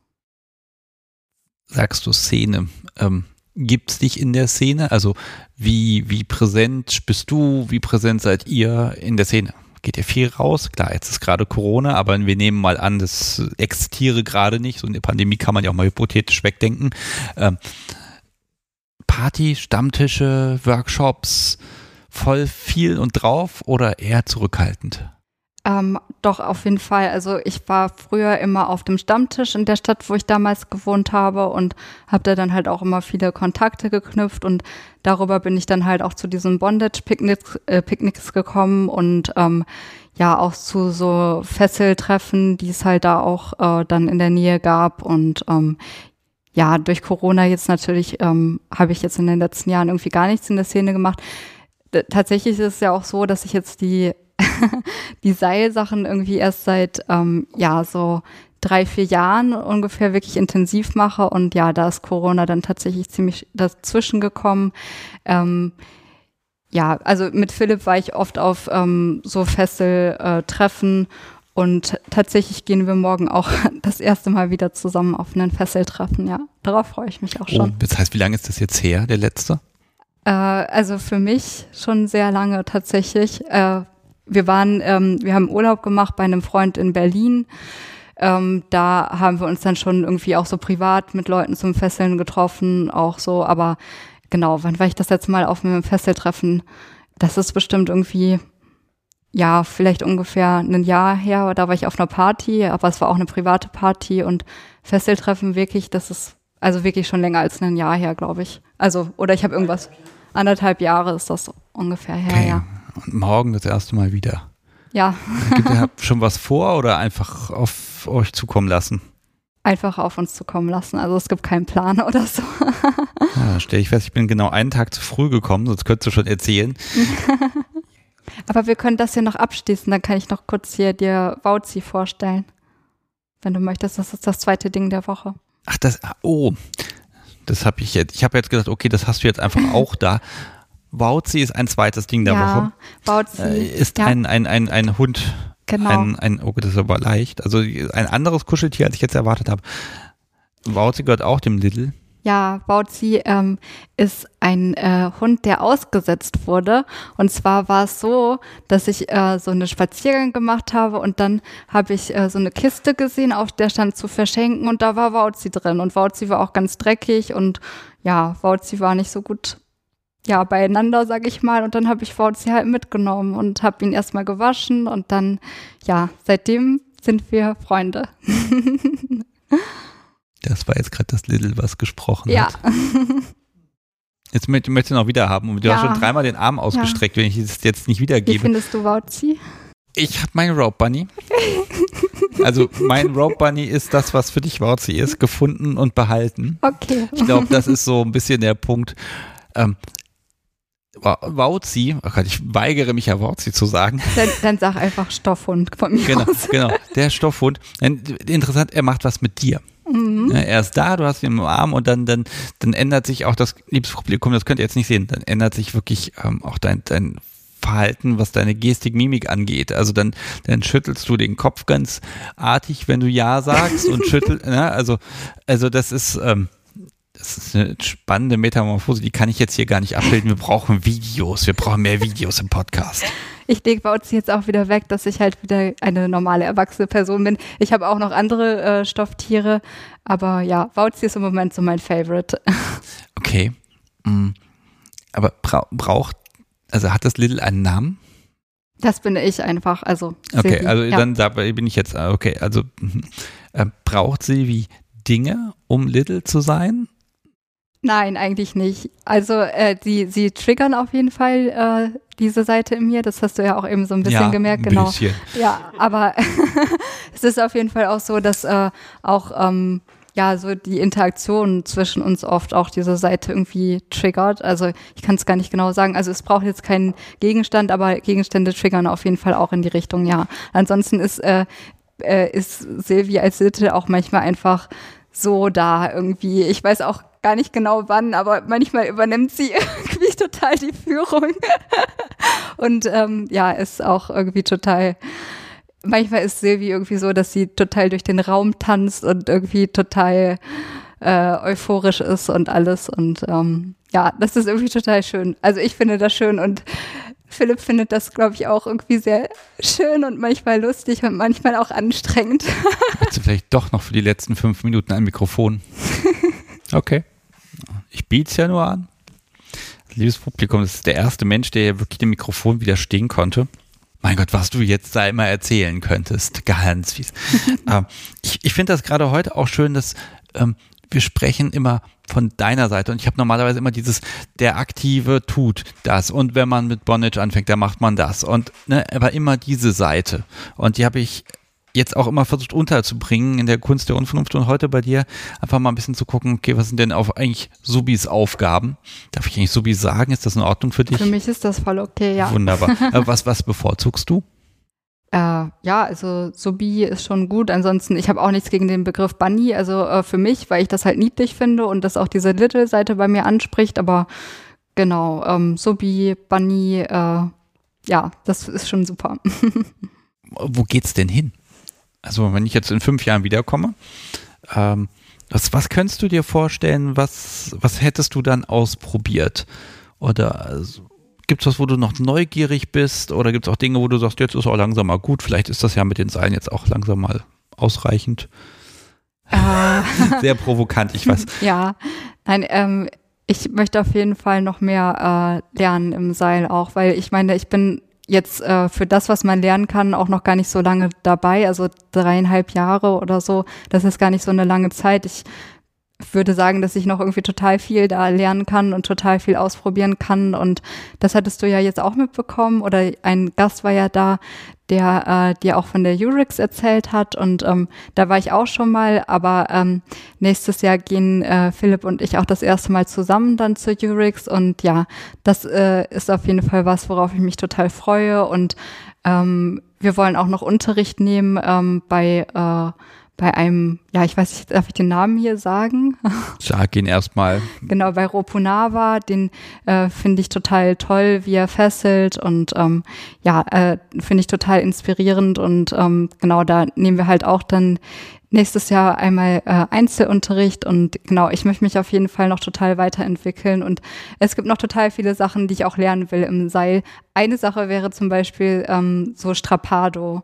Sagst du Szene? Ähm, Gibt es dich in der Szene? Also wie, wie präsent bist du? Wie präsent seid ihr in der Szene? Geht ihr viel raus? Klar, jetzt ist gerade Corona, aber wir nehmen mal an, das existiere gerade nicht. So eine Pandemie kann man ja auch mal hypothetisch wegdenken. Ähm, Party, Stammtische, Workshops, voll viel und drauf oder eher zurückhaltend? Ähm, doch, auf jeden Fall. Also ich war früher immer auf dem Stammtisch in der Stadt, wo ich damals gewohnt habe und habe da dann halt auch immer viele Kontakte geknüpft und darüber bin ich dann halt auch zu diesen Bondage-Picknicks äh, Picknicks gekommen und ähm, ja auch zu so Fesseltreffen, die es halt da auch äh, dann in der Nähe gab und ähm, ja, durch Corona jetzt natürlich ähm, habe ich jetzt in den letzten Jahren irgendwie gar nichts in der Szene gemacht. D tatsächlich ist es ja auch so, dass ich jetzt die die Seilsachen irgendwie erst seit, ähm, ja, so drei, vier Jahren ungefähr wirklich intensiv mache. Und ja, da ist Corona dann tatsächlich ziemlich dazwischen gekommen. Ähm, ja, also mit Philipp war ich oft auf ähm, so Fesseltreffen äh, und tatsächlich gehen wir morgen auch das erste Mal wieder zusammen auf einen Fesseltreffen, ja. Darauf freue ich mich auch oh, schon. Oh, das heißt, wie lange ist das jetzt her, der letzte? Äh, also für mich schon sehr lange tatsächlich. Äh, wir waren, ähm, wir haben Urlaub gemacht bei einem Freund in Berlin. Ähm, da haben wir uns dann schon irgendwie auch so privat mit Leuten zum Fesseln getroffen, auch so. Aber genau, wann war ich das jetzt mal auf einem Fesseltreffen? Das ist bestimmt irgendwie ja, vielleicht ungefähr ein Jahr her, da war ich auf einer Party, aber es war auch eine private Party und Fesseltreffen wirklich, das ist also wirklich schon länger als ein Jahr her, glaube ich. Also, oder ich habe irgendwas, anderthalb Jahre ist das ungefähr her, okay. ja. Und morgen das erste Mal wieder. Ja. Gibt ihr schon was vor oder einfach auf euch zukommen lassen? Einfach auf uns zukommen lassen. Also es gibt keinen Plan oder so. Ja, stell ich fest, ich bin genau einen Tag zu früh gekommen, sonst könntest du schon erzählen. Aber wir können das hier noch abschließen, dann kann ich noch kurz hier dir Wauzi vorstellen. Wenn du möchtest, das ist das zweite Ding der Woche. Ach, das, oh, das habe ich jetzt. Ich habe jetzt gedacht, okay, das hast du jetzt einfach auch da. Wauzi ist ein zweites Ding der ja, Woche. Wauzi. Äh, ist ja. ein, ein, ein, ein Hund. Genau. Ein, ein, oh, das ist aber leicht. Also ein anderes Kuscheltier, als ich jetzt erwartet habe. Wauzi gehört auch dem Little. Ja, Bauzi ähm, ist ein äh, Hund, der ausgesetzt wurde. Und zwar war es so, dass ich äh, so eine Spaziergang gemacht habe und dann habe ich äh, so eine Kiste gesehen, auf der stand zu verschenken und da war Wauzi drin. Und Wauzi war auch ganz dreckig und ja, Wauzi war nicht so gut ja, beieinander, sag ich mal. Und dann habe ich Wauzi halt mitgenommen und habe ihn erstmal gewaschen und dann, ja, seitdem sind wir Freunde. Das war jetzt gerade das Little, was gesprochen ja. hat. Jetzt möchte ich noch wieder haben. Du ja. hast schon dreimal den Arm ausgestreckt, ja. wenn ich es jetzt nicht wiedergebe. Wie findest du Wauzi? Ich habe meinen Rope Bunny. Also mein Rope Bunny ist das, was für dich Wauzi ist, gefunden und behalten. Okay. Ich glaube, das ist so ein bisschen der Punkt. Ähm, Wauzi, oh Gott, ich weigere mich ja Wauzi zu sagen. Dann, dann sag einfach Stoffhund von mir Genau, aus. genau, der Stoffhund. Interessant, er macht was mit dir. Mhm. er ist da, du hast ihn im Arm und dann, dann, dann ändert sich auch das, liebes Publikum, das könnt ihr jetzt nicht sehen, dann ändert sich wirklich ähm, auch dein, dein Verhalten, was deine Gestik, Mimik angeht. Also dann, dann schüttelst du den Kopf ganz artig, wenn du Ja sagst und schüttelst, ne? also, also das ist, ähm, das ist eine spannende Metamorphose, die kann ich jetzt hier gar nicht abbilden. Wir brauchen Videos, wir brauchen mehr Videos im Podcast ich lege Bauzi jetzt auch wieder weg, dass ich halt wieder eine normale erwachsene Person bin. Ich habe auch noch andere äh, Stofftiere, aber ja, Bauzi ist im Moment so mein Favorite. Okay. Mhm. Aber bra braucht, also hat das Little einen Namen? Das bin ich einfach, also. Okay, Silvi, also ja. dann da bin ich jetzt, okay, also äh, braucht sie wie Dinge, um Little zu sein? Nein, eigentlich nicht. Also äh, die, sie triggern auf jeden Fall äh, diese Seite in mir. Das hast du ja auch eben so ein bisschen ja, gemerkt, ein genau. Bisschen. Ja, aber es ist auf jeden Fall auch so, dass äh, auch ähm, ja so die Interaktion zwischen uns oft auch diese Seite irgendwie triggert. Also ich kann es gar nicht genau sagen. Also es braucht jetzt keinen Gegenstand, aber Gegenstände triggern auf jeden Fall auch in die Richtung, ja. Ansonsten ist äh, äh, ist Silvi als Sitte auch manchmal einfach so da irgendwie. Ich weiß auch gar nicht genau wann, aber manchmal übernimmt sie irgendwie total die Führung. und ähm, ja, ist auch irgendwie total. Manchmal ist Silvi irgendwie so, dass sie total durch den Raum tanzt und irgendwie total äh, euphorisch ist und alles. Und ähm, ja, das ist irgendwie total schön. Also ich finde das schön und Philipp findet das, glaube ich, auch irgendwie sehr schön und manchmal lustig und manchmal auch anstrengend. Willst du vielleicht doch noch für die letzten fünf Minuten ein Mikrofon? Okay. Ich biete es ja nur an. Liebes Publikum, das ist der erste Mensch, der wirklich dem Mikrofon widerstehen konnte. Mein Gott, was du jetzt da immer erzählen könntest. Ganz fies. ähm, ich ich finde das gerade heute auch schön, dass ähm, wir sprechen immer von deiner Seite. Und ich habe normalerweise immer dieses, der Aktive tut das. Und wenn man mit Bondage anfängt, dann macht man das. Und ne, aber immer diese Seite. Und die habe ich jetzt auch immer versucht unterzubringen in der Kunst der Unvernunft und heute bei dir einfach mal ein bisschen zu gucken, okay, was sind denn auf eigentlich Subis Aufgaben? Darf ich eigentlich Subi sagen? Ist das in Ordnung für dich? Für mich ist das voll okay, ja. Wunderbar. was, was bevorzugst du? Äh, ja, also Subi ist schon gut. Ansonsten, ich habe auch nichts gegen den Begriff Bunny, also äh, für mich, weil ich das halt niedlich finde und das auch diese Little-Seite bei mir anspricht, aber genau, ähm, Subi, Bunny, äh, ja, das ist schon super. Wo geht's denn hin? Also wenn ich jetzt in fünf Jahren wiederkomme, ähm, was, was könntest du dir vorstellen, was, was hättest du dann ausprobiert? Oder also, gibt es was, wo du noch neugierig bist? Oder gibt es auch Dinge, wo du sagst, jetzt ist auch langsam mal gut, vielleicht ist das ja mit den Seilen jetzt auch langsam mal ausreichend? Äh. Sehr provokant, ich weiß. Ja, nein, ähm, ich möchte auf jeden Fall noch mehr äh, lernen im Seil auch, weil ich meine, ich bin jetzt äh, für das, was man lernen kann, auch noch gar nicht so lange dabei, also dreieinhalb Jahre oder so. Das ist gar nicht so eine lange Zeit. Ich würde sagen, dass ich noch irgendwie total viel da lernen kann und total viel ausprobieren kann. Und das hattest du ja jetzt auch mitbekommen. Oder ein Gast war ja da, der äh, dir auch von der Urix erzählt hat. Und ähm, da war ich auch schon mal. Aber ähm, nächstes Jahr gehen äh, Philipp und ich auch das erste Mal zusammen dann zur Urix. Und ja, das äh, ist auf jeden Fall was, worauf ich mich total freue. Und ähm, wir wollen auch noch Unterricht nehmen ähm, bei äh, bei einem, ja, ich weiß nicht, darf ich den Namen hier sagen? Sag ihn erstmal. Genau, bei Ropunava, den äh, finde ich total toll, wie er fesselt und ähm, ja, äh, finde ich total inspirierend und ähm, genau, da nehmen wir halt auch dann nächstes Jahr einmal äh, Einzelunterricht und genau, ich möchte mich auf jeden Fall noch total weiterentwickeln und es gibt noch total viele Sachen, die ich auch lernen will im Seil. Eine Sache wäre zum Beispiel ähm, so Strapado.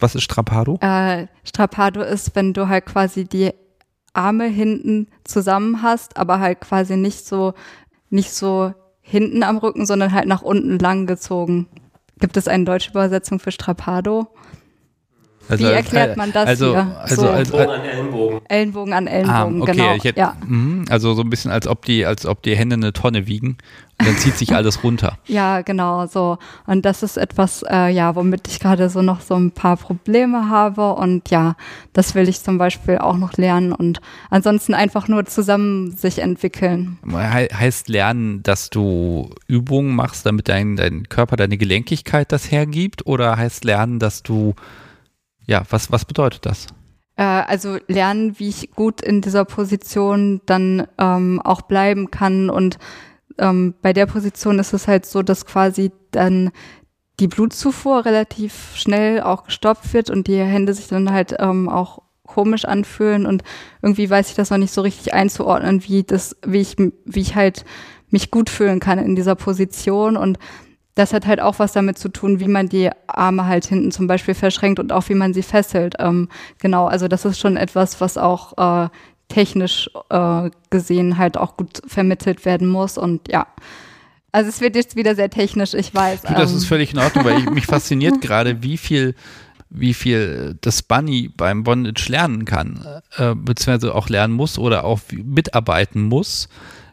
Was ist Strapado? Äh, Strapado ist, wenn du halt quasi die Arme hinten zusammen hast, aber halt quasi nicht so, nicht so hinten am Rücken, sondern halt nach unten lang gezogen. Gibt es eine deutsche Übersetzung für Strapado? Also, Wie erklärt man das also, hier? Also, so. also, Ellenbogen an Ellenbogen. Ellenbogen an Ellenbogen, ah, okay, genau. Ich hätte, ja. mh, also so ein bisschen, als ob die, als ob die Hände eine Tonne wiegen und dann zieht sich alles runter. Ja, genau so. Und das ist etwas, äh, ja, womit ich gerade so noch so ein paar Probleme habe. Und ja, das will ich zum Beispiel auch noch lernen und ansonsten einfach nur zusammen sich entwickeln. He heißt lernen, dass du Übungen machst, damit dein, dein Körper, deine Gelenkigkeit das hergibt? Oder heißt lernen, dass du ja, was, was bedeutet das? Äh, also lernen, wie ich gut in dieser Position dann ähm, auch bleiben kann. Und ähm, bei der Position ist es halt so, dass quasi dann die Blutzufuhr relativ schnell auch gestoppt wird und die Hände sich dann halt ähm, auch komisch anfühlen und irgendwie weiß ich das noch nicht so richtig einzuordnen, wie das, wie ich, wie ich halt mich gut fühlen kann in dieser Position und das hat halt auch was damit zu tun, wie man die Arme halt hinten zum Beispiel verschränkt und auch wie man sie fesselt. Ähm, genau, also das ist schon etwas, was auch äh, technisch äh, gesehen halt auch gut vermittelt werden muss und ja. Also es wird jetzt wieder sehr technisch, ich weiß. Du, das ähm. ist völlig in Ordnung, weil ich, mich fasziniert gerade, wie viel wie viel das Bunny beim Bondage lernen kann, äh, beziehungsweise auch lernen muss oder auch mitarbeiten muss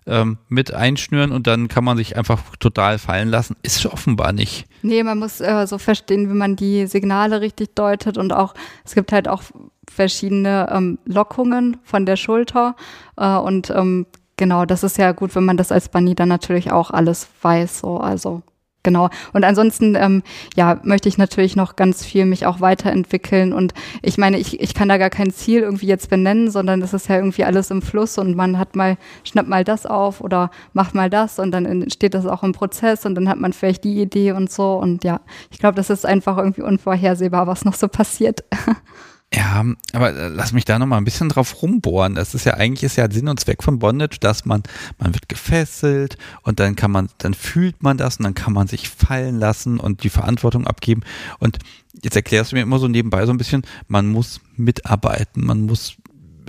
ähm, mit einschnüren und dann kann man sich einfach total fallen lassen. Ist offenbar nicht. Nee, man muss äh, so verstehen, wie man die Signale richtig deutet und auch, es gibt halt auch verschiedene ähm, Lockungen von der Schulter äh, und ähm, genau, das ist ja gut, wenn man das als Bunny dann natürlich auch alles weiß, so, also Genau. Und ansonsten, ähm, ja, möchte ich natürlich noch ganz viel mich auch weiterentwickeln. Und ich meine, ich, ich kann da gar kein Ziel irgendwie jetzt benennen, sondern das ist ja irgendwie alles im Fluss und man hat mal, schnappt mal das auf oder macht mal das und dann entsteht das auch im Prozess und dann hat man vielleicht die Idee und so. Und ja, ich glaube, das ist einfach irgendwie unvorhersehbar, was noch so passiert. Ja, aber äh, lass mich da noch mal ein bisschen drauf rumbohren. Das ist ja eigentlich ist ja Sinn und Zweck von Bondage, dass man man wird gefesselt und dann kann man dann fühlt man das und dann kann man sich fallen lassen und die Verantwortung abgeben und jetzt erklärst du mir immer so nebenbei so ein bisschen, man muss mitarbeiten, man muss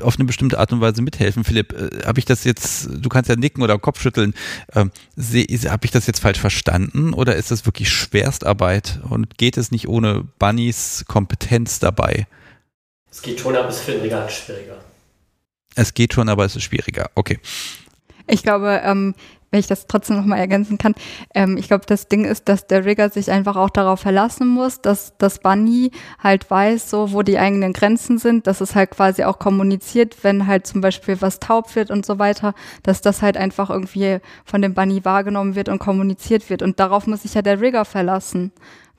auf eine bestimmte Art und Weise mithelfen. Philipp, äh, habe ich das jetzt, du kannst ja nicken oder Kopfschütteln, ähm, habe ich das jetzt falsch verstanden oder ist das wirklich Schwerstarbeit und geht es nicht ohne Bunnys Kompetenz dabei? Es geht schon, aber es ist für den Regal schwieriger. Es geht schon, aber es ist schwieriger. Okay. Ich glaube, ähm, wenn ich das trotzdem nochmal ergänzen kann, ähm, ich glaube, das Ding ist, dass der Rigger sich einfach auch darauf verlassen muss, dass das Bunny halt weiß, so wo die eigenen Grenzen sind, dass es halt quasi auch kommuniziert, wenn halt zum Beispiel was taub wird und so weiter, dass das halt einfach irgendwie von dem Bunny wahrgenommen wird und kommuniziert wird. Und darauf muss sich ja der Rigger verlassen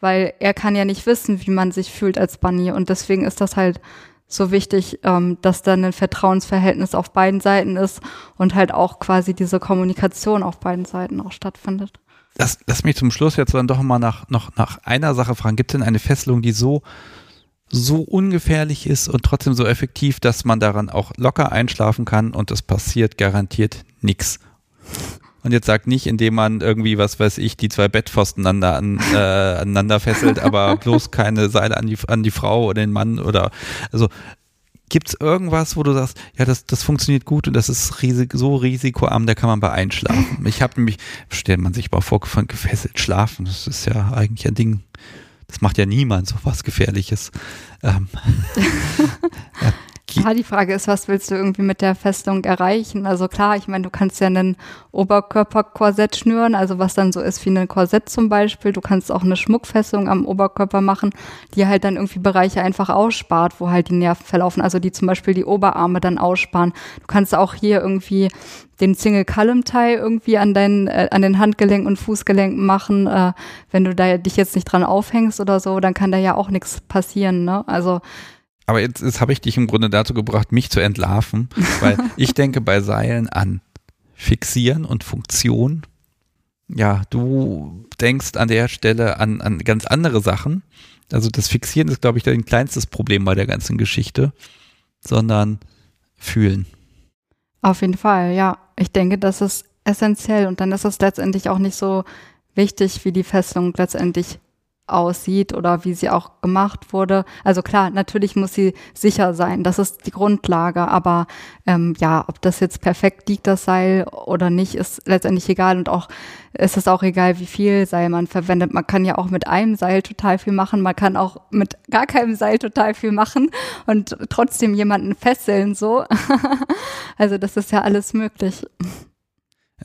weil er kann ja nicht wissen, wie man sich fühlt als Bunny und deswegen ist das halt so wichtig, ähm, dass dann ein Vertrauensverhältnis auf beiden Seiten ist und halt auch quasi diese Kommunikation auf beiden Seiten auch stattfindet. Lass, lass mich zum Schluss jetzt dann doch mal nach, noch nach einer Sache fragen. Gibt es denn eine Fesselung, die so, so ungefährlich ist und trotzdem so effektiv, dass man daran auch locker einschlafen kann und es passiert garantiert nichts? Und jetzt sagt nicht, indem man irgendwie, was weiß ich, die zwei Bettpfosten aneinander, an, äh, aneinander fesselt, aber bloß keine Seile an die, an die Frau oder den Mann oder, also Gibt es irgendwas, wo du sagst, ja, das, das funktioniert gut und das ist riesig, so risikoarm, da kann man bei einschlafen? Ich habe nämlich, stellt man sich mal vor, von gefesselt schlafen, das ist ja eigentlich ein Ding, das macht ja niemand so was Gefährliches. Ähm, ja, ja, die Frage ist, was willst du irgendwie mit der Festung erreichen? Also klar, ich meine, du kannst ja einen Oberkörperkorsett schnüren, also was dann so ist wie ein Korsett zum Beispiel. Du kannst auch eine Schmuckfestung am Oberkörper machen, die halt dann irgendwie Bereiche einfach ausspart, wo halt die Nerven verlaufen, also die zum Beispiel die Oberarme dann aussparen. Du kannst auch hier irgendwie den Single Column Tie irgendwie an deinen äh, an den Handgelenken und Fußgelenken machen, äh, wenn du da dich jetzt nicht dran aufhängst oder so, dann kann da ja auch nichts passieren, ne? Also aber jetzt, jetzt habe ich dich im Grunde dazu gebracht, mich zu entlarven, weil ich denke bei Seilen an Fixieren und Funktion. Ja, du denkst an der Stelle an, an ganz andere Sachen. Also das Fixieren ist, glaube ich, dein kleinstes Problem bei der ganzen Geschichte, sondern fühlen. Auf jeden Fall, ja. Ich denke, das ist essentiell und dann ist es letztendlich auch nicht so wichtig, wie die Fesselung letztendlich aussieht oder wie sie auch gemacht wurde. Also klar, natürlich muss sie sicher sein, das ist die Grundlage, aber ähm, ja, ob das jetzt perfekt liegt, das Seil oder nicht, ist letztendlich egal und auch ist es auch egal, wie viel Seil man verwendet. Man kann ja auch mit einem Seil total viel machen, man kann auch mit gar keinem Seil total viel machen und trotzdem jemanden fesseln so. also das ist ja alles möglich.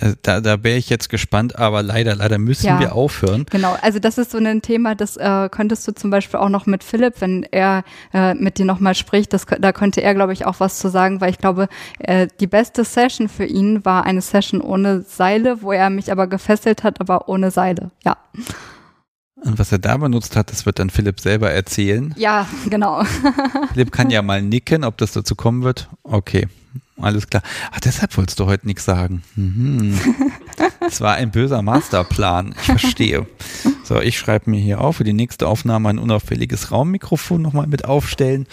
Also da, da wäre ich jetzt gespannt, aber leider, leider müssen ja, wir aufhören. Genau, also das ist so ein Thema, das äh, könntest du zum Beispiel auch noch mit Philipp, wenn er äh, mit dir nochmal spricht, das, da könnte er, glaube ich, auch was zu sagen, weil ich glaube, äh, die beste Session für ihn war eine Session ohne Seile, wo er mich aber gefesselt hat, aber ohne Seile, ja. Und was er da benutzt hat, das wird dann Philipp selber erzählen. Ja, genau. Philipp kann ja mal nicken, ob das dazu kommen wird. Okay, alles klar. Ach, deshalb wolltest du heute nichts sagen. Mhm. Das war ein böser Masterplan. Ich verstehe. So, ich schreibe mir hier auf, für die nächste Aufnahme ein unauffälliges Raummikrofon nochmal mit aufstellen.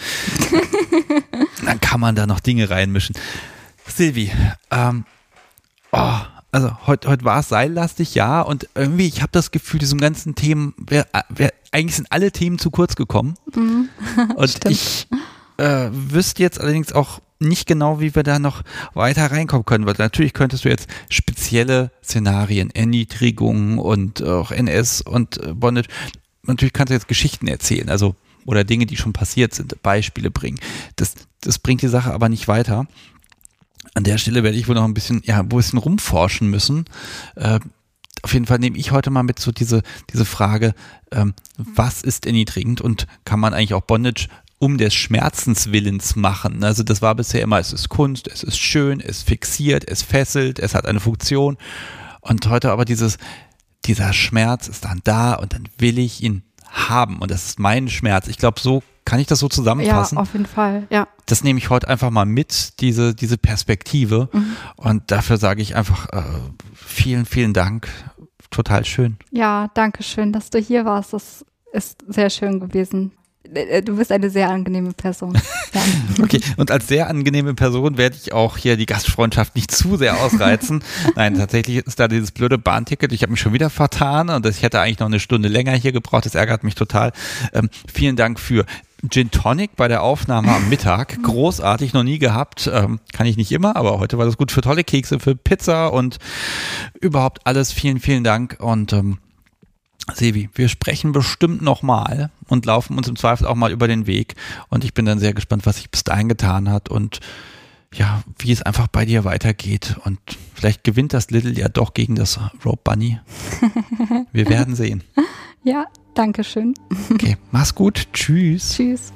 Dann kann man da noch Dinge reinmischen. Silvi, ähm, oh, also heute heut war es seillastig, ja, und irgendwie, ich habe das Gefühl, diesem ganzen Themen, wär, wär, eigentlich sind alle Themen zu kurz gekommen. Mhm. und Stimmt. ich äh, wüsste jetzt allerdings auch nicht genau, wie wir da noch weiter reinkommen können. Weil natürlich könntest du jetzt spezielle Szenarien, Erniedrigungen und auch NS und äh, Bondage, natürlich kannst du jetzt Geschichten erzählen, also oder Dinge, die schon passiert sind, Beispiele bringen. Das, das bringt die Sache aber nicht weiter. An der Stelle werde ich wohl noch ein bisschen, ja, ein bisschen rumforschen müssen. Äh, auf jeden Fall nehme ich heute mal mit so diese, diese Frage, ähm, was ist erniedrigend und kann man eigentlich auch Bondage um des Schmerzens willens machen. Also das war bisher immer, es ist Kunst, es ist schön, es fixiert, es fesselt, es hat eine Funktion. Und heute aber dieses, dieser Schmerz ist dann da und dann will ich ihn haben. Und das ist mein Schmerz. Ich glaube, so kann ich das so zusammenfassen. Ja, auf jeden Fall, ja. Das nehme ich heute einfach mal mit, diese, diese Perspektive. Mhm. Und dafür sage ich einfach äh, vielen, vielen Dank. Total schön. Ja, danke schön, dass du hier warst. Das ist sehr schön gewesen. Äh, du bist eine sehr angenehme Person. okay, und als sehr angenehme Person werde ich auch hier die Gastfreundschaft nicht zu sehr ausreizen. Nein, tatsächlich ist da dieses blöde Bahnticket. Ich habe mich schon wieder vertan und ich hätte eigentlich noch eine Stunde länger hier gebraucht. Das ärgert mich total. Ähm, vielen Dank für Gin Tonic bei der Aufnahme am Mittag. Großartig, noch nie gehabt. Ähm, kann ich nicht immer, aber heute war das gut für tolle Kekse, für Pizza und überhaupt alles. Vielen, vielen Dank und ähm, Sevi, wir sprechen bestimmt nochmal und laufen uns im Zweifel auch mal über den Weg. Und ich bin dann sehr gespannt, was sich bis dahin getan hat und ja, wie es einfach bei dir weitergeht. Und vielleicht gewinnt das Little ja doch gegen das Rope Bunny. Wir werden sehen. Ja, danke schön. Okay, mach's gut. Tschüss. Tschüss.